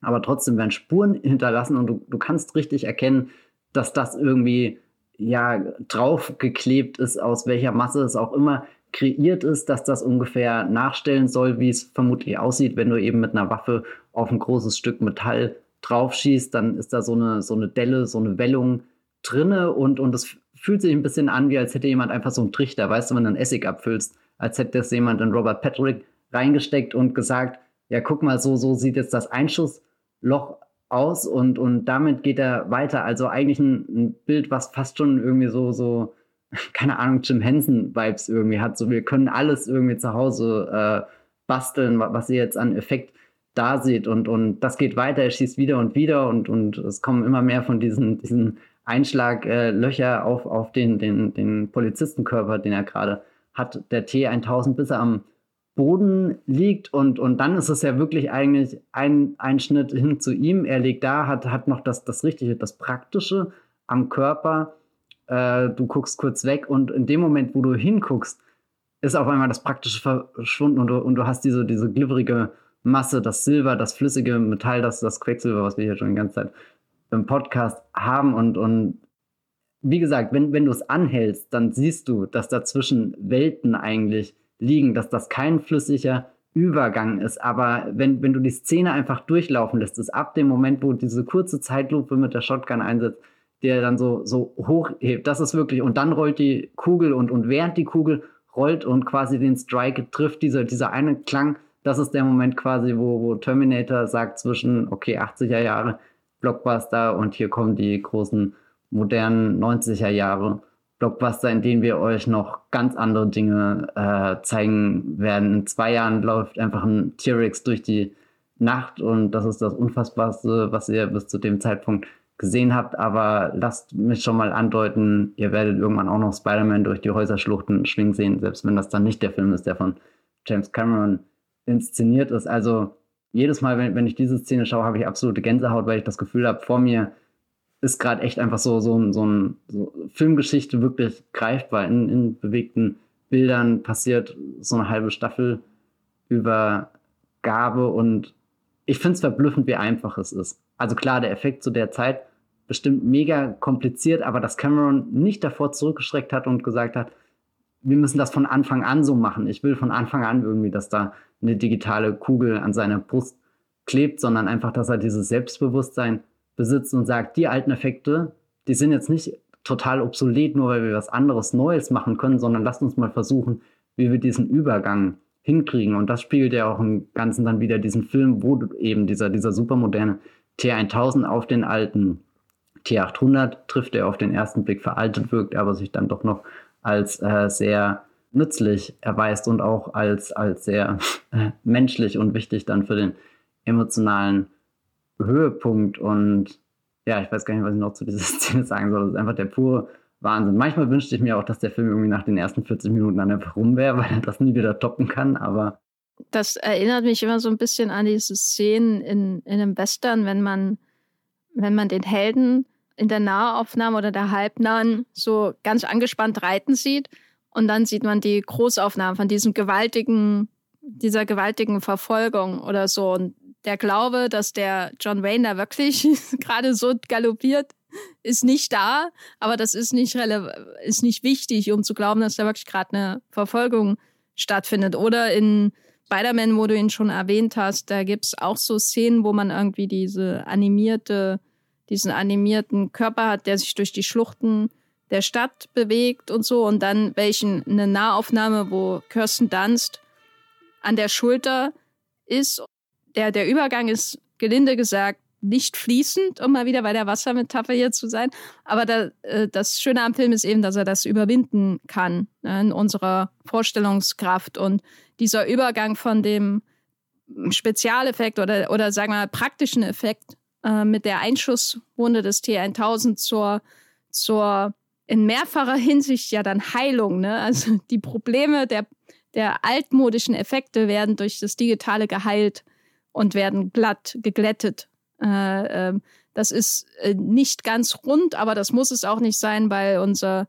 Aber trotzdem werden Spuren hinterlassen und du, du kannst richtig erkennen, dass das irgendwie ja draufgeklebt ist, aus welcher Masse es auch immer kreiert ist, dass das ungefähr nachstellen soll, wie es vermutlich aussieht, wenn du eben mit einer Waffe auf ein großes Stück Metall draufschießt, dann ist da so eine, so eine Delle, so eine Wellung drinne und, und es fühlt sich ein bisschen an, wie als hätte jemand einfach so einen Trichter, weißt du, wenn du einen Essig abfüllst, als hätte das jemand in Robert Patrick reingesteckt und gesagt, ja, guck mal, so, so sieht jetzt das Einschussloch aus und, und damit geht er weiter. Also eigentlich ein, ein Bild, was fast schon irgendwie so, so, <laughs> keine Ahnung, Jim Henson-Vibes irgendwie hat. So, wir können alles irgendwie zu Hause äh, basteln, was ihr jetzt an Effekt da seht. Und, und das geht weiter, er schießt wieder und wieder und, und es kommen immer mehr von diesen, diesen Einschlaglöcher äh, auf, auf den, den, den Polizistenkörper, den er gerade hat, der T1000, bis er am Boden liegt und, und dann ist es ja wirklich eigentlich ein, ein Schnitt hin zu ihm. Er liegt da, hat, hat noch das, das Richtige, das Praktische am Körper. Äh, du guckst kurz weg und in dem Moment, wo du hinguckst, ist auf einmal das Praktische verschwunden und du, und du hast diese, diese glibberige Masse, das Silber, das flüssige Metall, das, das Quecksilber, was wir hier schon die ganze Zeit im Podcast haben. Und, und wie gesagt, wenn, wenn du es anhältst, dann siehst du, dass dazwischen Welten eigentlich liegen, dass das kein flüssiger Übergang ist. Aber wenn, wenn du die Szene einfach durchlaufen lässt, ist ab dem Moment, wo diese kurze Zeitlupe mit der Shotgun einsetzt, der dann so, so hochhebt, das ist wirklich, und dann rollt die Kugel und, und während die Kugel rollt und quasi den Strike trifft, dieser, dieser eine Klang, das ist der Moment quasi, wo, wo Terminator sagt zwischen, okay, 80er Jahre, Blockbuster und hier kommen die großen modernen 90er Jahre Blockbuster, in denen wir euch noch ganz andere Dinge äh, zeigen werden. In zwei Jahren läuft einfach ein T-Rex durch die Nacht und das ist das Unfassbarste, was ihr bis zu dem Zeitpunkt gesehen habt. Aber lasst mich schon mal andeuten, ihr werdet irgendwann auch noch Spider-Man durch die Häuserschluchten schwingen sehen, selbst wenn das dann nicht der Film ist, der von James Cameron inszeniert ist. Also jedes Mal, wenn, wenn ich diese Szene schaue, habe ich absolute Gänsehaut, weil ich das Gefühl habe, vor mir ist gerade echt einfach so, so, so ein so Filmgeschichte wirklich greifbar. In, in bewegten Bildern passiert so eine halbe Staffel Übergabe und ich finde es verblüffend, wie einfach es ist. Also klar, der Effekt zu der Zeit bestimmt mega kompliziert, aber dass Cameron nicht davor zurückgeschreckt hat und gesagt hat, wir müssen das von Anfang an so machen. Ich will von Anfang an irgendwie, dass da eine digitale Kugel an seiner Brust klebt, sondern einfach, dass er dieses Selbstbewusstsein besitzt und sagt, die alten Effekte, die sind jetzt nicht total obsolet, nur weil wir was anderes Neues machen können, sondern lasst uns mal versuchen, wie wir diesen Übergang hinkriegen. Und das spiegelt ja auch im Ganzen dann wieder diesen Film, wo eben dieser, dieser supermoderne T1000 auf den alten T800 trifft, der auf den ersten Blick veraltet wirkt, aber sich dann doch noch als äh, sehr nützlich erweist und auch als, als sehr <laughs> äh, menschlich und wichtig dann für den emotionalen Höhepunkt. Und ja, ich weiß gar nicht, was ich noch zu dieser <laughs> Szene sagen soll. Das ist einfach der pure Wahnsinn. Manchmal wünschte ich mir auch, dass der Film irgendwie nach den ersten 40 Minuten dann einfach rum wäre, <laughs> weil er das nie wieder toppen kann, aber. Das erinnert mich immer so ein bisschen an diese Szenen in, in einem Western, wenn man, wenn man den Helden in der Nahaufnahme oder der Halbnahen so ganz angespannt reiten sieht. Und dann sieht man die Großaufnahmen von diesem gewaltigen dieser gewaltigen Verfolgung oder so. Und der Glaube, dass der John Wayne da wirklich <laughs> gerade so galoppiert, ist nicht da, aber das ist nicht, ist nicht wichtig, um zu glauben, dass da wirklich gerade eine Verfolgung stattfindet. Oder in Spider-Man, wo du ihn schon erwähnt hast, da gibt es auch so Szenen, wo man irgendwie diese animierte, diesen animierten Körper hat, der sich durch die Schluchten der Stadt bewegt und so. Und dann welchen eine Nahaufnahme, wo Kirsten Dunst an der Schulter ist. Der, der Übergang ist gelinde gesagt nicht fließend, um mal wieder bei der Wassermetapher hier zu sein. Aber da, äh, das Schöne am Film ist eben, dass er das überwinden kann ne, in unserer Vorstellungskraft. Und dieser Übergang von dem Spezialeffekt oder, oder sagen wir mal praktischen Effekt äh, mit der Einschusswunde des T1000 zur, zur in mehrfacher Hinsicht ja dann Heilung. Ne? <laughs> Also die Probleme der, der altmodischen Effekte werden durch das Digitale geheilt und werden glatt geglättet. Äh, äh, das ist äh, nicht ganz rund, aber das muss es auch nicht sein, weil unser,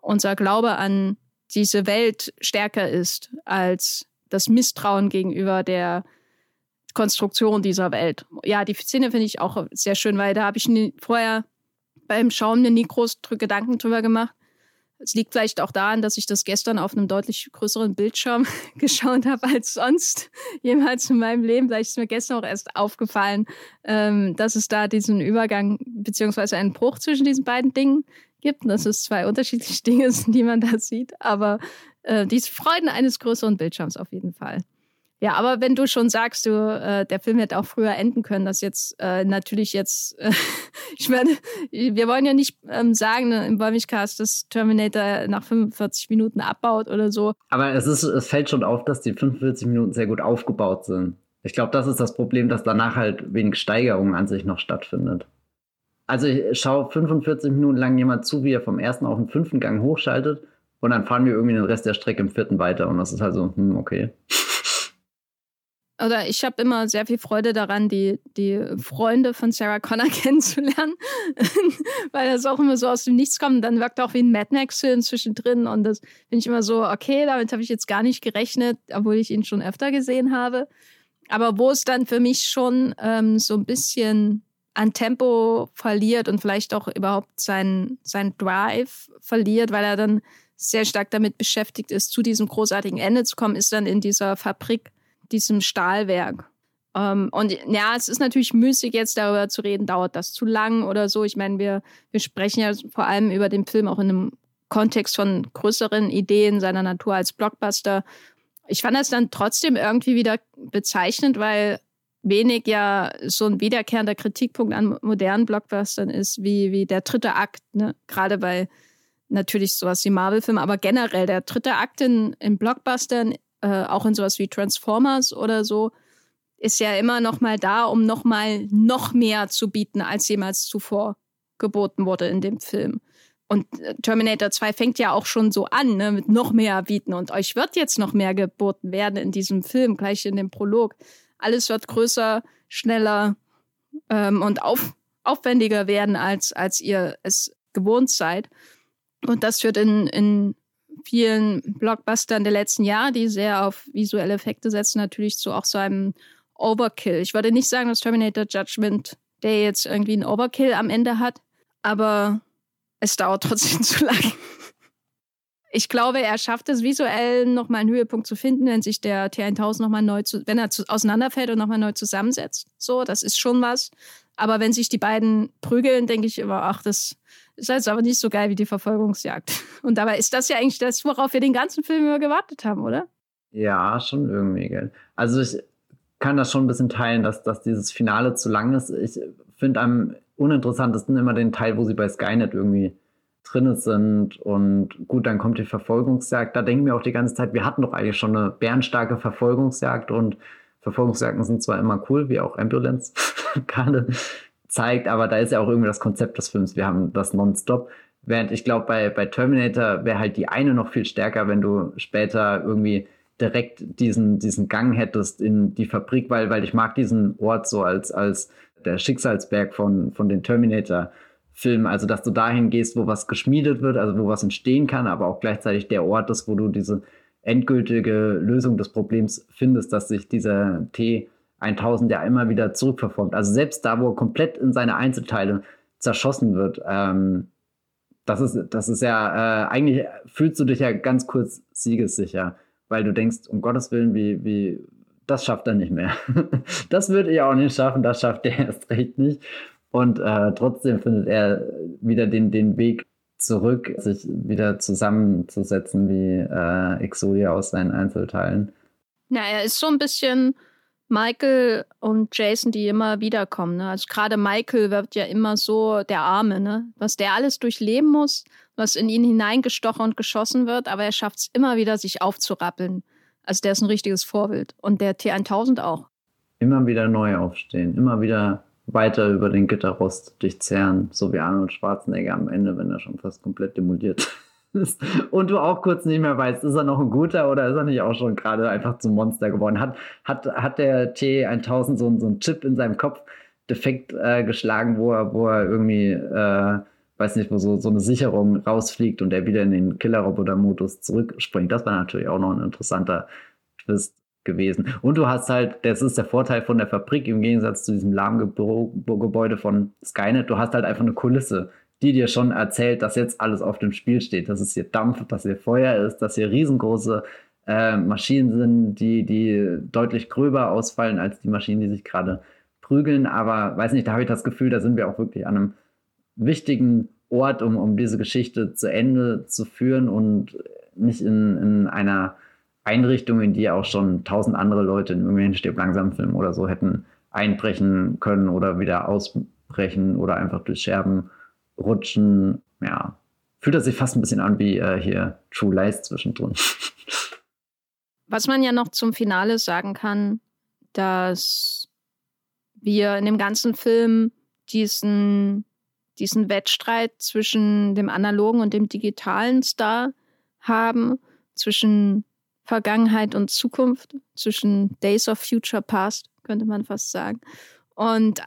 unser Glaube an diese Welt stärker ist als das Misstrauen gegenüber der Konstruktion dieser Welt. Ja, die Szene finde ich auch sehr schön, weil da habe ich vorher beim Schauen mir nie groß Gedanken drüber gemacht. Es liegt vielleicht auch daran, dass ich das gestern auf einem deutlich größeren Bildschirm <laughs> geschaut habe als sonst <laughs> jemals in meinem Leben. Vielleicht ist mir gestern auch erst aufgefallen, ähm, dass es da diesen Übergang beziehungsweise einen Bruch zwischen diesen beiden Dingen gibt und dass es zwei unterschiedliche <laughs> Dinge sind, die man da sieht. Aber äh, die Freuden eines größeren Bildschirms auf jeden Fall. Ja, aber wenn du schon sagst, du, äh, der Film hätte auch früher enden können, das jetzt äh, natürlich jetzt, äh, <laughs> ich meine, wir wollen ja nicht ähm, sagen ne, im Wollmilchcast, dass Terminator nach 45 Minuten abbaut oder so. Aber es ist, es fällt schon auf, dass die 45 Minuten sehr gut aufgebaut sind. Ich glaube, das ist das Problem, dass danach halt wenig Steigerung an sich noch stattfindet. Also ich schaue 45 Minuten lang jemand zu, wie er vom ersten auf den fünften Gang hochschaltet und dann fahren wir irgendwie den Rest der Strecke im vierten weiter und das ist halt so, hm, okay oder ich habe immer sehr viel Freude daran, die, die Freunde von Sarah Connor <laughs> kennenzulernen, <laughs> weil das auch immer so aus dem Nichts kommt. Und dann wirkt auch wie ein Mad Max-Film zwischendrin und das bin ich immer so, okay, damit habe ich jetzt gar nicht gerechnet, obwohl ich ihn schon öfter gesehen habe. Aber wo es dann für mich schon ähm, so ein bisschen an Tempo verliert und vielleicht auch überhaupt seinen sein Drive verliert, weil er dann sehr stark damit beschäftigt ist, zu diesem großartigen Ende zu kommen, ist dann in dieser Fabrik diesem Stahlwerk. Ähm, und ja, es ist natürlich müßig, jetzt darüber zu reden, dauert das zu lang oder so. Ich meine, wir, wir sprechen ja vor allem über den Film auch in einem Kontext von größeren Ideen seiner Natur als Blockbuster. Ich fand das dann trotzdem irgendwie wieder bezeichnend, weil wenig ja so ein wiederkehrender Kritikpunkt an modernen Blockbustern ist, wie, wie der dritte Akt, ne? Gerade bei natürlich sowas wie Marvel-Filmen, aber generell der dritte Akt in, in Blockbustern äh, auch in sowas wie Transformers oder so, ist ja immer noch mal da, um noch mal noch mehr zu bieten, als jemals zuvor geboten wurde in dem Film. Und äh, Terminator 2 fängt ja auch schon so an, ne, mit noch mehr bieten. Und euch wird jetzt noch mehr geboten werden in diesem Film, gleich in dem Prolog. Alles wird größer, schneller ähm, und auf, aufwendiger werden, als, als ihr es gewohnt seid. Und das wird in, in vielen Blockbustern der letzten Jahre, die sehr auf visuelle Effekte setzen, natürlich zu auch so einem Overkill. Ich würde nicht sagen, dass Terminator Judgment Day jetzt irgendwie einen Overkill am Ende hat, aber es dauert trotzdem <laughs> zu lang. Ich glaube, er schafft es visuell nochmal einen Höhepunkt zu finden, wenn sich der T1000 nochmal neu zu, wenn er zu, auseinanderfällt und nochmal neu zusammensetzt. So, das ist schon was. Aber wenn sich die beiden prügeln, denke ich immer, ach, das ist jetzt aber nicht so geil wie die Verfolgungsjagd. <laughs> Und dabei ist das ja eigentlich das, worauf wir den ganzen Film immer gewartet haben, oder? Ja, schon irgendwie, gell. Also ich kann das schon ein bisschen teilen, dass, dass dieses Finale zu lang ist. Ich finde am uninteressantesten immer den Teil, wo sie bei Skynet irgendwie drin sind und gut, dann kommt die Verfolgungsjagd. Da denken wir auch die ganze Zeit, wir hatten doch eigentlich schon eine bärenstarke Verfolgungsjagd und Verfolgungsjagden sind zwar immer cool, wie auch Ambulance <laughs> gerade zeigt, aber da ist ja auch irgendwie das Konzept des Films. Wir haben das nonstop. Während ich glaube, bei, bei Terminator wäre halt die eine noch viel stärker, wenn du später irgendwie direkt diesen, diesen Gang hättest in die Fabrik, weil, weil ich mag diesen Ort so als, als der Schicksalsberg von, von den Terminator-Filmen. Also, dass du dahin gehst, wo was geschmiedet wird, also wo was entstehen kann, aber auch gleichzeitig der Ort ist, wo du diese endgültige Lösung des Problems findest, dass sich dieser T1000 ja immer wieder zurückverformt. Also selbst da, wo er komplett in seine Einzelteile zerschossen wird, ähm, das ist, das ist ja, äh, eigentlich fühlst du dich ja ganz kurz siegessicher, weil du denkst, um Gottes Willen, wie, wie, das schafft er nicht mehr. <laughs> das würde er auch nicht schaffen, das schafft er erst recht nicht. Und äh, trotzdem findet er wieder den, den Weg zurück, sich wieder zusammenzusetzen wie äh, Exodia aus seinen Einzelteilen. Ja, er ist so ein bisschen Michael und Jason, die immer wiederkommen. Ne? Also gerade Michael wird ja immer so der Arme, ne? was der alles durchleben muss, was in ihn hineingestochen und geschossen wird, aber er schafft es immer wieder, sich aufzurappeln. Also der ist ein richtiges Vorbild. Und der T1000 auch. Immer wieder neu aufstehen, immer wieder weiter über den Gitterrost durchzehren, so wie Arnold Schwarzenegger am Ende, wenn er schon fast komplett demoliert <laughs> ist. Und du auch kurz nicht mehr weißt, ist er noch ein guter oder ist er nicht auch schon gerade einfach zum Monster geworden? Hat, hat, hat der T1000 so, so einen Chip in seinem Kopf defekt äh, geschlagen, wo er, wo er irgendwie, äh, weiß nicht, wo so, so eine Sicherung rausfliegt und er wieder in den Killer-Roboter-Modus zurückspringt? Das war natürlich auch noch ein interessanter Twist gewesen. Und du hast halt, das ist der Vorteil von der Fabrik im Gegensatz zu diesem Lahmgebäude von Skynet, du hast halt einfach eine Kulisse, die dir schon erzählt, dass jetzt alles auf dem Spiel steht, dass es hier Dampf, dass hier Feuer ist, dass hier riesengroße äh, Maschinen sind, die, die deutlich gröber ausfallen als die Maschinen, die sich gerade prügeln. Aber weiß nicht, da habe ich das Gefühl, da sind wir auch wirklich an einem wichtigen Ort, um, um diese Geschichte zu Ende zu führen und nicht in, in einer Einrichtungen, in die auch schon tausend andere Leute in irgendwelchen Stirb langsam Filmen oder so hätten einbrechen können oder wieder ausbrechen oder einfach durch Scherben rutschen. Ja, fühlt das sich fast ein bisschen an wie äh, hier True Lies zwischendrin. <laughs> Was man ja noch zum Finale sagen kann, dass wir in dem ganzen Film diesen, diesen Wettstreit zwischen dem analogen und dem digitalen Star haben, zwischen Vergangenheit und Zukunft, zwischen Days of Future Past, könnte man fast sagen. Und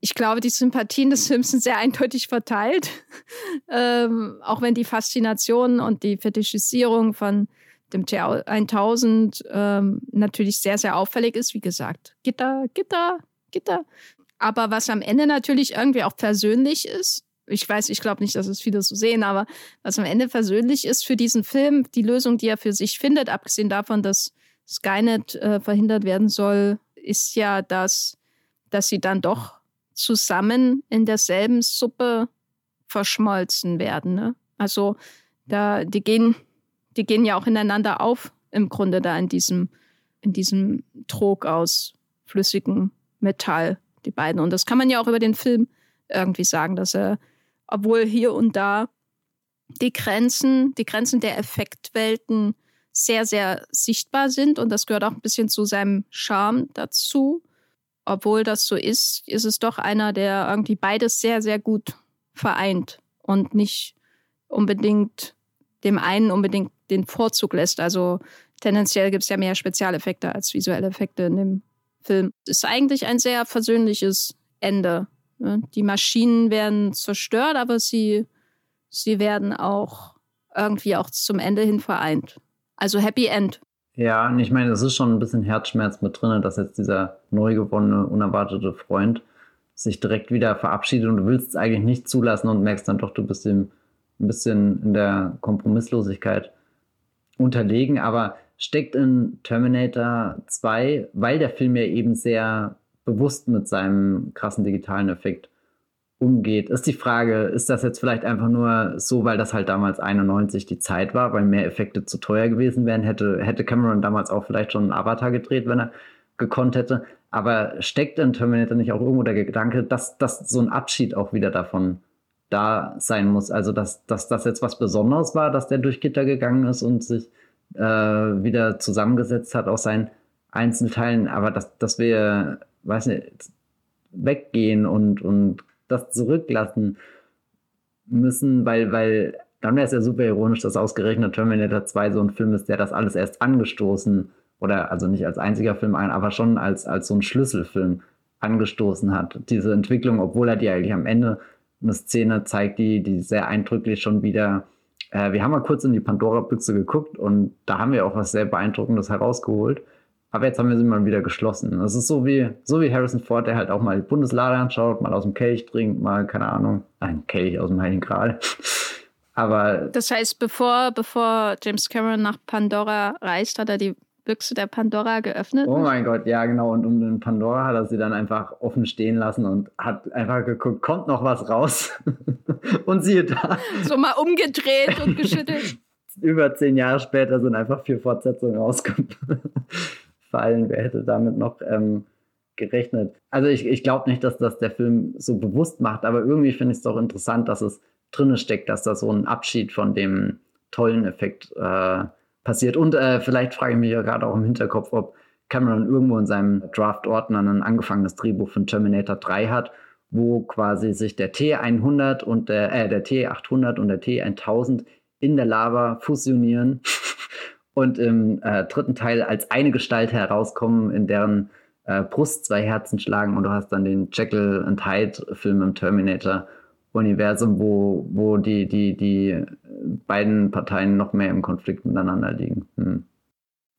ich glaube, die Sympathien des Films sind sehr eindeutig verteilt. <laughs> ähm, auch wenn die Faszination und die Fetischisierung von dem T1000 ähm, natürlich sehr, sehr auffällig ist. Wie gesagt, Gitter, Gitter, Gitter. Aber was am Ende natürlich irgendwie auch persönlich ist, ich weiß, ich glaube nicht, dass es viele so sehen, aber was am Ende persönlich ist für diesen Film, die Lösung, die er für sich findet, abgesehen davon, dass Skynet äh, verhindert werden soll, ist ja, dass, dass sie dann doch zusammen in derselben Suppe verschmolzen werden. Ne? Also da, die gehen, die gehen ja auch ineinander auf, im Grunde da in diesem, in diesem Trog aus flüssigem Metall, die beiden. Und das kann man ja auch über den Film irgendwie sagen, dass er obwohl hier und da die Grenzen, die Grenzen der Effektwelten sehr, sehr sichtbar sind und das gehört auch ein bisschen zu seinem Charme dazu. Obwohl das so ist, ist es doch einer, der irgendwie beides sehr, sehr gut vereint und nicht unbedingt dem einen unbedingt den Vorzug lässt. Also tendenziell gibt es ja mehr Spezialeffekte als visuelle Effekte in dem Film. Es ist eigentlich ein sehr versöhnliches Ende? Die Maschinen werden zerstört, aber sie, sie werden auch irgendwie auch zum Ende hin vereint. Also Happy End. Ja, und ich meine, es ist schon ein bisschen Herzschmerz mit drin, dass jetzt dieser neu gewonnene, unerwartete Freund sich direkt wieder verabschiedet und du willst es eigentlich nicht zulassen und merkst dann doch, du bist ihm ein bisschen in der Kompromisslosigkeit unterlegen, aber steckt in Terminator 2, weil der Film ja eben sehr bewusst mit seinem krassen digitalen Effekt umgeht. Ist die Frage, ist das jetzt vielleicht einfach nur so, weil das halt damals 91 die Zeit war, weil mehr Effekte zu teuer gewesen wären? Hätte, hätte Cameron damals auch vielleicht schon einen Avatar gedreht, wenn er gekonnt hätte. Aber steckt in Terminator nicht auch irgendwo der Gedanke, dass, dass so ein Abschied auch wieder davon da sein muss? Also, dass, dass das jetzt was Besonderes war, dass der durch Gitter gegangen ist und sich äh, wieder zusammengesetzt hat aus seinen Einzelteilen, aber dass, dass wir weiß nicht, weggehen und, und das zurücklassen müssen, weil, weil dann wäre es ja super ironisch, dass ausgerechnet Terminator 2 so ein Film ist, der das alles erst angestoßen oder also nicht als einziger Film ein, aber schon als, als so ein Schlüsselfilm angestoßen hat. Diese Entwicklung, obwohl er dir eigentlich am Ende eine Szene zeigt, die, die sehr eindrücklich schon wieder Äh, wir haben mal kurz in die Pandora-Büchse geguckt und da haben wir auch was sehr Beeindruckendes herausgeholt. Aber jetzt haben wir sie mal wieder geschlossen. Das ist so wie, so wie Harrison Ford, der halt auch mal die Bundeslade anschaut, mal aus dem Kelch trinkt, mal, keine Ahnung, ein Kelch aus dem Heiligen Gral. <laughs> Aber. Das heißt, bevor, bevor James Cameron nach Pandora reist, hat er die Büchse der Pandora geöffnet? Oh mein Gott, ja, genau. Und um den Pandora hat er sie dann einfach offen stehen lassen und hat einfach geguckt, kommt noch was raus? <laughs> und siehe da. So mal umgedreht und <laughs> geschüttelt. Über zehn Jahre später sind einfach vier Fortsetzungen rausgefallen. Wer hätte damit noch ähm, gerechnet? Also ich, ich glaube nicht, dass das der Film so bewusst macht, aber irgendwie finde ich es doch interessant, dass es drinne steckt, dass da so ein Abschied von dem tollen Effekt äh, passiert. Und äh, vielleicht frage ich mich ja gerade auch im Hinterkopf, ob Cameron irgendwo in seinem Draft-Ordner ein angefangenes Drehbuch von Terminator 3 hat, wo quasi sich der T100 und der, äh, der T800 und der T1000 in der Lava fusionieren <laughs> und im äh, dritten Teil als eine Gestalt herauskommen, in deren äh, Brust zwei Herzen schlagen und du hast dann den Jekyll and Hyde Film im Terminator Universum, wo, wo die, die, die beiden Parteien noch mehr im Konflikt miteinander liegen. Hm.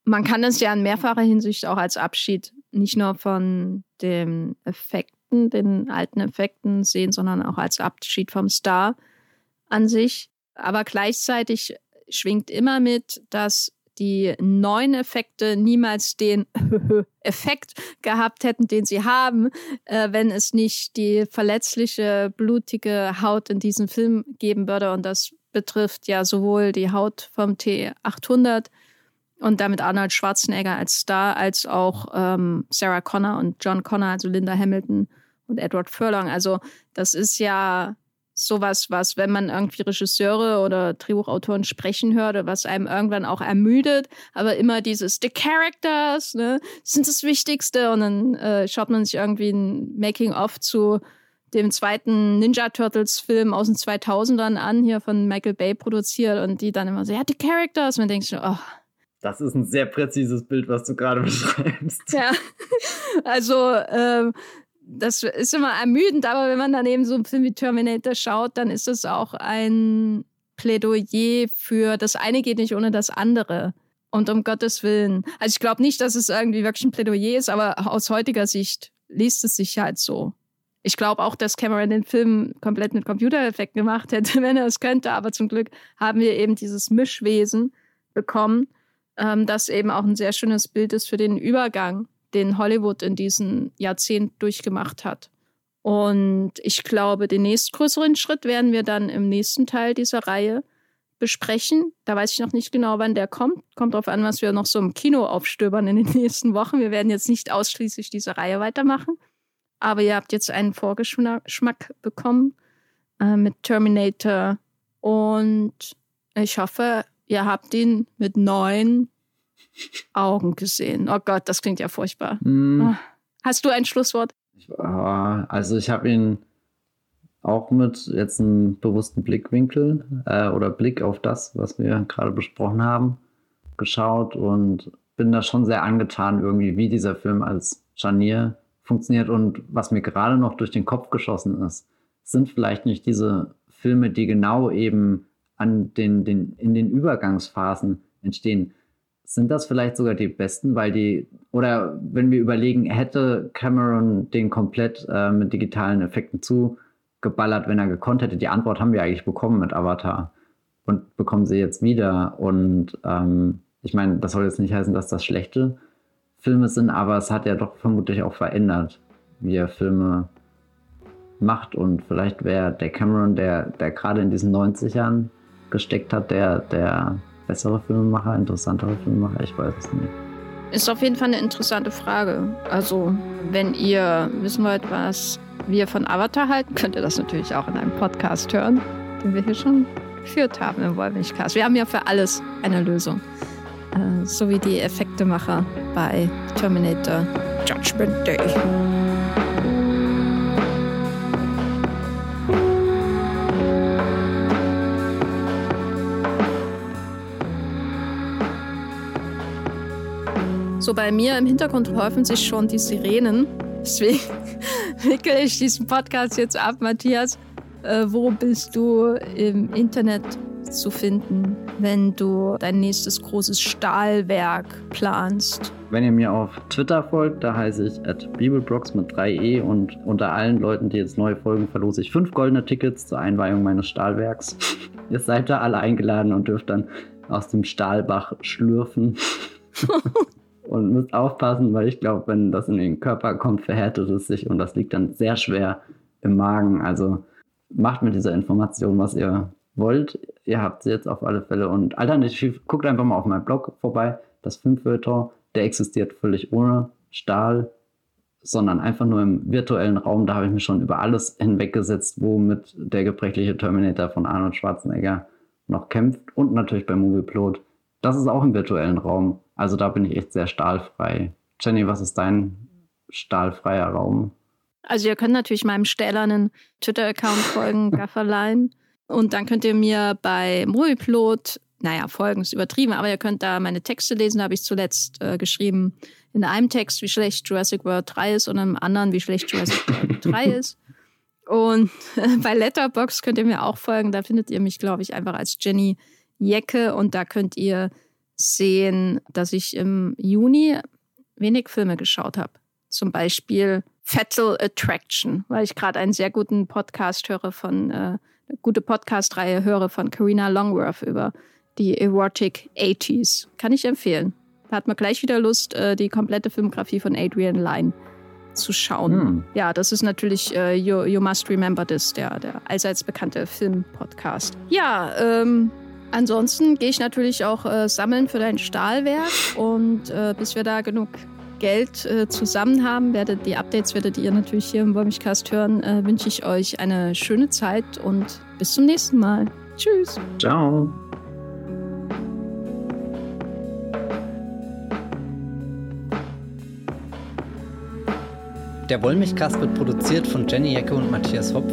Man kann es ja in mehrfacher Hinsicht auch als Abschied nicht nur von den Effekten, den alten Effekten sehen, sondern auch als Abschied vom Star an sich. Aber gleichzeitig schwingt immer mit, dass die neuen Effekte niemals den <laughs> Effekt gehabt hätten, den sie haben, äh, wenn es nicht die verletzliche, blutige Haut in diesem Film geben würde. Und das betrifft ja sowohl die Haut vom T800 und damit Arnold Schwarzenegger als Star, als auch ähm, Sarah Connor und John Connor, also Linda Hamilton und Edward Furlong. Also das ist ja sowas, was, wenn man irgendwie Regisseure oder Drehbuchautoren sprechen hört, was einem irgendwann auch ermüdet, aber immer dieses The Characters ne, sind das Wichtigste. Und dann äh, schaut man sich irgendwie ein Making-of zu dem zweiten Ninja Turtles Film aus den 2000ern an, hier von Michael Bay produziert. Und die dann immer so, ja, The Characters und man denkt so, oh. Das ist ein sehr präzises Bild, was du gerade <laughs> beschreibst. Ja, <laughs> also ähm, das ist immer ermüdend, aber wenn man dann eben so einen Film wie Terminator schaut, dann ist das auch ein Plädoyer für das eine geht nicht ohne das andere. Und um Gottes Willen. Also ich glaube nicht, dass es irgendwie wirklich ein Plädoyer ist, aber aus heutiger Sicht liest es sich halt so. Ich glaube auch, dass Cameron den Film komplett mit Computereffekten gemacht hätte, <laughs> wenn er es könnte. Aber zum Glück haben wir eben dieses Mischwesen bekommen, ähm, das eben auch ein sehr schönes Bild ist für den Übergang den Hollywood in diesem Jahrzehnt durchgemacht hat. Und ich glaube, den nächstgrößeren Schritt werden wir dann im nächsten Teil dieser Reihe besprechen. Da weiß ich noch nicht genau, wann der kommt. Kommt darauf an, was wir noch so im Kino aufstöbern in den <laughs> nächsten Wochen. Wir werden jetzt nicht ausschließlich diese Reihe weitermachen. Aber ihr habt jetzt einen Vorgeschmack bekommen äh, mit Terminator. Und ich hoffe, ihr habt ihn mit neuen Augen gesehen. Oh Gott, das klingt ja furchtbar. Mm. Hast du ein Schlusswort? Also ich habe ihn auch mit jetzt einem bewussten Blickwinkel äh, oder Blick auf das, was wir gerade besprochen haben, geschaut und bin da schon sehr angetan irgendwie, wie dieser Film als Scharnier funktioniert und was mir gerade noch durch den Kopf geschossen ist, sind vielleicht nicht diese Filme, die genau eben an den, den, in den Übergangsphasen entstehen sind das vielleicht sogar die besten, weil die, oder wenn wir überlegen, hätte Cameron den komplett äh, mit digitalen Effekten zugeballert, wenn er gekonnt hätte? Die Antwort haben wir eigentlich bekommen mit Avatar und bekommen sie jetzt wieder. Und ähm, ich meine, das soll jetzt nicht heißen, dass das schlechte Filme sind, aber es hat ja doch vermutlich auch verändert, wie er Filme macht. Und vielleicht wäre der Cameron, der, der gerade in diesen 90ern gesteckt hat, der, der bessere Filmemacher, interessantere Filmemacher? Ich weiß es nicht. Ist auf jeden Fall eine interessante Frage. Also, wenn ihr wissen wollt, was wir von Avatar halten, könnt ihr das natürlich auch in einem Podcast hören, den wir hier schon geführt haben im Wollmilchcast. Wir haben ja für alles eine Lösung. Äh, so wie die Effektemacher bei Terminator Judgment Day. So bei mir im Hintergrund häufen sich schon die Sirenen. Deswegen <laughs> wickel ich diesen Podcast jetzt ab, Matthias. Äh, wo bist du im Internet zu finden, wenn du dein nächstes großes Stahlwerk planst? Wenn ihr mir auf Twitter folgt, da heiße ich at bibelbrox mit 3e und unter allen Leuten, die jetzt neu folgen, verlose ich fünf goldene Tickets zur Einweihung meines Stahlwerks. <laughs> ihr seid da alle eingeladen und dürft dann aus dem Stahlbach schlürfen. <laughs> und müsst aufpassen, weil ich glaube, wenn das in den Körper kommt, verhärtet es sich und das liegt dann sehr schwer im Magen. Also macht mit dieser Information, was ihr wollt. Ihr habt sie jetzt auf alle Fälle. Und alternativ guckt einfach mal auf meinem Blog vorbei. Das Filmfilter, der existiert völlig ohne Stahl, sondern einfach nur im virtuellen Raum. Da habe ich mich schon über alles hinweggesetzt, womit der gebrechliche Terminator von Arnold Schwarzenegger noch kämpft. Und natürlich bei Movieplot. Das ist auch im virtuellen Raum. Also da bin ich echt sehr stahlfrei. Jenny, was ist dein stahlfreier Raum? Also ihr könnt natürlich meinem stählernen Twitter-Account folgen, <laughs> Gafferlein. Und dann könnt ihr mir bei Movieplot, naja, folgen ist übertrieben, aber ihr könnt da meine Texte lesen. Da habe ich zuletzt äh, geschrieben, in einem Text, wie schlecht Jurassic World 3 ist und in einem anderen, wie schlecht Jurassic World <laughs> 3 ist. Und äh, bei Letterbox könnt ihr mir auch folgen. Da findet ihr mich, glaube ich, einfach als Jenny Jecke. Und da könnt ihr sehen, dass ich im Juni wenig Filme geschaut habe. Zum Beispiel Fatal Attraction, weil ich gerade einen sehr guten Podcast höre von, äh, eine gute Podcast-Reihe höre von Karina Longworth über die Erotic 80s. Kann ich empfehlen. Da hat man gleich wieder Lust, äh, die komplette Filmografie von Adrian Lyne zu schauen. Hm. Ja, das ist natürlich äh, you, you, Must Remember This, der, der allseits bekannte Film-Podcast. Ja, ähm, ansonsten gehe ich natürlich auch äh, sammeln für dein Stahlwerk und äh, bis wir da genug Geld äh, zusammen haben, werdet die Updates werdet ihr natürlich hier im Wollmilchcast hören, äh, wünsche ich euch eine schöne Zeit und bis zum nächsten Mal. Tschüss. Ciao. Der Wollmilchcast wird produziert von Jenny Jecke und Matthias Hopf.